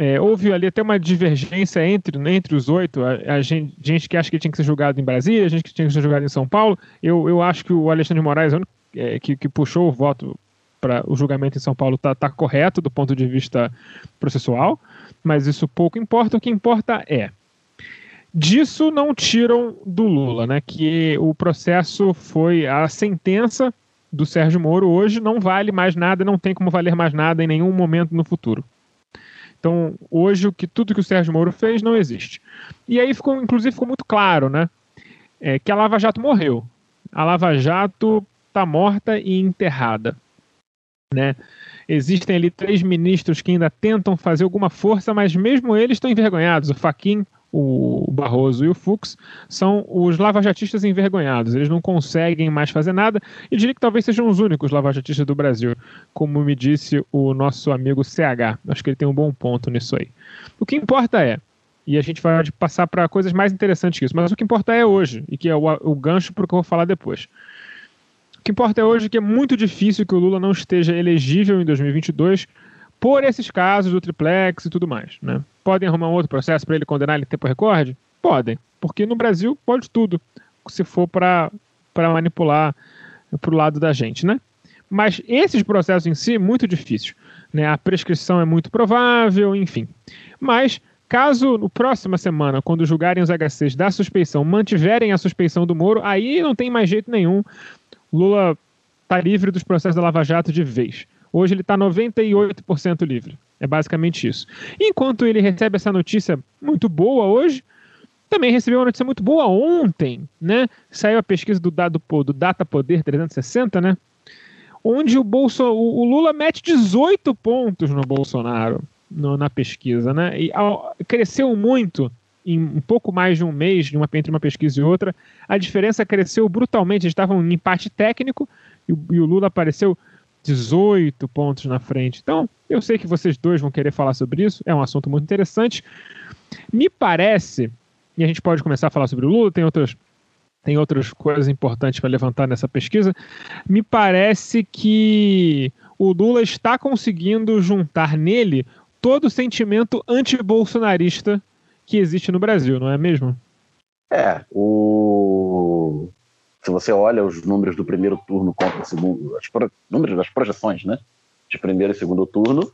É, houve ali até uma divergência entre, entre os oito. A, a gente, gente, que acha que tinha que ser julgado em Brasília, a gente que tinha que ser julgado em São Paulo. Eu, eu acho que o Alexandre Moraes, é, que, que puxou o voto para o julgamento em São Paulo, está tá correto do ponto de vista processual, mas isso pouco importa. O que importa é. Disso não tiram do Lula, né? Que o processo foi a sentença do Sérgio Moro hoje não vale mais nada, não tem como valer mais nada em nenhum momento no futuro. Então, hoje, o que, tudo que o Sérgio Moro fez não existe. E aí, ficou, inclusive, ficou muito claro né, é, que a Lava Jato morreu. A Lava Jato está morta e enterrada. Né? Existem ali três ministros que ainda tentam fazer alguma força, mas mesmo eles estão envergonhados. O Faquin, o Barroso e o Fux são os lavajatistas envergonhados. Eles não conseguem mais fazer nada e diria que talvez sejam os únicos lavajatistas do Brasil, como me disse o nosso amigo CH. Acho que ele tem um bom ponto nisso aí. O que importa é, e a gente vai passar para coisas mais interessantes que isso, mas o que importa é hoje, e que é o, o gancho para o que eu vou falar depois. O que importa é hoje que é muito difícil que o Lula não esteja elegível em 2022 por esses casos do triplex e tudo mais, né? Podem arrumar um outro processo para ele condenar ele em tempo recorde? Podem, porque no Brasil pode tudo, se for para manipular para o lado da gente, né? Mas esses processos em si, muito difícil. Né? A prescrição é muito provável, enfim. Mas, caso no próxima semana, quando julgarem os HCs da suspeição, mantiverem a suspeição do Moro, aí não tem mais jeito nenhum. Lula está livre dos processos da Lava Jato de vez. Hoje ele está 98% livre. É basicamente isso. Enquanto ele recebe essa notícia muito boa hoje, também recebeu uma notícia muito boa ontem, né? Saiu a pesquisa do, dado, do Data Poder 360, né? Onde o, Bolso, o, Lula mete 18 pontos no Bolsonaro no, na pesquisa, né? E ao, cresceu muito em um pouco mais de um mês de uma, entre uma pesquisa e outra. A diferença cresceu brutalmente. Eles estavam em empate técnico e o, e o Lula apareceu 18 pontos na frente. Então, eu sei que vocês dois vão querer falar sobre isso, é um assunto muito interessante. Me parece, e a gente pode começar a falar sobre o Lula, tem outras, tem outras coisas importantes para levantar nessa pesquisa. Me parece que o Lula está conseguindo juntar nele todo o sentimento anti-bolsonarista que existe no Brasil, não é mesmo? É, o se você olha os números do primeiro turno contra o segundo, os números das projeções, né, de primeiro e segundo turno,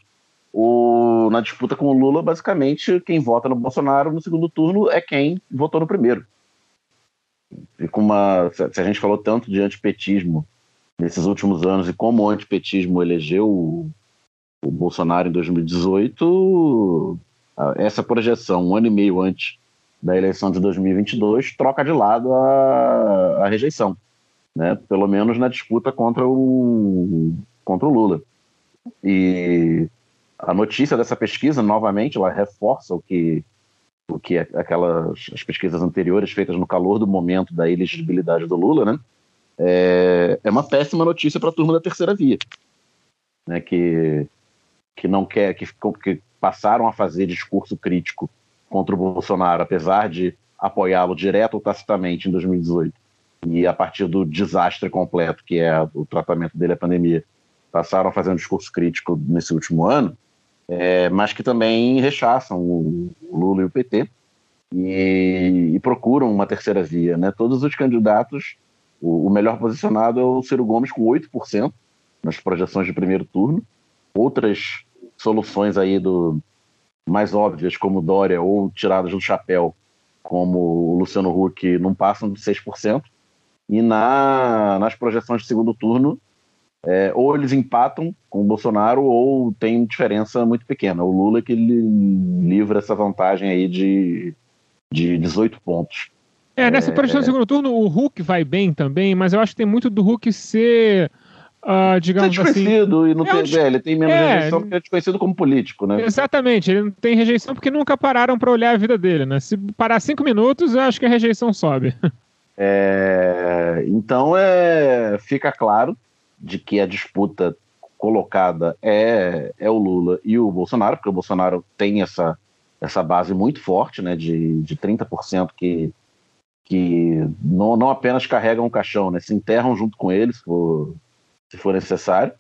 o, na disputa com o Lula, basicamente, quem vota no Bolsonaro no segundo turno é quem votou no primeiro. E com uma, se a gente falou tanto de antipetismo nesses últimos anos e como o antipetismo elegeu o, o Bolsonaro em 2018, essa projeção, um ano e meio antes da eleição de 2022 troca de lado a, a rejeição, né? pelo menos na disputa contra o, contra o Lula. E a notícia dessa pesquisa, novamente, ela reforça o que, o que aquelas as pesquisas anteriores feitas no calor do momento da elegibilidade do Lula, né? É, é uma péssima notícia para a turma da terceira via, né? Que que não quer que, que passaram a fazer discurso crítico contra o Bolsonaro, apesar de apoiá-lo direto ou tacitamente em 2018, e a partir do desastre completo que é o tratamento dele à pandemia, passaram a fazer um discurso crítico nesse último ano, é, mas que também rechaçam o, Lula e o PT e, e, procuram uma terceira via. Né? Todos os candidatos, o, o melhor posicionado é o Ciro Gomes com 8% nas projeções de primeiro turno. Outras soluções aí do, mais óbvias, como Dória, ou tiradas do chapéu, como o Luciano Huck, não passam de 6%. E na, nas projeções de segundo turno, é, ou eles empatam com o Bolsonaro, ou tem diferença muito pequena. O Lula é que ele livra essa vantagem aí de, de 18 pontos. É, nessa projeção de segundo turno, o Huck vai bem também, mas eu acho que tem muito do Huck ser Uh, digamos é desconhecido assim, e não é tem, é, ele tem menos é, rejeição porque é desconhecido como político, né? Exatamente, ele não tem rejeição porque nunca pararam para olhar a vida dele, né? Se parar cinco minutos, eu acho que a rejeição sobe. É, então é, fica claro de que a disputa colocada é, é o Lula e o Bolsonaro, porque o Bolsonaro tem essa, essa base muito forte, né, de, de 30% que, que não, não apenas carregam o caixão, né, se enterram junto com eles, por, se for necessário.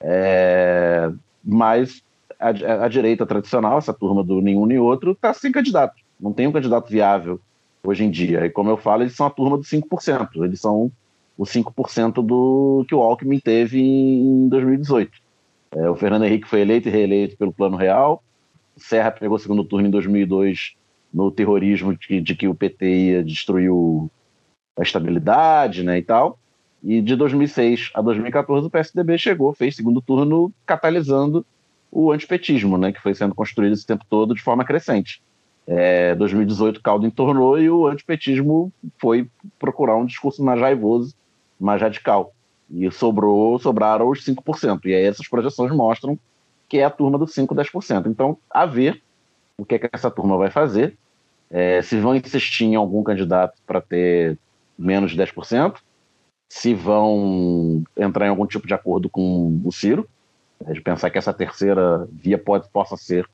É, mas a, a, direita tradicional, essa turma do nenhum nem outro, está sem candidato. Não tem um candidato viável hoje em dia. E como eu falo, eles são a turma dos 5%. Eles são os 5% do que o Alckmin teve em 2018. É, o Fernando Henrique foi eleito e reeleito pelo Plano Real. Serra pegou o segundo turno em 2002 no terrorismo de, de que o PT ia destruir o, a estabilidade né, e tal. E de 2006 a 2014 o PSDB chegou, fez segundo turno catalisando o antipetismo, né, que foi sendo construído esse tempo todo de forma crescente. É, 2018 o caldo entornou e o antipetismo foi procurar um discurso mais raivoso, mais radical. E sobrou, sobraram os 5%. E aí essas projeções mostram que é a turma dos 5, 10%. Então, a ver o que, é que essa turma vai fazer. É, se vão insistir em algum candidato para ter menos de 10%, se vão entrar em algum tipo de acordo com o Ciro, é de pensar que essa terceira via pode, possa ser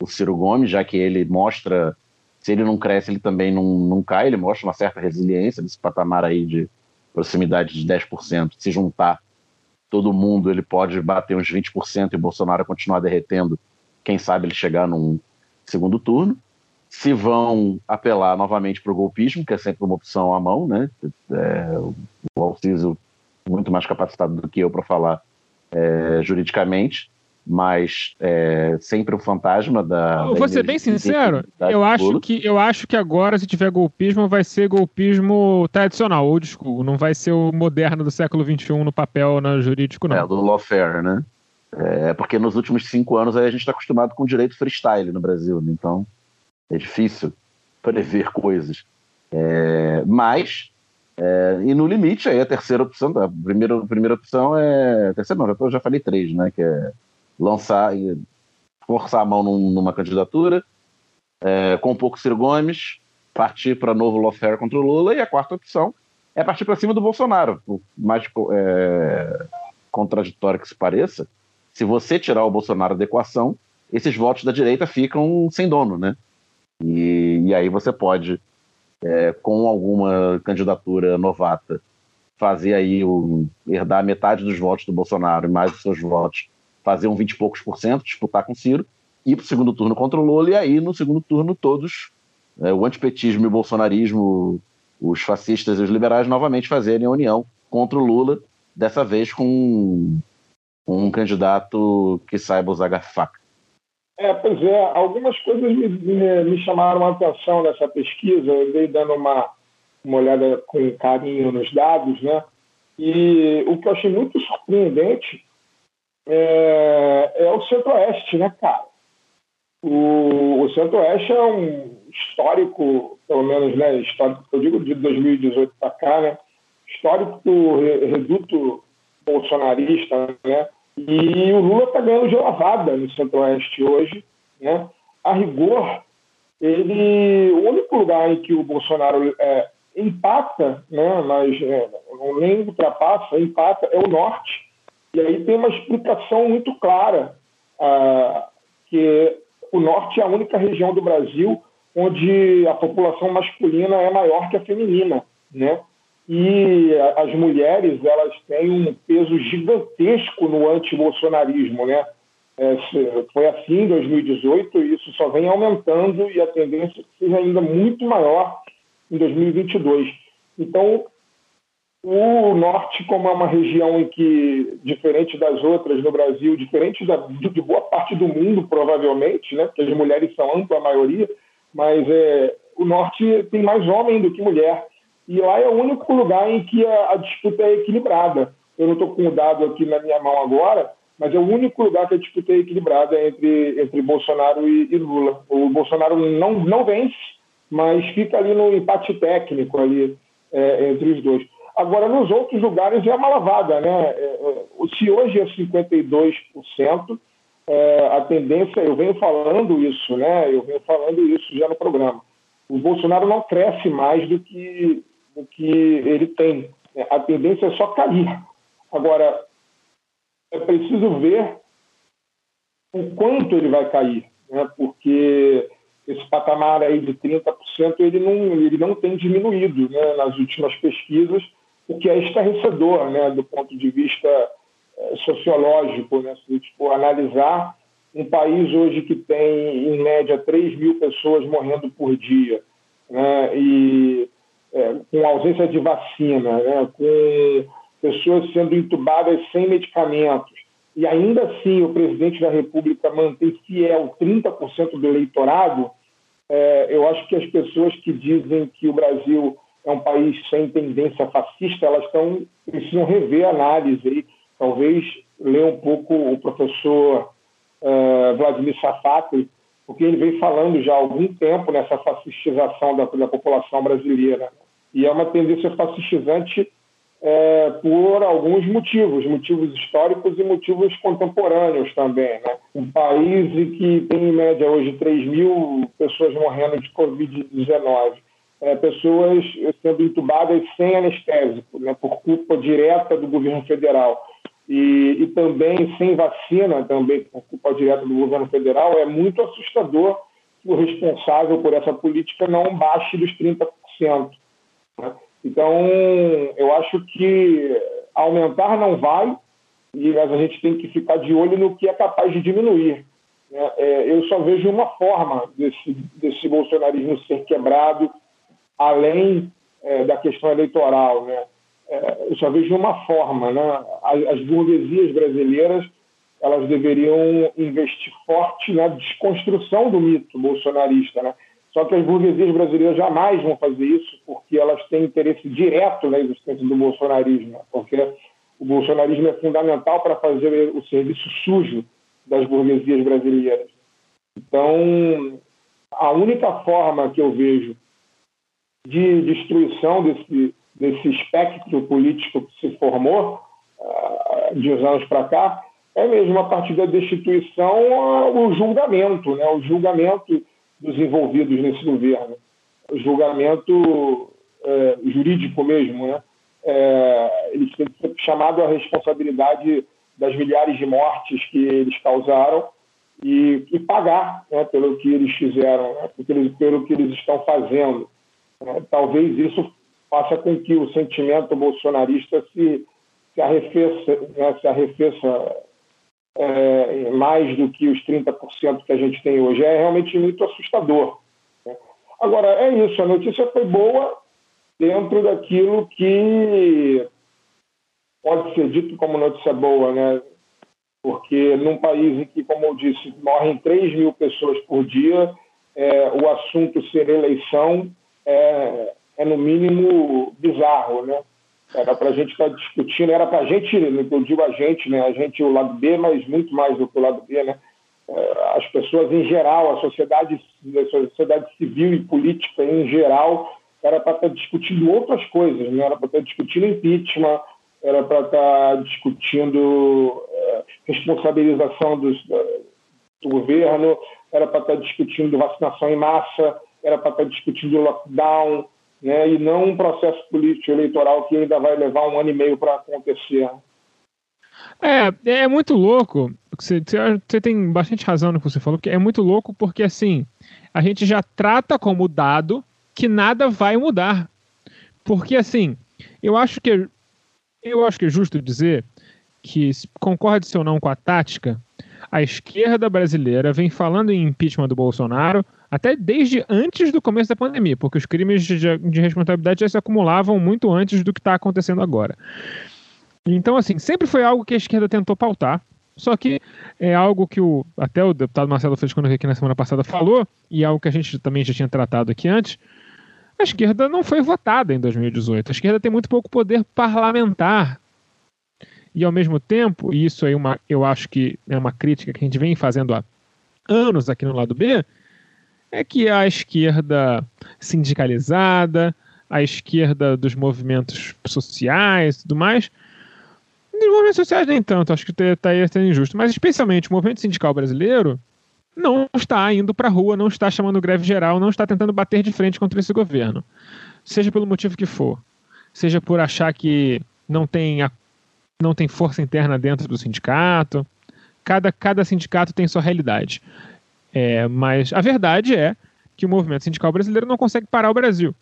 o Ciro Gomes, já que ele mostra, se ele não cresce, ele também não, não cai, ele mostra uma certa resiliência nesse patamar aí de proximidade de 10%. Se juntar todo mundo, ele pode bater uns 20% e Bolsonaro continuar derretendo, quem sabe ele chegar num segundo turno. Se vão apelar novamente para o golpismo, que é sempre uma opção à mão, né? É, o Alciso muito mais capacitado do que eu para falar é, juridicamente, mas é, sempre o fantasma da. Eu vou ser bem sincero, eu acho, que, eu acho que agora, se tiver golpismo, vai ser golpismo tradicional, old school. Não vai ser o moderno do século XXI no papel no jurídico, não. É, do lawfare, né? É, porque nos últimos cinco anos a gente está acostumado com direito freestyle no Brasil, né? então é difícil prever coisas. É, mas é, e no limite, aí a terceira opção, a primeira, a primeira opção é. Terceira não, tô, já falei três, né? Que é lançar forçar a mão num, numa candidatura, é, com um pouco Ciro Gomes, partir para novo lawfare contra o Lula, e a quarta opção é partir para cima do Bolsonaro. Por mais é, contraditório que se pareça, se você tirar o Bolsonaro da equação, esses votos da direita ficam sem dono, né? E, e aí você pode é, com alguma candidatura novata, fazer aí o, herdar metade dos votos do Bolsonaro e mais os seus votos, fazer um 20 e poucos por cento, disputar com Ciro, ir para o segundo turno contra o Lula, e aí no segundo turno todos, é, o antipetismo e o bolsonarismo, os fascistas e os liberais novamente fazerem a união contra o Lula, dessa vez com um candidato que saiba usar garfaca. É, pois é, algumas coisas me, me, me, chamaram a atenção nessa pesquisa, eu dei dando uma, uma olhada com carinho nos dados, né? E o que eu achei muito surpreendente é, é o Centro-Oeste, né, cara? O, o Centro-Oeste é um histórico, pelo menos, né, histórico, eu digo de 2018 para cá, né? Histórico reduto bolsonarista, né? E o Lula está ganhando de lavada no Centro-Oeste hoje. Né? A rigor, ele, o único lugar em que o Bolsonaro é, empata, né, mas é, nem ultrapassa, empata, é o Norte. E aí tem uma explicação muito clara, ah, que o Norte é a única região do Brasil onde a população masculina é maior que a feminina, né? E as mulheres elas têm um peso gigantesco no anti-bolsonarismo, né? É, foi assim em 2018 e isso só vem aumentando e a tendência é que seja ainda muito maior em 2022. Então, o norte, como é uma região em que, diferente das outras no Brasil, diferente da, de boa parte do mundo, provavelmente, né? Porque as mulheres são ampla maioria, mas é, o norte tem mais homem do que mulher. E lá é o único lugar em que a, a disputa é equilibrada. Eu não estou com o dado aqui na minha mão agora, mas é o único lugar que a disputa é equilibrada entre, entre Bolsonaro e, e Lula. O Bolsonaro não, não vence, mas fica ali no empate técnico ali é, entre os dois. Agora, nos outros lugares é uma lavada, né? É, é se hoje é 52%, é, a tendência, eu venho falando isso, né? Eu venho falando isso já no programa. O Bolsonaro não cresce mais do que o que ele tem. A tendência é só cair. Agora, é preciso ver o quanto ele vai cair, né? porque esse patamar aí de 30% ele não, ele não tem diminuído né? nas últimas pesquisas, o que é estarrecedor né? do ponto de vista é, sociológico. Né? Se for analisar um país hoje que tem, em média, 3 mil pessoas morrendo por dia, né? e é, com ausência de vacina, né, com pessoas sendo entubadas sem medicamentos, e ainda assim o presidente da República mantém fiel 30% do eleitorado, é, eu acho que as pessoas que dizem que o Brasil é um país sem tendência fascista, elas estão precisam rever a análise aí, talvez ler um pouco o professor uh, Vladimir Safatli, porque ele vem falando já há algum tempo nessa fascistização da, da população brasileira. E é uma tendência fascistizante é, por alguns motivos, motivos históricos e motivos contemporâneos também. Né? Um país que tem em média hoje 3 mil pessoas morrendo de Covid-19, é, pessoas sendo entubadas sem anestésico, né, por culpa direta do governo federal. E, e também sem vacina, também por culpa direta do governo federal, é muito assustador que o responsável por essa política não baixe dos 30%. Né? Então, eu acho que aumentar não vai, mas a gente tem que ficar de olho no que é capaz de diminuir. Né? É, eu só vejo uma forma desse, desse bolsonarismo ser quebrado, além é, da questão eleitoral. Né? É, eu só vejo uma forma. Né? As, as burguesias brasileiras elas deveriam investir forte na desconstrução do mito bolsonarista, né? Só que as burguesias brasileiras jamais vão fazer isso porque elas têm interesse direto na existência do bolsonarismo, porque o bolsonarismo é fundamental para fazer o serviço sujo das burguesias brasileiras. Então, a única forma que eu vejo de destruição desse, desse espectro político que se formou uh, de uns anos para cá é mesmo a partir da destituição uh, o julgamento, né? o julgamento dos envolvidos nesse governo. O julgamento é, jurídico mesmo, né? É, eles têm que ser chamados à responsabilidade das milhares de mortes que eles causaram e, e pagar né, pelo que eles fizeram, né, pelo, pelo que eles estão fazendo. É, talvez isso faça com que o sentimento bolsonarista se, se arrefeça, né, se arrefeça é, mais do que os 30% que a gente tem hoje. É realmente muito assustador. Né? Agora, é isso, a notícia foi boa dentro daquilo que pode ser dito como notícia boa, né? Porque num país em que, como eu disse, morrem 3 mil pessoas por dia, é, o assunto ser eleição é, é, no mínimo bizarro, né? Era para a gente estar tá discutindo, era para a gente, eu digo a gente, né? A gente, o lado B, mas muito mais do que o lado B, né? É, as pessoas em geral, a sociedade, a sociedade civil e política em geral, era para estar tá discutindo outras coisas, né? Era para estar tá discutindo impeachment, era para estar discutindo é, responsabilização dos, do governo, era para estar discutindo vacinação em massa, era para estar discutindo lockdown, né, e não um processo político eleitoral que ainda vai levar um ano e meio para acontecer. É, é muito louco. Você, você tem bastante razão no que você falou, porque é muito louco porque assim a gente já trata como dado que nada vai mudar. Porque assim, eu acho que eu acho que é justo dizer que concorde-se ou não com a tática, a esquerda brasileira vem falando em impeachment do Bolsonaro até desde antes do começo da pandemia, porque os crimes de, de responsabilidade já se acumulavam muito antes do que está acontecendo agora. Então, assim, sempre foi algo que a esquerda tentou pautar, só que é algo que o, até o deputado Marcelo veio aqui na semana passada, falou, e é algo que a gente também já tinha tratado aqui antes, a esquerda não foi votada em 2018. A esquerda tem muito pouco poder parlamentar. E ao mesmo tempo, e isso aí é uma, eu acho que é uma crítica que a gente vem fazendo há anos aqui no lado B, é que a esquerda sindicalizada, a esquerda dos movimentos sociais e tudo mais, dos movimentos sociais nem tanto, acho que está aí sendo injusto, mas especialmente o movimento sindical brasileiro não está indo para a rua, não está chamando greve geral, não está tentando bater de frente contra esse governo. Seja pelo motivo que for. Seja por achar que não tem, não tem força interna dentro do sindicato. Cada, cada sindicato tem sua realidade. É, mas a verdade é que o movimento sindical brasileiro não consegue parar o Brasil.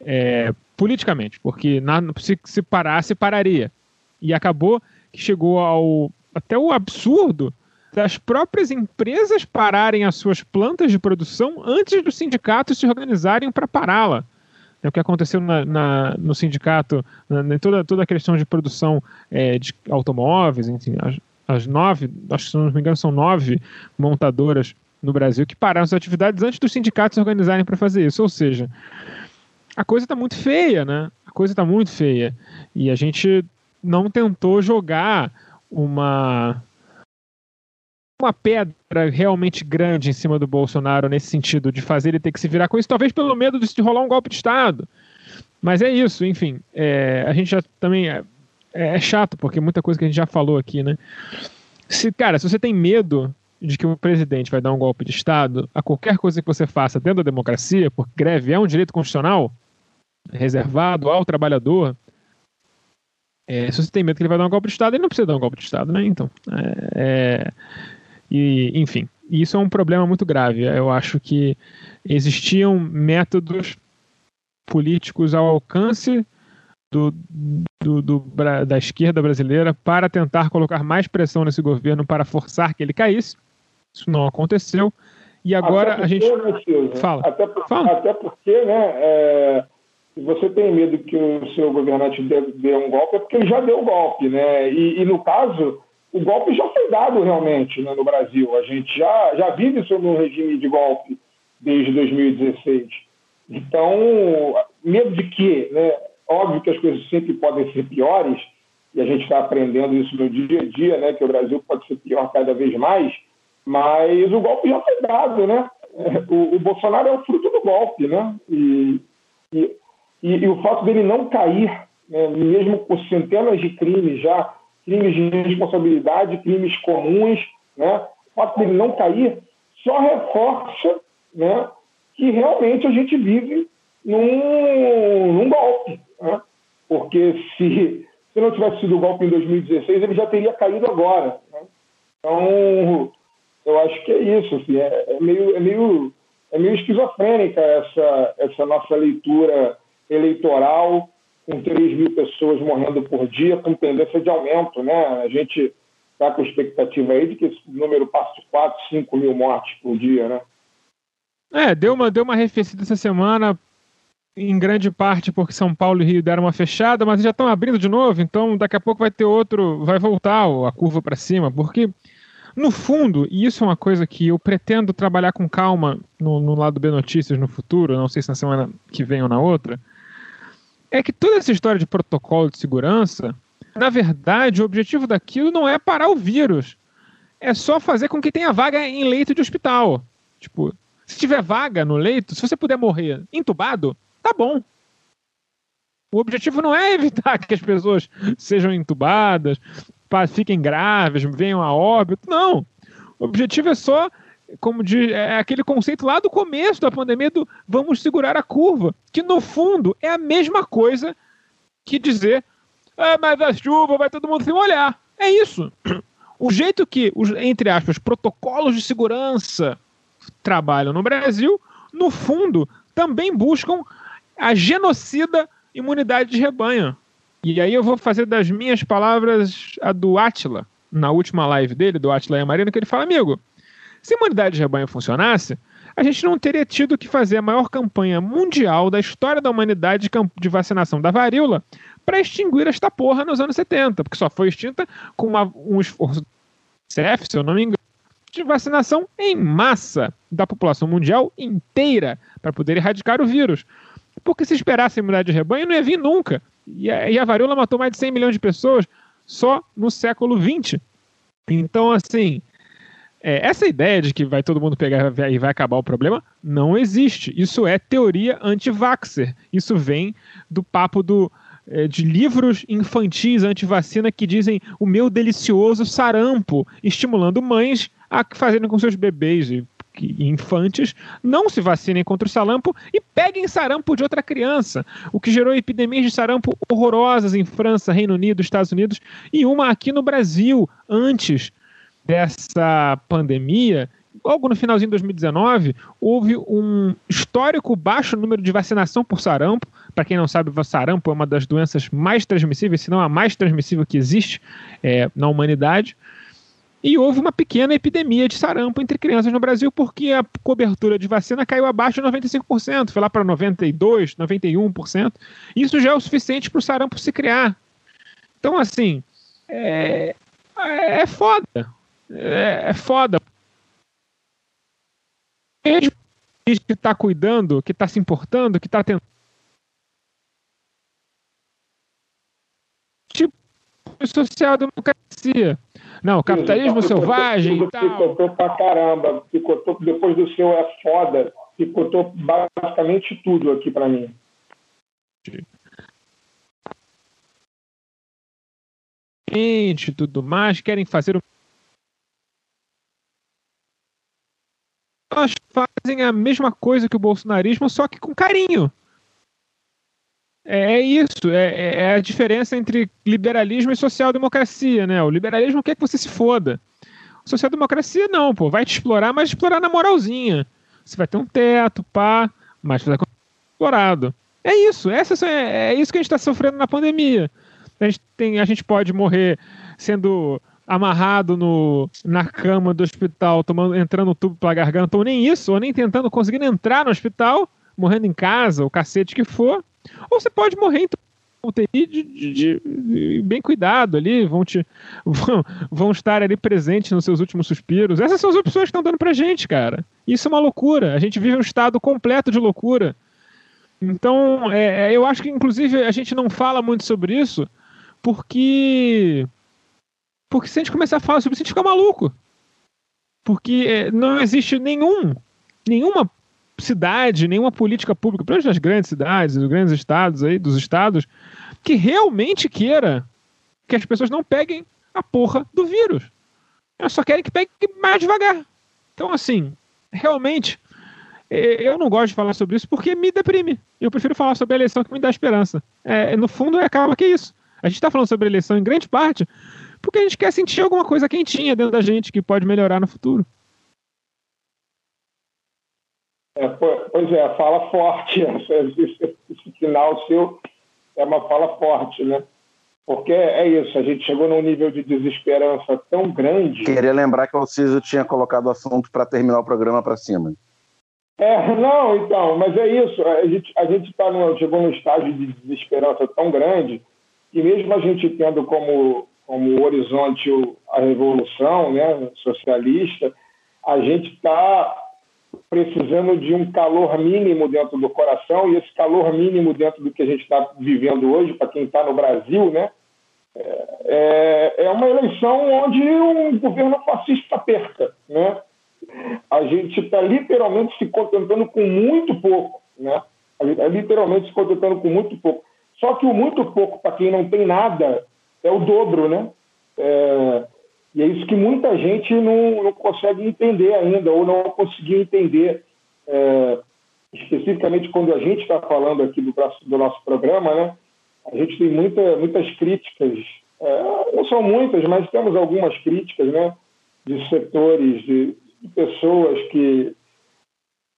É, politicamente, porque na, se, se parasse, pararia. E acabou que chegou ao até o absurdo das próprias empresas pararem as suas plantas de produção antes dos sindicatos se organizarem para pará-la. É o que aconteceu na, na, no sindicato, na, em toda, toda a questão de produção é, de automóveis, enfim, as, as nove, acho que se não me engano são nove montadoras no Brasil que pararam suas atividades antes dos sindicatos se organizarem para fazer isso. Ou seja, a coisa está muito feia, né? A coisa está muito feia. E a gente não tentou jogar uma uma pedra realmente grande em cima do Bolsonaro nesse sentido de fazer ele ter que se virar com isso, talvez pelo medo de rolar um golpe de Estado. Mas é isso, enfim. É, a gente já também é, é, chato porque muita coisa que a gente já falou aqui, né? Se cara, se você tem medo de que o presidente vai dar um golpe de Estado a qualquer coisa que você faça dentro da democracia, porque greve é um direito constitucional reservado ao trabalhador, é, se você tem medo que ele vai dar um golpe de Estado, ele não precisa dar um golpe de Estado, né? Então, é, é, e, enfim, isso é um problema muito grave. Eu acho que existiam métodos políticos ao alcance do, do, do, da esquerda brasileira para tentar colocar mais pressão nesse governo para forçar que ele caísse. Isso não aconteceu. E agora porque, a gente. Né, Fala. Até, por, Fala. até porque, né? É, se você tem medo que o seu governante dê, dê, um golpe, é porque ele já deu o golpe, né? E, e, no caso, o golpe já foi dado realmente né, no Brasil. A gente já, já vive sob um regime de golpe desde 2016. Então, medo de quê? Né? Óbvio que as coisas sempre podem ser piores, e a gente está aprendendo isso no dia a dia, né? Que o Brasil pode ser pior cada vez mais mas o golpe já foi dado, né? O, o Bolsonaro é o fruto do golpe, né? E, e, e, o fato dele não cair, né, mesmo com centenas de crimes já, crimes de responsabilidade, crimes comuns, né? O fato dele não cair só reforça, né? Que realmente a gente vive num, num golpe, né? Porque se, se não tivesse sido o golpe em 2016, ele já teria caído agora. Né? Então, eu acho que é isso. Assim, é, é, meio, é, meio, é meio esquizofrênica essa, essa nossa leitura eleitoral, com 3 mil pessoas morrendo por dia, com tendência de aumento. Né? A gente está com expectativa aí de que esse número passe de 4, 5 mil mortes por dia. Né? É, deu uma, deu uma arrefecida essa semana, em grande parte porque São Paulo e Rio deram uma fechada, mas já estão abrindo de novo, então daqui a pouco vai ter outro, vai voltar a curva para cima, porque no fundo, e isso é uma coisa que eu pretendo trabalhar com calma no, no lado B Notícias no futuro, não sei se na semana que vem ou na outra, é que toda essa história de protocolo de segurança, na verdade, o objetivo daquilo não é parar o vírus. É só fazer com que tenha vaga em leito de hospital. Tipo, se tiver vaga no leito, se você puder morrer entubado, tá bom. O objetivo não é evitar que as pessoas sejam entubadas, fiquem graves, venham a óbito. Não. O objetivo é só, como de, é aquele conceito lá do começo da pandemia do vamos segurar a curva, que no fundo é a mesma coisa que dizer, ah, mas a chuva vai todo mundo se molhar. É isso. O jeito que os, entre aspas, protocolos de segurança trabalham no Brasil, no fundo, também buscam a genocida imunidade de rebanho. E aí eu vou fazer das minhas palavras a do Atila, na última live dele, do Atila e a Marina, que ele fala, amigo, se a imunidade de rebanho funcionasse, a gente não teria tido que fazer a maior campanha mundial da história da humanidade de vacinação da varíola para extinguir esta porra nos anos 70, porque só foi extinta com uma, um esforço CF, se eu não me engano, de vacinação em massa da população mundial inteira para poder erradicar o vírus. Porque se esperasse a imunidade de rebanho, não ia vir nunca. E a, e a varíola matou mais de 100 milhões de pessoas só no século XX. Então, assim, é, essa ideia de que vai todo mundo pegar e vai acabar o problema não existe. Isso é teoria anti-vaxxer. Isso vem do papo do, é, de livros infantis anti-vacina que dizem o meu delicioso sarampo, estimulando mães a fazerem com seus bebês e infantes não se vacinem contra o sarampo e peguem sarampo de outra criança, o que gerou epidemias de sarampo horrorosas em França, Reino Unido, Estados Unidos e uma aqui no Brasil antes dessa pandemia. Logo no finalzinho de 2019, houve um histórico baixo número de vacinação por sarampo. Para quem não sabe, sarampo é uma das doenças mais transmissíveis, se não a mais transmissível que existe é, na humanidade. E houve uma pequena epidemia de sarampo entre crianças no Brasil porque a cobertura de vacina caiu abaixo de 95%, foi lá para 92%, 91%. Isso já é o suficiente para o sarampo se criar. Então, assim, é, é foda é, é foda. Ele que está cuidando, que está se importando, que está tentando. Tipo, social democracia. Não, capitalismo Sim, selvagem e tal. Psicotopo pra caramba. Depois do seu é foda. Psicotopo basicamente tudo aqui para mim. Gente, tudo mais, querem fazer o Elas fazem a mesma coisa que o bolsonarismo, só que com carinho. É, é isso, é, é- é a diferença entre liberalismo e social-democracia, né? O liberalismo quer que você se foda. Social-democracia não, pô, vai te explorar, mas explorar na moralzinha. Você vai ter um teto, pá, mas vai explorado. É isso, essa é, é isso que a gente está sofrendo na pandemia. A gente, tem, a gente pode morrer sendo amarrado no, na cama do hospital, tomando, entrando no tubo pela garganta, ou nem isso, ou nem tentando conseguir entrar no hospital, morrendo em casa, o cacete que for. Ou você pode morrer em UTI de, de- de- de- bem cuidado ali, vão, te, vão, vão estar ali presentes nos seus últimos suspiros. Essas são as opções que estão dando pra gente, cara. Isso é uma loucura. A gente vive um estado completo de loucura. Então, é, é, eu acho que, inclusive, a gente não fala muito sobre isso porque. Porque se a gente começar a falar sobre isso, a gente fica maluco. Porque é, não existe nenhum, nenhuma cidade, nenhuma política pública, pelo menos nas grandes cidades, nos grandes estados aí, dos estados, que realmente queira que as pessoas não peguem a porra do vírus. Elas só querem que pegue mais devagar. Então, assim, realmente, eh, eu não gosto de falar sobre isso porque me deprime. Eu prefiro falar sobre a eleição que me dá esperança. É, no fundo, acaba que é isso. A gente está falando sobre a eleição em grande parte porque a gente quer sentir alguma coisa quentinha dentro da gente que pode melhorar no futuro. É, po- pois é, fala forte. Esse, esse- esse final seu é uma fala forte, né? Porque é isso, a gente chegou num nível de desesperança tão grande. Queria lembrar que o Ciso tinha colocado o assunto para terminar o programa para cima. É, não, então, mas é isso. A gente, a gente tá no, chegou num estágio de desesperança tão grande que mesmo a gente tendo como, como horizonte a revolução né, socialista, a gente está precisando de um calor mínimo dentro do coração e esse calor mínimo dentro do que a gente está vivendo hoje, para quem está no Brasil, né, é, é uma eleição onde um governo fascista perca, né? a gente está literalmente se contentando com muito pouco, né? A gente está literalmente se contentando com muito pouco. Só que o muito pouco, para quem não tem nada, é o dobro, né? É, e é isso que muita gente não, não consegue entender ainda, ou não conseguiu entender, é, especificamente quando a gente está falando aqui do, do nosso programa, né? A gente tem muita, muitas críticas, é, não são muitas, mas temos algumas críticas, né? De setores, de, de pessoas que,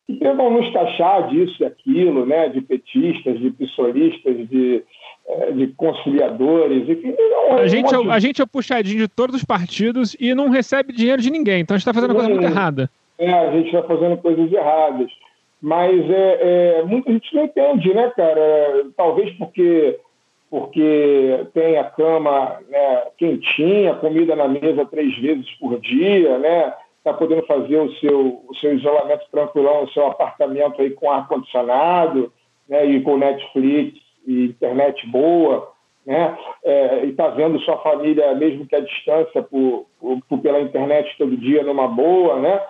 que tentam nos taxar disso e aquilo, né? De petistas, de pissolistas, de, de conciliadores, enfim. é um A gente, é, o- a gente é o puxadinho de todos os partidos e não recebe dinheiro de ninguém, então a gente está fazendo a coisa muito errada. É, a gente está fazendo coisas erradas. Mas é, é, muita gente não entende, né, cara? Talvez porque, porque tem a cama né, quentinha, comida na mesa três vezes por dia, né? Está podendo fazer o seu, o seu isolamento tranquilão no seu apartamento aí com ar-condicionado, né? E com Netflix e internet boa, né? É, e está vendo sua família, mesmo que à distância, por, por- pela internet todo dia numa boa, né?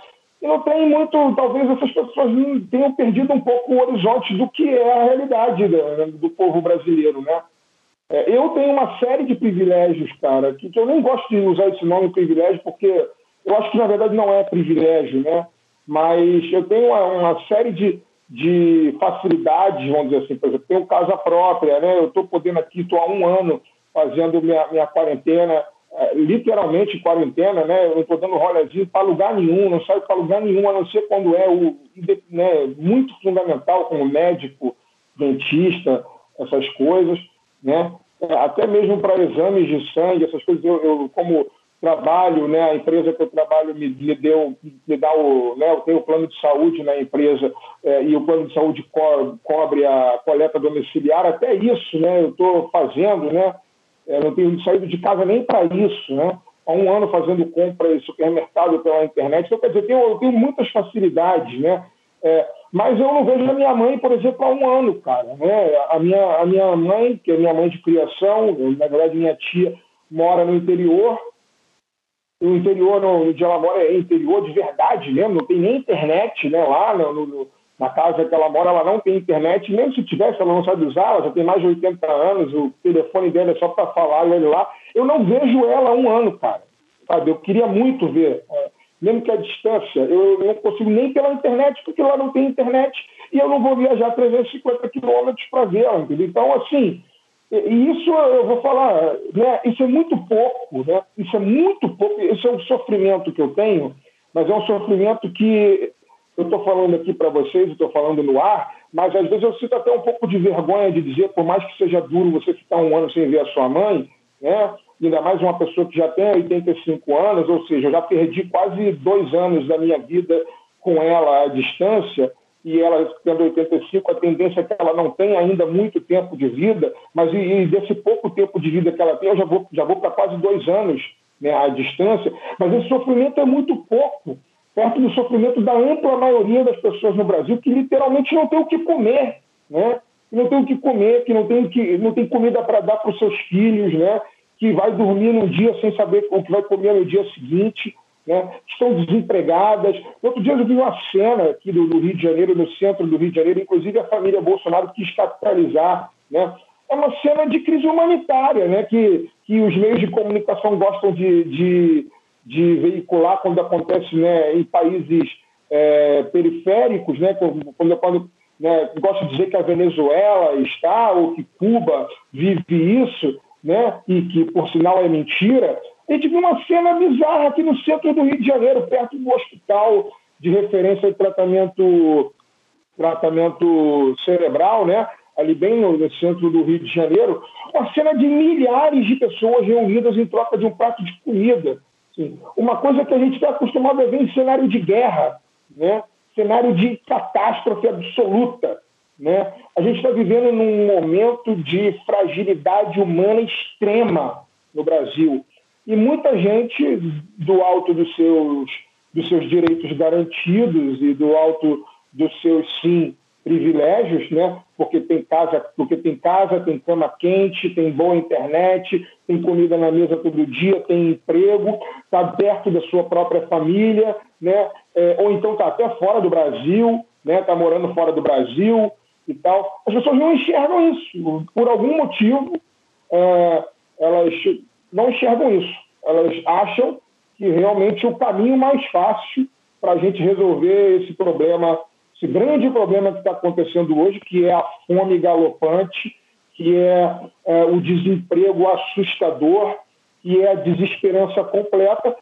E não tem muito, talvez essas pessoas tenham perdido um pouco o horizonte do que é a realidade da- do povo brasileiro, né? É, eu tenho uma série de privilégios, cara, que, que eu nem gosto de usar esse nome privilégio, porque eu acho que na verdade não é privilégio, né? Mas eu tenho uma, uma série de, de facilidades, vamos dizer assim, por exemplo, tenho casa própria, né? Eu estou podendo aqui, estou há um ano fazendo minha, minha quarentena, eh, literalmente quarentena, né? Eu não estou dando rolezinho para lugar nenhum, não saio para lugar nenhum, a não ser quando é o né, muito fundamental, como médico, dentista, essas coisas, né? É, Até mesmo para exames de sangue, essas coisas, eu, eu como trabalho, né? A empresa que eu trabalho me, me deu, me dá o, né? Eu tenho o plano de saúde na empresa eh, e o plano de saúde co cobre a coleta domiciliar. Até isso, né? Eu estou fazendo, né? Eu não tenho saído de casa nem para isso, né? Há um ano fazendo compra em supermercado pela internet. Então, quer dizer, eu tenho, eu tenho muitas facilidades, né? É, mas eu não vejo a minha mãe, por exemplo, há um ano, cara. Né? A, minha, a minha mãe, que é minha mãe de criação, na verdade minha tia, mora no interior, o interior no, onde ela mora é interior de verdade mesmo, não tem nem internet né, lá no, no, na casa que ela mora, ela não tem internet, mesmo se tivesse, ela não sabe usar, ela já tem mais de 80 anos, o telefone dela é só para falar e olha lá. Eu não vejo ela há um ano, cara. Sabe? Eu queria muito ver, é, mesmo que a distância, eu não consigo nem pela internet, porque lá não tem internet, e eu não vou viajar 350 quilômetros para vê-la, entendeu? Então, assim, e isso eu vou falar, né, isso é muito pouco, né? Isso é muito pouco, esse é um sofrimento que eu tenho, mas é um sofrimento que eu estou falando aqui para vocês, estou falando no ar, mas às vezes eu sinto até um pouco de vergonha de dizer, por mais que seja duro você ficar um ano sem ver a sua mãe, né? Ainda mais uma pessoa que já tem 85 anos, ou seja, eu já perdi quase dois anos da minha vida com ela à distância e ela tendo 85, a tendência é que ela não tenha ainda muito tempo de vida, mas e, e desse pouco tempo de vida que ela tem, eu já vou, já vou para quase dois anos né, à distância, mas esse sofrimento é muito pouco, perto do sofrimento da ampla maioria das pessoas no Brasil que literalmente não tem o que comer, né? Que não tem o que comer, que não tem, que, não tem comida para dar para os seus filhos, né? Que vai dormir num dia sem saber o que vai comer no dia seguinte né, estão desempregadas. Outro dia eu vi uma cena aqui do, do, Rio de Janeiro, no centro do Rio de Janeiro, inclusive a família Bolsonaro quis capitalizar. Né? É uma cena de crise humanitária, né, que, que os meios de comunicação gostam de, de, de veicular quando acontece né, em países é, periféricos, né, quando, quando né, gosta de dizer que a Venezuela está ou que Cuba vive isso, né, e que por sinal é mentira, a gente viu uma cena bizarra aqui no centro do Rio de Janeiro, perto do hospital de referência de tratamento, tratamento cerebral, né? ali bem no, no, centro do Rio de Janeiro, uma cena de milhares de pessoas reunidas em troca de um prato de comida. Assim, uma coisa que a gente está acostumado a ver em cenário de guerra, né? cenário de catástrofe absoluta. Né? A gente está vivendo num momento de fragilidade humana extrema no Brasil. E muita gente, do alto dos seus, dos seus direitos garantidos e do alto dos seus, sim, privilégios, né? porque tem casa, porque tem casa, tem cama quente, tem boa internet, tem comida na mesa todo dia, tem emprego, está perto da sua própria família, né? É, ou então está até fora do Brasil, né? Está morando fora do Brasil e tal. As pessoas não enxergam isso. Por algum motivo, é, elas não enxergam isso. Elas acham que realmente o caminho mais fácil para a gente resolver esse problema, esse grande problema que está acontecendo hoje, que é a fome galopante, que é, é o desemprego assustador, que é a desesperança completa,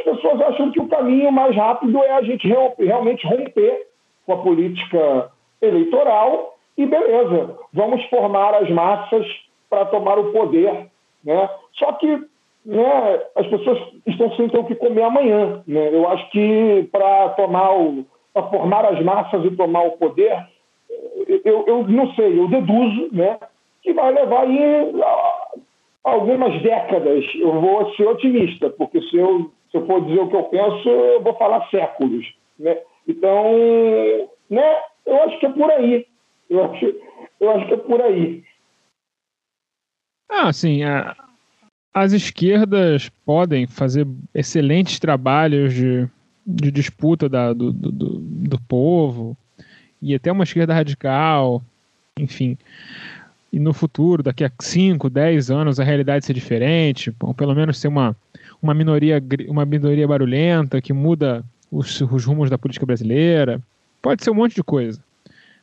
as pessoas acham que o caminho mais rápido é a gente realmente romper com a política eleitoral e beleza, vamos formar as massas para tomar o poder. Né? Só que né, as pessoas estão sem ter o que comer amanhã. Né? Eu acho que para tomar o, para formar as massas e tomar o poder, eu, eu não sei, eu deduzo, né, que vai levar aí algumas décadas. Eu vou ser otimista, porque se eu, se eu for dizer o que eu penso, eu vou falar séculos, né? Então, né, eu acho que é por aí. Eu acho, eu acho que é por aí. Ah, sim. A, as esquerdas podem fazer excelentes trabalhos de, de disputa da, do, do, do povo e até uma esquerda radical, enfim. E no futuro, daqui a 5, 10 anos, a realidade ser diferente, ou pelo menos ser uma, uma, minoria, uma minoria barulhenta que muda os, os rumos da política brasileira. Pode ser um monte de coisa.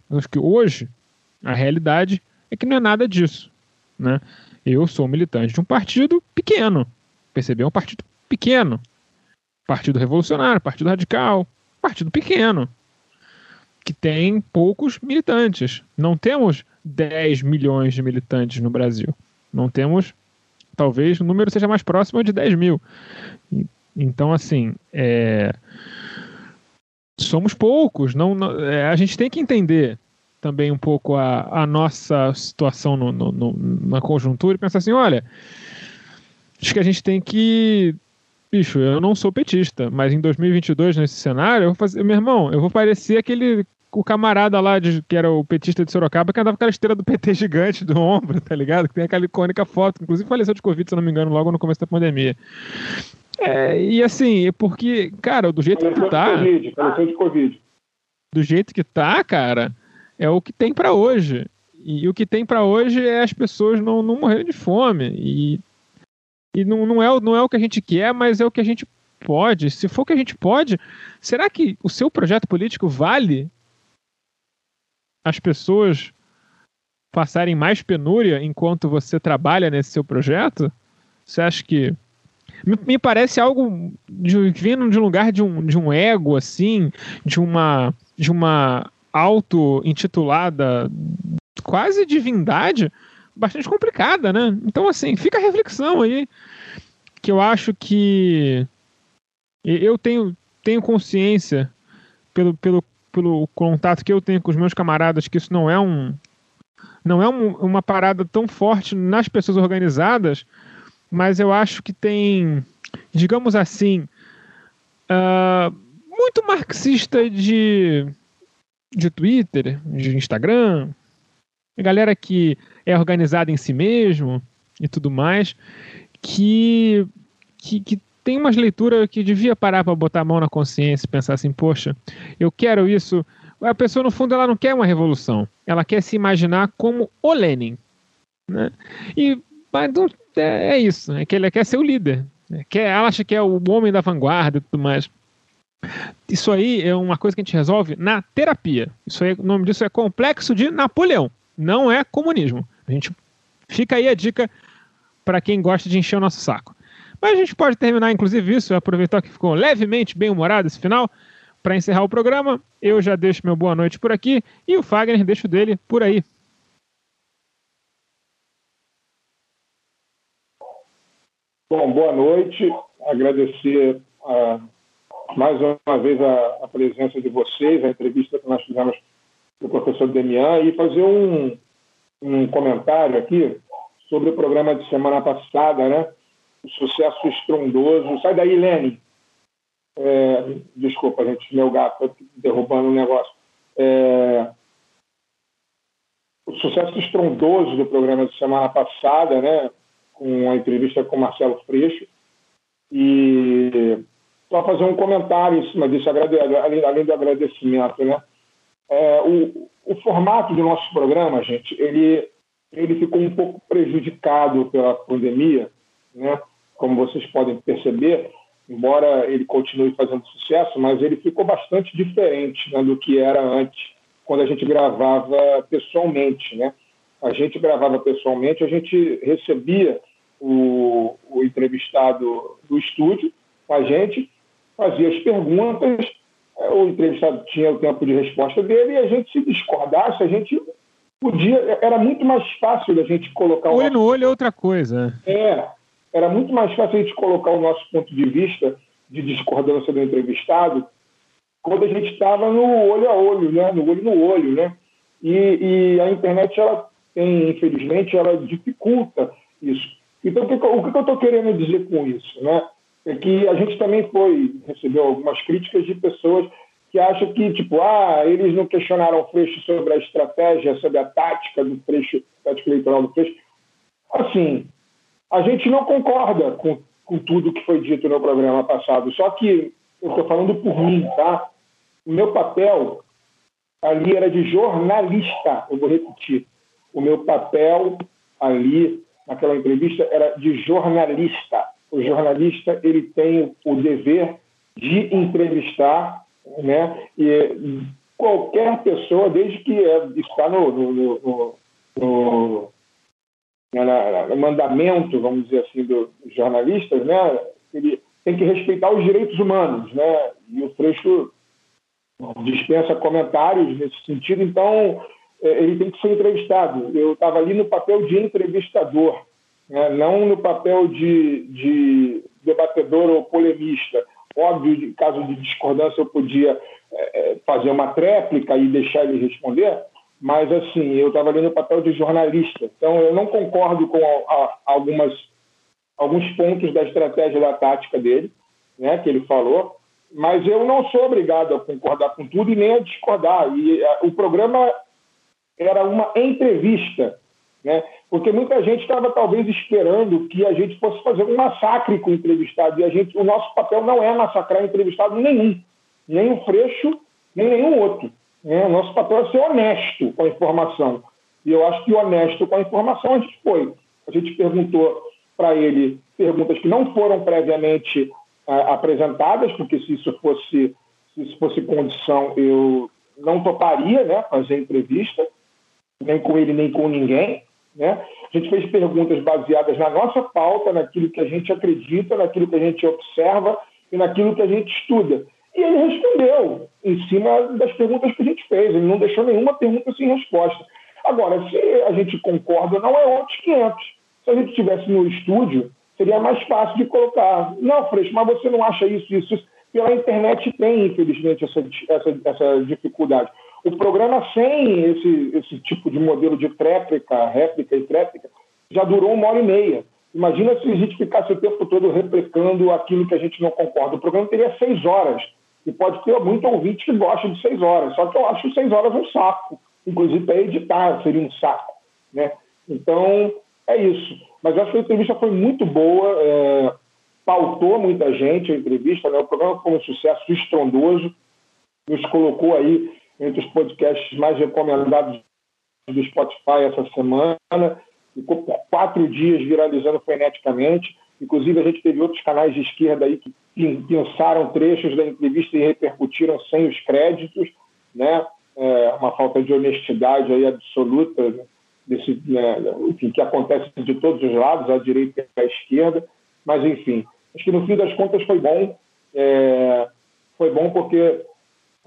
Mas acho que hoje a realidade é que não é nada disso. Né? Eu sou militante de um partido pequeno. Percebeu? Um partido pequeno. Partido Revolucionário, Partido Radical, partido pequeno. Que tem poucos militantes. Não temos 10 milhões de militantes no Brasil. Não temos. Talvez o número seja mais próximo de 10 mil. Então, assim, é... somos poucos. Não, não é, a gente tem que entender também um pouco a, a nossa situação no, no, no, na conjuntura e pensar assim: olha, acho que a gente tem que. Bicho, eu não sou petista, mas em 2022, nesse cenário, eu vou fazer. Meu irmão, eu vou parecer aquele o camarada lá, de, que era o petista de Sorocaba, que andava com aquela esteira do PT gigante do ombro, tá ligado? Que tem aquela icônica foto, inclusive faleceu de Covid, se eu não me engano, logo no começo da pandemia. É, e assim, porque, cara, do jeito Faleceu que tá. de Covid, faleceu de Covid. Do jeito que tá, cara, é o que tem pra hoje. E o que tem pra hoje é as pessoas não, não morrerem de fome. E, e não, não, é, não é o que a gente quer, mas é o que a gente pode. Se for o que a gente pode, será que o seu projeto político vale as pessoas passarem mais penúria enquanto você trabalha nesse seu projeto? Você acha que. Me, me parece algo de, vindo de um lugar de um, de um ego, assim, de uma, de uma auto-intitulada quase divindade, bastante complicada, né? Então, assim, fica a reflexão aí, que eu acho que eu tenho, tenho consciência pelo, pelo, pelo contato que eu tenho com os meus camaradas que isso não é um não é um- uma parada tão forte nas pessoas organizadas, mas eu acho que tem, digamos assim, ah, muito marxista de, de Twitter, de Instagram, galera que é organizada em si mesmo e tudo mais, que, que, que tem umas leituras que devia parar para botar a mão na consciência e pensar assim, poxa, eu quero isso. A pessoa, no fundo, ela não quer uma revolução. Ela quer se imaginar como o Lenin. Né? E mas é, é isso, é que ele quer ser o líder. né? Quer, ela acha que é o homem da vanguarda e tudo mais. Isso aí é uma coisa que a gente resolve na terapia. Isso aí, o nome disso é complexo de Napoleão. Não é comunismo. A gente fica aí a dica para quem gosta de encher o nosso saco. Mas a gente pode terminar, inclusive, isso, aproveitar que ficou levemente bem-humorado esse final, para encerrar o programa. Eu já deixo meu boa noite por aqui e o Fagner deixa o dele por aí. Bom, boa noite. Agradecer ah, mais uma vez a, a presença de vocês, a entrevista que nós fizemos com o professor Demian e fazer um, um comentário aqui sobre o programa de semana passada, né? O sucesso estrondoso. Sai daí, Lene. É, desculpa, gente, meu gato derrubando um negócio. É, o sucesso estrondoso do programa de semana passada, né? com a entrevista com Marcelo Freixo. E só fazer um comentário em cima disso, além do agradecimento. Né? É, o, o formato do nosso programa, gente, ele, ele ficou um pouco prejudicado pela pandemia, né? como vocês podem perceber, embora ele continue fazendo sucesso, mas ele ficou bastante diferente né, do que era antes, quando a gente gravava pessoalmente. Né? a gente gravava pessoalmente, a gente recebia o, o entrevistado do estúdio com a gente, fazia as perguntas, eh, o entrevistado tinha o tempo de resposta dele e a gente se discordasse, a gente podia, era muito mais fácil da gente colocar o Olho nosso no olho é outra coisa. é, era muito mais fácil a gente colocar o nosso ponto de vista de discordância do entrevistado quando a gente estava no olho a olho, né? no olho no olho. Né? E, e a internet, ela tem, infelizmente, ela dificulta isso. Então, o que, o que eu estou querendo dizer com isso? Né? É que a gente também foi, recebeu algumas críticas de pessoas que acham que, tipo, ah, eles não questionaram o Freixo sobre a estratégia, sobre a tática do Freixo, tática eleitoral do Freixo. Assim, a gente não concorda com, com tudo que foi dito no programa passado. Só que eu estou falando por mim, tá? O meu papel ali era de jornalista. Eu vou repetir. O meu papel ali naquela entrevista era de jornalista. O jornalista ele tem o dever de entrevistar, né? E qualquer pessoa, desde que é, está no, no, no- no- mandamento, vamos dizer assim, dos jornalistas, né? Ele tem que respeitar os direitos humanos, né? E o Freixo dispensa comentários nesse sentido, então eh, ele tem que ser entrevistado. Eu estava ali no papel de entrevistador, né? não no papel de, de debatedor ou polemista. Óbvio, em caso de discordância, eu podia eh, eh, fazer uma tréplica e deixar ele responder, mas assim, eu estava ali no papel de jornalista. Então, eu não concordo com a- a- algumas, alguns pontos da estratégia da tática dele, né, que ele falou. mas eu não sou obrigado a concordar com tudo e nem a discordar. E uh, o programa era uma entrevista, né? porque muita gente estava talvez esperando que a gente fosse fazer um massacre com o entrevistado, e a gente, o nosso papel não é massacrar entrevistado nenhum, nem o Freixo, nem nenhum outro. Né? O nosso papel é ser honesto com a informação. E eu acho que honesto com a informação a gente foi. A gente perguntou para ele perguntas que não foram previamente uh, apresentadas, porque se isso fosse se isso fosse condição, eu não toparia né, fazer entrevista, nem com ele, nem com ninguém. Né? A gente fez perguntas baseadas na nossa pauta, naquilo que a gente acredita, naquilo que a gente observa e naquilo que a gente estuda. E ele respondeu em cima das perguntas que a gente fez. Ele não deixou nenhuma pergunta sem resposta. Agora, se a gente concorda não, é outros 500. Se a gente estivesse no estúdio, seria mais fácil de colocar. Não, Freixo, mas você não acha isso, isso, isso. Pela internet tem, infelizmente, essa, essa, essa dificuldade. O programa sem esse, esse tipo de modelo de tréplica, réplica e tréplica, já durou uma hora e meia. Imagina se a gente ficasse o tempo todo replicando aquilo que a gente não concorda. O programa teria seis horas. E pode ter muito ouvinte que gosta de seis horas. Só que eu acho seis horas um saco. Inclusive para editar seria um saco. Né? Então, é isso. Mas acho que a entrevista foi muito boa. É, pautou muita gente a entrevista. Né? O programa foi um sucesso estrondoso. Nos colocou aí entre os podcasts mais recomendados do Spotify essa semana. Ficou por quatro dias viralizando freneticamente. Inclusive, a gente teve outros canais de esquerda aí que pensaram trechos da entrevista e repercutiram sem os créditos, né? É uma falta de honestidade aí absoluta desse, né? que acontece de todos os lados, à direita e à esquerda. Mas, enfim, acho que no fim das contas foi bom. É... foi bom porque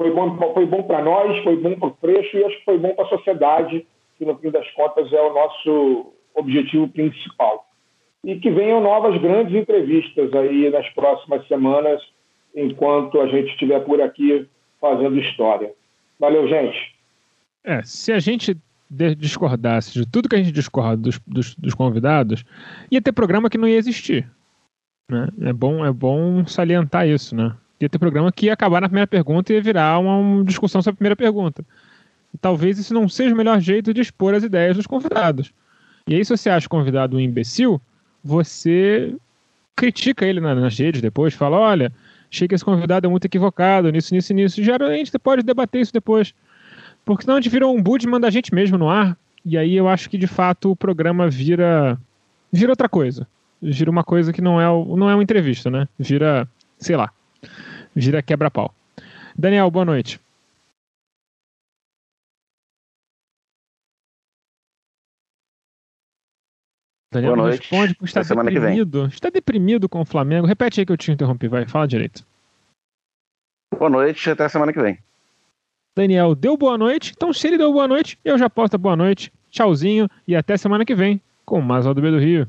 foi bom, foi bom para nós, foi bom para o Freixo e acho que foi bom para a sociedade, que no fim das contas é o nosso objetivo principal. E que venham novas grandes entrevistas aí nas próximas semanas, enquanto a gente estiver por aqui fazendo história. Valeu, gente. É, se a gente discordasse de tudo que a gente discorda dos, dos, dos convidados, ia ter programa que não ia existir. Né? É, bom, é bom salientar isso, né? Ia ter programa que ia acabar na primeira pergunta e ia virar uma discussão sobre a primeira pergunta. E talvez isso não seja o melhor jeito de expor as ideias dos convidados. E aí, se você acha o convidado um imbecil, você critica ele nas redes depois, fala: olha, achei que esse convidado é muito equivocado nisso, nisso e nisso. Geralmente você pode debater isso depois. Porque senão a gente vira um budman da gente mesmo no ar. E aí eu acho que de fato o programa vira. vira outra coisa. Vira uma coisa que não é, não é uma entrevista, né? Vira, sei lá, vira quebra-pau. Daniel, boa noite. Daniel boa noite. responde porque está Até deprimido. Está deprimido com o Flamengo. Repete aí que eu te interrompi, vai, fala direito. Boa noite, até semana que vem. Daniel deu boa noite, então se ele deu boa noite, eu já posto boa noite. Tchauzinho e até semana que vem com mais ao do B do Rio.